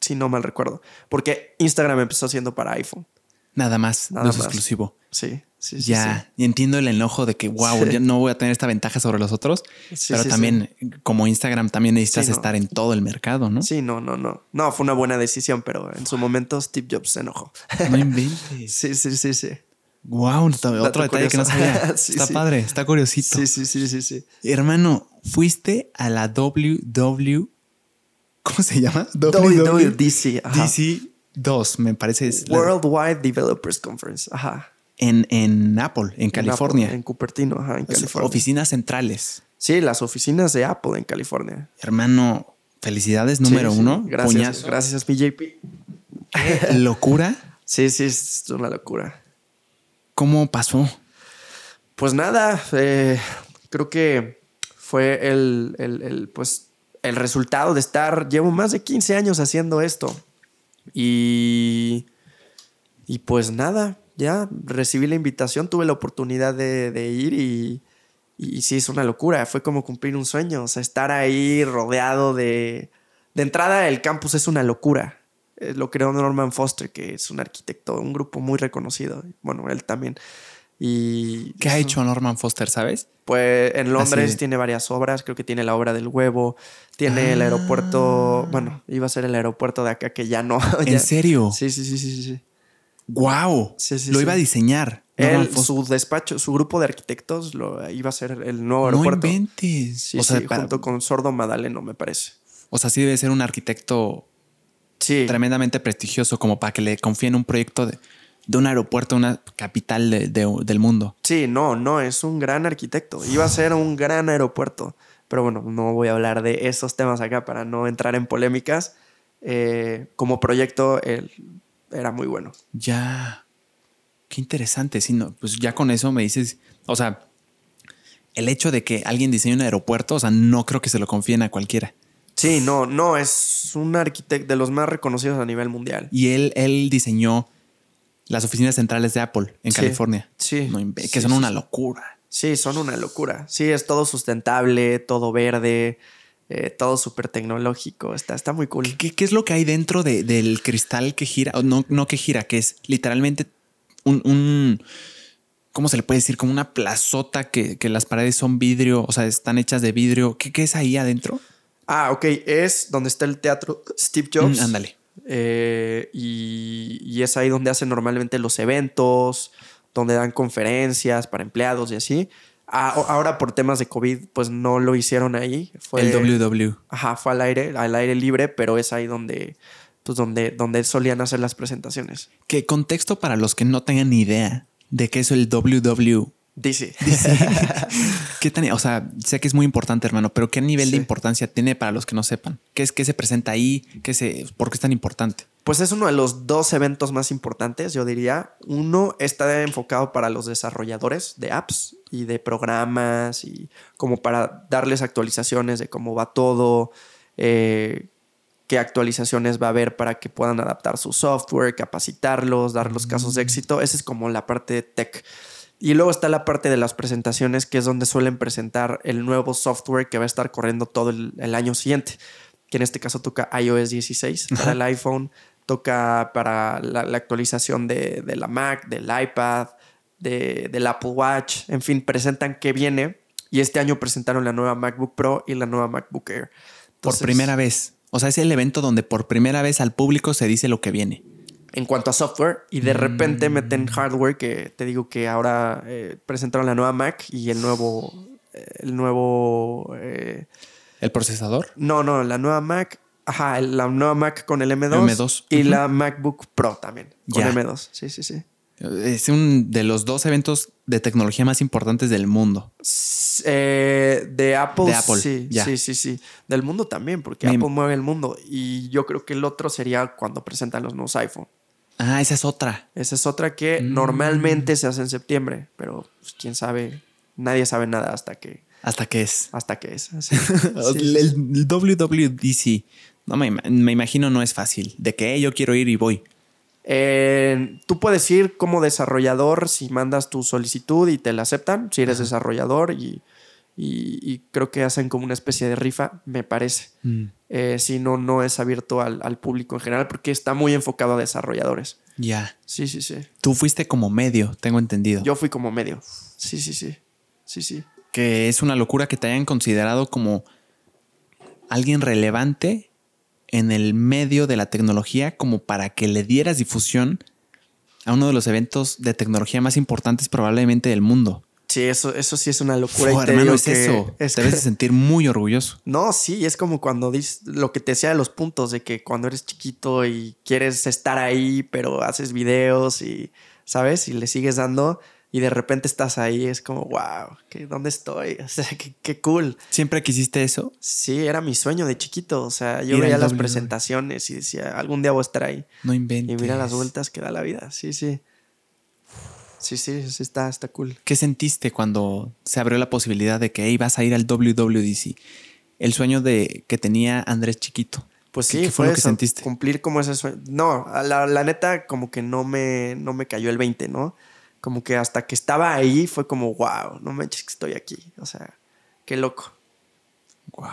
si no mal recuerdo, porque Instagram empezó siendo para iPhone. Nada más, no es exclusivo. Sí, sí, sí. Ya, y entiendo el enojo de que, wow, no voy a tener esta ventaja sobre los otros, pero también como Instagram también necesitas estar en todo el mercado, ¿no? Sí, no, no, no. No, fue una buena decisión, pero en su momento Steve Jobs se enojó. No inventes. sí, sí, sí, sí. Wow, otro detalle que no sabía. está padre, está curiosito. Sí, sí, sí, sí, sí. Hermano, fuiste a la WW. ¿Cómo se llama? WWDC. DC 2, me parece. Es Worldwide Developers Conference. Ajá. En, en Apple, en, California. en Cupertino, ajá, en California. Oficinas centrales. Sí, las oficinas de Apple en California. Hermano, felicidades número uno. Gracias, gracias, PJP. ¿Locura? Sí, sí, es una locura. ¿Cómo pasó? Pues nada, eh, creo que fue el, el, pues, el resultado de estar, llevo más de 15 años haciendo esto. Y, y pues nada, ya recibí la invitación, tuve la oportunidad de, ir y, y, sí, es una locura, fue como cumplir un sueño, o sea, estar ahí rodeado de... De entrada, el campus es una locura. Eh, lo creó Norman Foster, que es un arquitecto, un grupo muy reconocido. Bueno, él también. Y ¿Qué ha hecho Norman Foster, sabes? Pues en Londres tiene varias obras, creo que tiene la obra del huevo, tiene el Ah. aeropuerto, bueno, iba a ser el aeropuerto de acá que ya no. ya- ¿En serio? Sí, sí, sí, sí, sí. ¡Wow! Sí, sí, Lo sí. iba a diseñar. Él, su despacho, su grupo de arquitectos lo iba a ser el nuevo No aeropuerto. inventes. Sí, o, sea, para- junto con Sordo Madaleno, me parece. o sea, sí debe ser un arquitecto Sí. tremendamente prestigioso como para que le confíen un proyecto de, de un aeropuerto, una capital de- de- del mundo. Sí, no, no, es un gran arquitecto. Iba a ser un gran aeropuerto. Pero bueno, no voy a hablar de esos temas acá para no entrar en polémicas. Eh, como proyecto, él era muy bueno. Ya. Qué interesante. Sí, no, pues ya con eso me dices, o sea, el hecho de que alguien diseñe un aeropuerto, o sea, no creo que se lo confíen a cualquiera. Sí, no, no, es un arquitecto de los más reconocidos a nivel mundial. Y él, él diseñó las oficinas centrales de Apple en Sí, California. sí, No que sí, son una locura. Sí, son una locura. Sí, es todo sustentable, todo verde, eh, todo súper tecnológico. Está, está muy cool. ¿Qué, es lo que hay dentro de- del cristal que gira? No, no que gira, que es literalmente un, un- ¿Cómo se le puede decir? Como una plazota que, que las paredes son vidrio, o sea, están hechas de vidrio. ¿Qué, qué es ahí adentro? Ah, ok, es donde está el teatro Steve Jobs. Mm, ándale. Eh, y, y es ahí donde hacen normalmente los eventos, donde dan conferencias para empleados y así. Ah, ahora por temas de COVID, pues no lo hicieron ahí. Fue, el WW. Ajá, fue al aire, al aire libre, pero es ahí donde, pues donde, donde solían hacer las presentaciones. ¿Qué contexto para los que no tengan idea de qué es el WW? Dice. ¿Qué tan- o sea, sé que es muy importante, hermano, pero ¿qué nivel de importancia tiene para los que no sepan? ¿Qué es qué se presenta ahí? ¿Qué se, ¿Por qué es tan importante? Pues es uno de los dos eventos más importantes, yo diría. Uno está enfocado para los desarrolladores de apps y de programas y como para darles actualizaciones de cómo va todo, eh, qué actualizaciones va a haber para que puedan adaptar su software, capacitarlos, dar los casos de éxito. Esa es como la parte de tech. Y luego está la parte de las presentaciones, que es donde suelen presentar el nuevo software que va a estar corriendo todo el, el año siguiente, que en este caso toca iOS 16 para el iPhone, toca para la, la actualización de, de la Mac, del iPad, de- del Apple Watch, en fin, presentan qué viene. Y este año presentaron la nueva MacBook Pro y la nueva MacBook Air. Por primera vez. O sea, es el evento donde por primera vez al público se dice lo que viene. En cuanto a software y de repente Mm. meten hardware que te digo que ahora eh, presentaron la nueva Mac y el nuevo eh, el nuevo eh, ¿El procesador? no no la nueva Mac ajá la nueva Mac con el M2, M2, y la MacBook Pro también con Ya. M2 sí sí sí Es un de los dos eventos de tecnología más importantes del mundo. Eh, de Apple, De Apple, sí, ya. sí, sí, sí. Del mundo también, porque Me- Apple mueve el mundo. Y yo creo que el otro sería cuando presentan los nuevos iPhone. Ah, esa es otra. Esa es otra que Mm. normalmente se hace en septiembre, pero pues, quién sabe, nadie sabe nada hasta que, ¿Hasta qué es? hasta que es. El, el WWDC. No me, me imagino no es fácil. De que "Eh, yo quiero ir y voy. Eh, tú puedes ir como desarrollador si mandas tu solicitud y te la aceptan, si eres Ajá. desarrollador y, y- y creo que hacen como una especie de rifa, me parece. Eh, si no, no es abierto al, al público en general porque está muy enfocado a desarrolladores. Ya. Sí, sí, sí. Tú fuiste como medio, tengo entendido. Yo fui como medio. Sí, sí, sí. Sí, sí. que es una locura que te hayan considerado como alguien relevante en el medio de la tecnología como para que le dieras difusión a uno de los eventos de tecnología más importantes probablemente del mundo. Sí, eso, eso sí es una locura. y Fua, hermano, es que eso. es- Te debes de sentir muy orgulloso. No, sí, es como cuando dices lo que te decía de los puntos, de que cuando eres chiquito y quieres estar ahí, pero haces videos y, ¿sabes? Y le sigues dando y de repente estás ahí, es como, wow, ¿qué, ¿dónde estoy? O sea, qué, qué cool. ¿Siempre quisiste eso? Sí, era mi sueño de chiquito, o sea, yo veía las WWE. presentaciones y decía, algún día voy a estar ahí. No Y inventes. mira las vueltas que da la vida, sí, sí. Sí, sí, sí, está, está cool. ¿Qué sentiste cuando se abrió la posibilidad de que ibas a ir al WWDC? El sueño de que tenía Andrés chiquito. Pues ¿Qué- sí, qué fue fue lo que eso, sentiste? Cumplir como ese sueño. No, la, la neta, como que no me, no me cayó el 20, ¿no? Como que hasta que estaba ahí fue como, wow, no manches que estoy aquí. O sea, qué loco. Wow.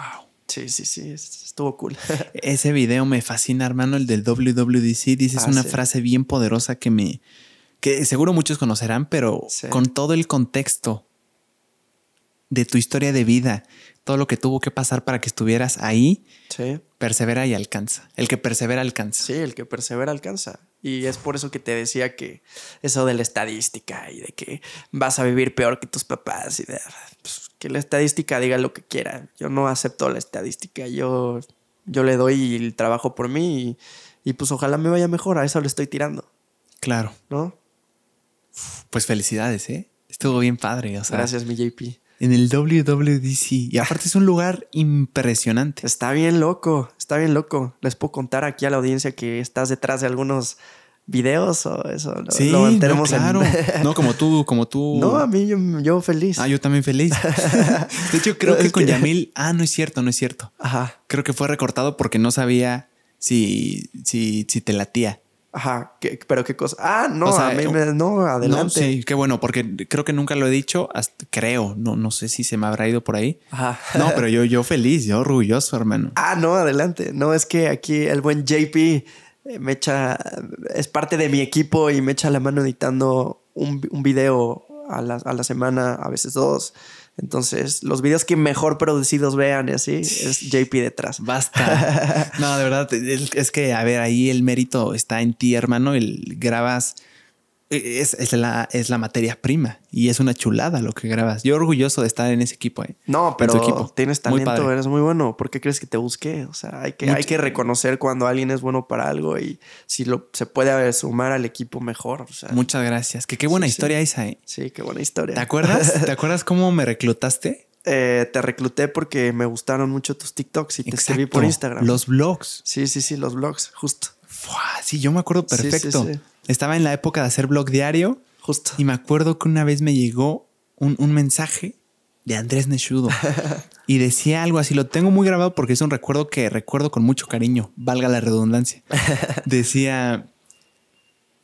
Sí, sí, sí, es- estuvo cool. Ese video me fascina, hermano, el del WWDC. Dices Ah, una sí. frase bien poderosa que me, que seguro muchos conocerán, pero Sí. con todo el contexto de tu historia de vida, todo lo que tuvo que pasar para que estuvieras ahí, Sí. persevera y alcanza. El que persevera alcanza. Sí, el que persevera alcanza. Y es por eso que te decía que eso de la estadística y de que vas a vivir peor que tus papás y de pues, que la estadística diga lo que quiera. Yo no acepto la estadística. Yo, yo le doy el trabajo por mí y, y pues ojalá me vaya mejor. A eso le estoy tirando, Claro. ¿no? Pues felicidades, ¿eh? Estuvo bien padre. O sea, Gracias, mi JP. en el WWDC. Y aparte es un lugar impresionante. Está bien loco, está bien loco. Les puedo contar aquí a la audiencia que estás detrás de algunos videos o eso. Lo, Sí, lo no, mantenemos en- claro. No, como tú, como tú. no, a mí yo, yo feliz. Ah, yo también feliz. De hecho, creo No, que con que- Yamil. Ah, no es cierto, no es cierto. Ajá. Creo que fue recortado porque no sabía si, si, si te latía. Ajá, ¿qué- pero qué cosa. Ah, no, O sea, a mí me, no, adelante. No, sí, qué bueno, porque creo que nunca lo he dicho. hasta- creo, no, no sé si se me habrá ido por ahí. Ajá. No, pero yo, yo feliz, yo orgulloso, hermano. Ah, no, adelante. No, es que aquí el buen JP eh, me echa, es parte de mi equipo y me echa la mano editando un, un video a la, a la semana, a veces dos. Entonces, los videos que mejor producidos vean y así, es JP detrás. Basta. No, de verdad, es, es que, a ver, ahí el mérito está en ti, hermano. El grabas. Es, es la, es la materia prima y es una chulada lo que grabas. Yo orgulloso de estar en ese equipo. eh. No, pero equipo. tienes talento, eres muy bueno. ¿Por qué crees que te busqué? O sea, hay que, Mucho- hay que reconocer cuando alguien es bueno para algo y si lo, se puede sumar al equipo mejor. O sea, Muchas gracias. Que qué buena Sí, sí. historia esa. eh. sí, qué buena historia. ¿Te acuerdas? ¿Te acuerdas cómo me reclutaste? Eh, te recluté porque me gustaron mucho tus TikToks y te escribí por Exacto. Instagram. Los blogs. Sí, sí, sí, los blogs, justo. Fua, sí, yo me acuerdo Sí, sí, perfecto. sí. Estaba en la época de hacer blog diario Justo. y me acuerdo que una vez me llegó un, un mensaje de Andrés Neshudo y decía algo así. Lo tengo muy grabado porque es un recuerdo que recuerdo con mucho cariño, valga la redundancia. Decía,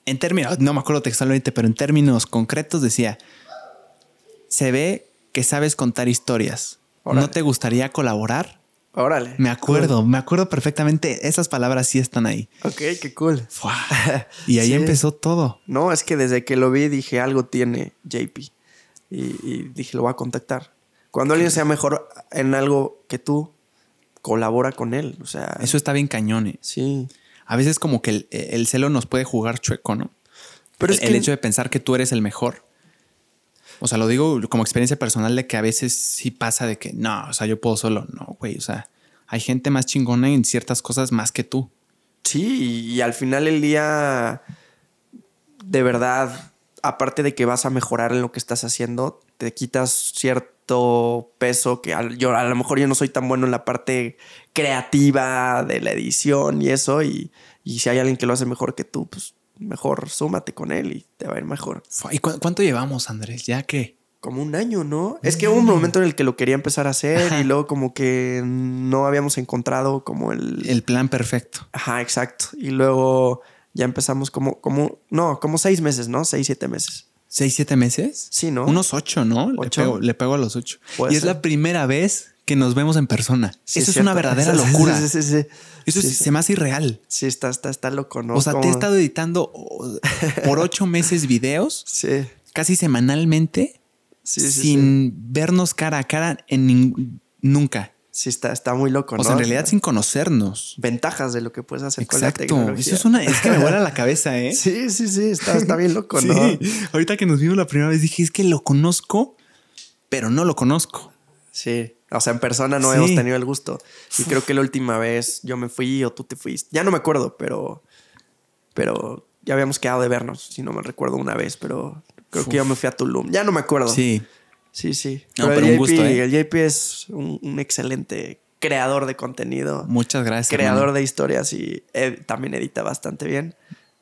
en términos, no me acuerdo textualmente, pero en términos concretos decía, se ve que sabes contar historias. ¿No te gustaría colaborar? Órale. Me acuerdo, me acuerdo perfectamente. Esas palabras sí están ahí. Ok, qué cool. Fua. Y ahí Sí. empezó todo. No, es que desde que lo vi dije algo tiene JP. Y, y dije, lo voy a contactar. Cuando alguien sea mejor en algo que tú, colabora con él. O sea, Eso está bien cañón. eh. sí. A veces como que el, el celo nos puede jugar chueco, ¿no? Pero el, es que el hecho de pensar que tú eres el mejor. O sea, lo digo como experiencia personal de que a veces sí pasa de que no, o sea, yo puedo solo. No, güey, o sea, hay gente más chingona en ciertas cosas más que tú. Sí, y al final del día, de verdad, aparte de que vas a mejorar en lo que estás haciendo, te quitas cierto peso que al- yo a lo mejor yo no soy tan bueno en la parte creativa de la edición y eso, y si hay alguien que lo hace mejor que tú, pues mejor súmate con él y te va a ir mejor. ¿Y cu- cuánto llevamos, Andrés? Ya que Como un año, ¿no? Es que hubo un momento en el que lo quería empezar a hacer Ajá. y luego como que no habíamos encontrado como el, el plan perfecto. Ajá, exacto. Y luego ya empezamos como, como, no, como seis meses, ¿no? Seis, siete meses. ¿Seis, siete meses? Sí, ¿no? Unos ocho, ¿no? ¿Ocho? Le, pego, le pego a los ocho. Y es ser. la primera vez que nos vemos en persona. Sí, Eso es una verdadera locura. Sí, sí, sí. Eso es- se me hace irreal. Sí, está, está, está loco, ¿no? O sea, te he estado editando por ocho meses videos, Sí, casi semanalmente, sin vernos cara a cara en nunca. Sí, está, está muy loco, ¿no? O sea, en realidad sin conocernos. Ventajas de lo que puedes hacer con la Exacto. tecnología. Eso es una, es que me vuela la cabeza, ¿eh? Sí, sí, sí, está, está bien loco, Sí. ¿no? Ahorita que nos vimos la primera vez dije, es que lo conozco, pero no lo conozco. Sí. O sea, en persona no Sí. hemos tenido el gusto. Y creo que la última vez yo me fui o tú te fuiste. Ya no me acuerdo, pero. Pero ya habíamos quedado de vernos, si no me recuerdo una vez, pero creo que yo me fui a Tulum. Ya no me acuerdo. Sí. Sí, sí. No, pero pero el, un JP, gusto, ¿eh? el JP es un, un excelente creador de contenido, Muchas gracias. creador hermano. de historias y ed- también edita bastante bien.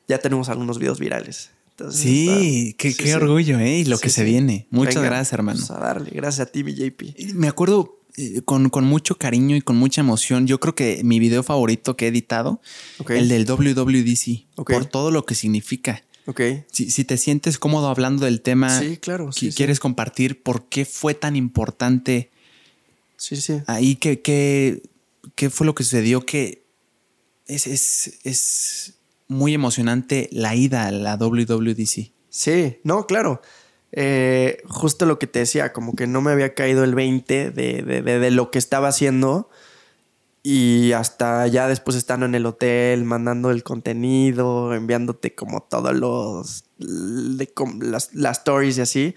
Ya tenemos algunos videos virales. Entonces, Sí, está- qué, sí, qué sí. orgullo, ¿eh? Y lo Sí, que se viene. Muchas Venga, gracias, hermano. pues a darle. Gracias a ti, mi JP. Me acuerdo eh, con, con mucho cariño y con mucha emoción. Yo creo que mi video favorito que he editado, el del WWDC, por todo lo que significa. Ok. Si, si te sientes cómodo hablando del tema, Sí, claro. sí. quieres compartir por qué fue tan importante Sí, sí. ahí, qué, qué, qué fue lo que sucedió, que es, es, es muy emocionante la ida a la WWDC. Sí, no, claro. Eh, justo lo que te decía, como que no me había caído el 20 de, de, de, lo que estaba haciendo. Y hasta ya después estando en el hotel, mandando el contenido, enviándote como todos los. las, las stories y así.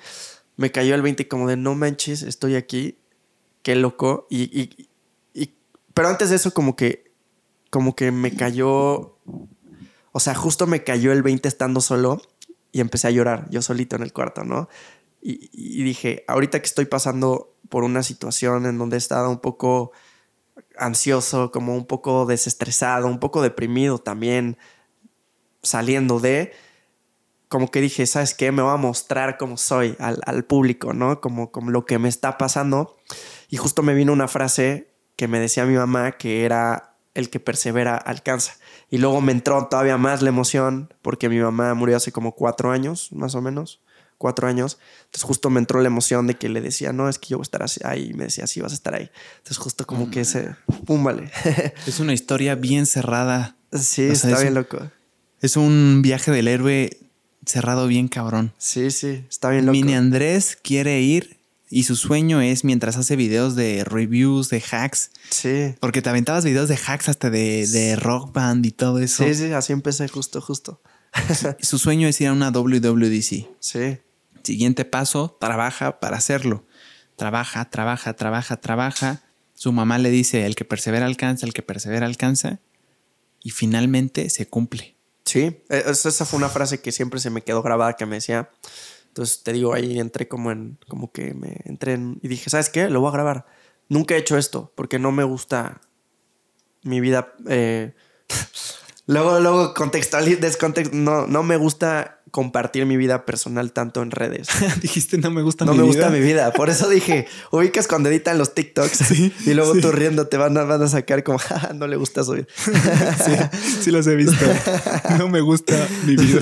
Me cayó el 20 como de no manches, estoy aquí. Qué loco. Y, y, y, pero antes de eso, como que. Como que me cayó. O sea, justo me cayó el 20 estando solo y empecé a llorar yo solito en el cuarto, ¿no? Y, dije, ahorita que estoy pasando por una situación en donde he estado un poco ansioso, como un poco desestresado, un poco deprimido también, saliendo de, como que dije, ¿sabes qué? Me voy a mostrar cómo soy al, público, ¿no? Como, como lo que me está pasando. Y justo me vino una frase que me decía mi mamá que era, el que persevera alcanza. Y luego me entró todavía más la emoción porque mi mamá murió hace como cuatro años, más o menos, cuatro años. Entonces justo me entró la emoción de que le decía, no, es que yo voy a estar ahí. Y me decía, sí, vas a estar ahí. Entonces justo como que ese, pum, vale. es una historia bien cerrada. Sí, está bien loco. Es un viaje del héroe cerrado bien cabrón. Sí, sí, está bien loco. Mini Andrés quiere ir y su sueño es mientras hace videos de reviews, de hacks. Sí. Porque te aventabas videos de hacks hasta de, de rock band y todo eso. Sí, sí, así empecé justo, justo. su sueño es ir a una WWDC. Sí. Siguiente paso, trabaja para hacerlo. Trabaja, trabaja, trabaja, trabaja. Su mamá le dice, el que persevera alcanza, el que persevera alcanza. Y finalmente se cumple. Sí, e, esa fue una frase que siempre se me quedó grabada que me decía, entonces te digo, ahí entré como en, como que me entré en, y dije, ¿sabes qué? Lo voy a grabar. Nunca he hecho esto porque no me gusta mi vida. Eh, luego, luego contextual, descontext, no, no me gusta compartir mi vida personal tanto en redes. Dijiste, no me gusta mi vida. No me gusta mi vida. Por eso dije, ubicas cuando editan los TikToks y luego tú riendo te van a, van a sacar como, no le gusta su vida. sí, sí los he visto. No me gusta mi vida.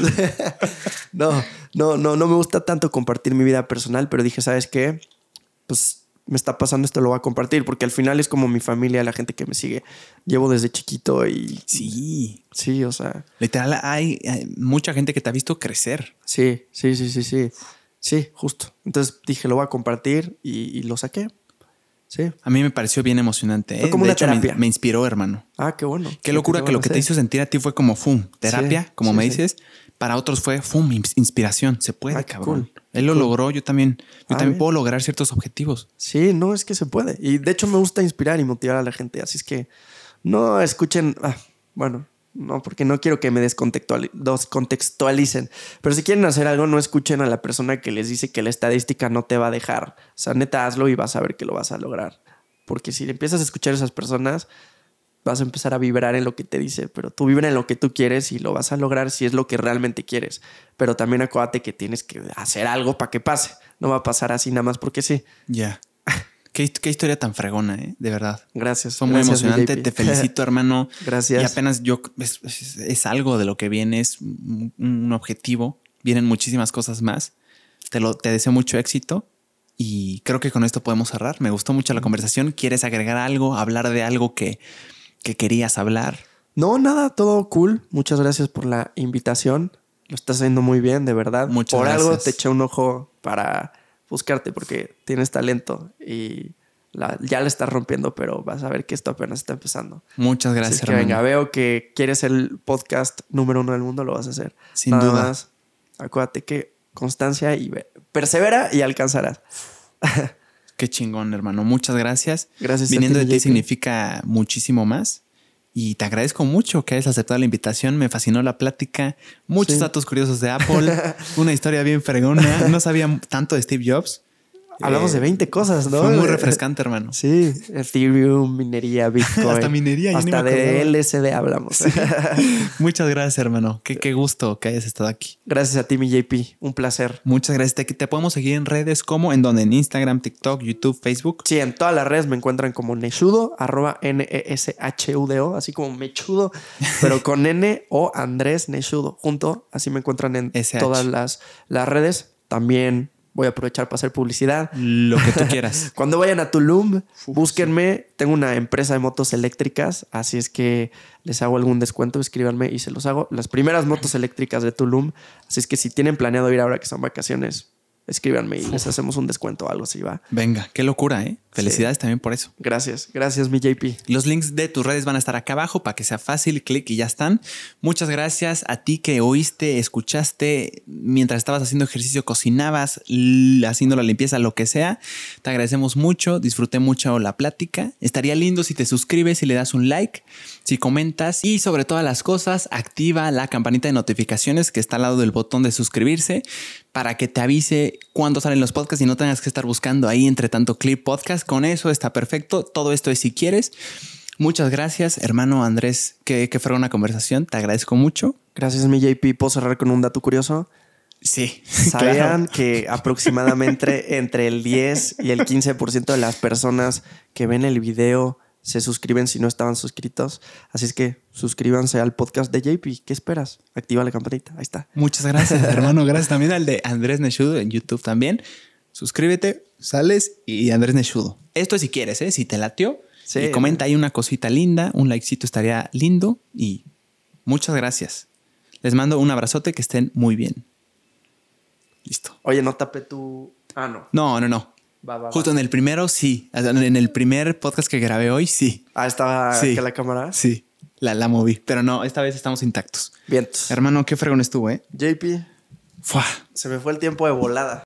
no, no, no, no me gusta tanto compartir mi vida personal, pero dije, ¿sabes qué? Pues me está pasando esto, lo voy a compartir, porque al final es como mi familia, la gente que me sigue. Llevo desde chiquito y... Sí. Sí, o sea... Literal, hay, mucha gente que te ha visto crecer. Sí, sí, sí, sí, sí. Sí, justo. Entonces dije, lo voy a compartir y, lo saqué. Sí. A mí me pareció bien emocionante. Fue ¿eh? como una terapia. Me, inspiró, hermano. Ah, qué bueno. Qué locura que lo que te hizo sentir a ti fue como, fum, terapia, como me dices para otros fue, fum, inspiración. Se puede, cabrón. Él lo logró, yo también. Yo ah, también puedo lograr ciertos objetivos. Sí, no, es que se puede. Y de hecho me gusta inspirar y motivar a la gente. Así es que no escuchen, ah, bueno, no, porque no quiero que me descontextualicen. Pero si quieren hacer algo, no escuchen a la persona que les dice que la estadística no te va a dejar. O sea, neta, hazlo y vas a ver que lo vas a lograr. Porque si empiezas a escuchar a esas personas, vas a empezar a vibrar en lo que te dice, pero tú vibra en lo que tú quieres y lo vas a lograr si es lo que realmente quieres. Pero también acuérdate que tienes que hacer algo para que pase. No va a pasar así nada más porque sí. Ya. Qué, historia tan fregona, ¿eh? De verdad. Gracias. Fue muy emocionante. Te felicito, hermano. Gracias. Y apenas yo, es, algo de lo que viene, es un objetivo. Vienen muchísimas cosas más. Te, lo, te deseo mucho éxito. Y creo que con esto podemos cerrar. Me gustó mucho la conversación. ¿Quieres agregar algo? Hablar de algo que, que querías hablar? No, nada, todo cool. Muchas gracias por la invitación. Lo estás haciendo muy bien, de verdad. Muchas por algo te eché un ojo para buscarte porque tienes talento y ya le estás rompiendo, pero vas a ver que esto apenas está empezando. Muchas gracias, que venga, veo que quieres el podcast número uno del mundo, lo vas a hacer. Sin duda. acuérdate que constancia y persevera y alcanzarás. Qué chingón, hermano. Muchas gracias. Gracias. Viniendo de ti significa muchísimo más. Y te agradezco mucho que hayas aceptado la invitación. Me fascinó la plática. Muchos datos curiosos de Apple. una historia bien fregona. No sabía tanto de Steve Jobs. Hablamos de 20 cosas, ¿no? Fue muy refrescante, hermano. Sí, Ethereum, minería, Bitcoin. Hasta minería. Hasta de LSD hablamos. Muchas gracias, hermano. Qué, qué, gusto que hayas estado aquí. Gracias a ti, mi JP. Un placer. Muchas gracias. Te, te podemos seguir en redes como en donde en Instagram, TikTok, YouTube, Facebook. Sí, en todas las redes me encuentran como Neshudo, arroba N-E-S-H-U-D-O, así como Mechudo, pero con N o Andrés Neshudo junto. Así me encuentran en todas las, las redes. También voy a aprovechar para hacer publicidad. Lo que tú quieras. Cuando vayan a Tulum, búsquenme. Tengo una empresa de motos eléctricas, así es que les hago algún descuento, escríbanme y se los hago. Las primeras motos eléctricas de Tulum, así es que si tienen planeado ir ahora que son vacaciones, escríbanme y les hacemos un descuento o algo así, va. Venga, qué locura, ¿eh? Felicidades también por eso. Gracias, gracias mi JP. Los links de tus redes van a estar acá abajo para que sea fácil, clic y ya están. Muchas gracias a ti que oíste, escuchaste mientras estabas haciendo ejercicio, cocinabas, haciendo la limpieza, lo que sea. Te agradecemos mucho, disfruté mucho la plática. Estaría lindo si te suscribes y le das un like, si comentas y sobre todas las cosas, activa la campanita de notificaciones que está al lado del botón de suscribirse para que te avise cuando salen los podcasts y no tengas que estar buscando ahí entre tanto clip podcast. Con eso está perfecto. Todo esto es si quieres. Muchas gracias, hermano Andrés. Que, que fuera una conversación. Te agradezco mucho. Gracias mi JP. ¿Puedo cerrar con un dato curioso? Sí. ¿Sabían que aproximadamente entre el 10 y el 15% de las personas que ven el video se suscriben si no estaban suscritos? Así es que suscríbanse al podcast de JP. ¿Qué esperas? Activa la campanita. Ahí está. Muchas gracias, hermano. Gracias también al de Andrés Neshudo en YouTube también. Suscríbete, sales y Andrés Neshudo. Esto si quieres, ¿eh? Si te latió. Sí, y comenta ahí una cosita linda, un likecito estaría lindo y muchas gracias. Les mando un abrazote, que estén muy bien. Listo. Oye, no tapé tu... Ah, no. No, no, no. Va, va, va. Justo en el primero, sí. En el primer podcast que grabé hoy, sí. Ah, estaba Sí. la cámara. Sí. La, la moví. Pero no, esta vez estamos intactos. Vientos. Hermano, qué fregón estuvo, ¿eh? JP, Fua. se me fue el tiempo de volada.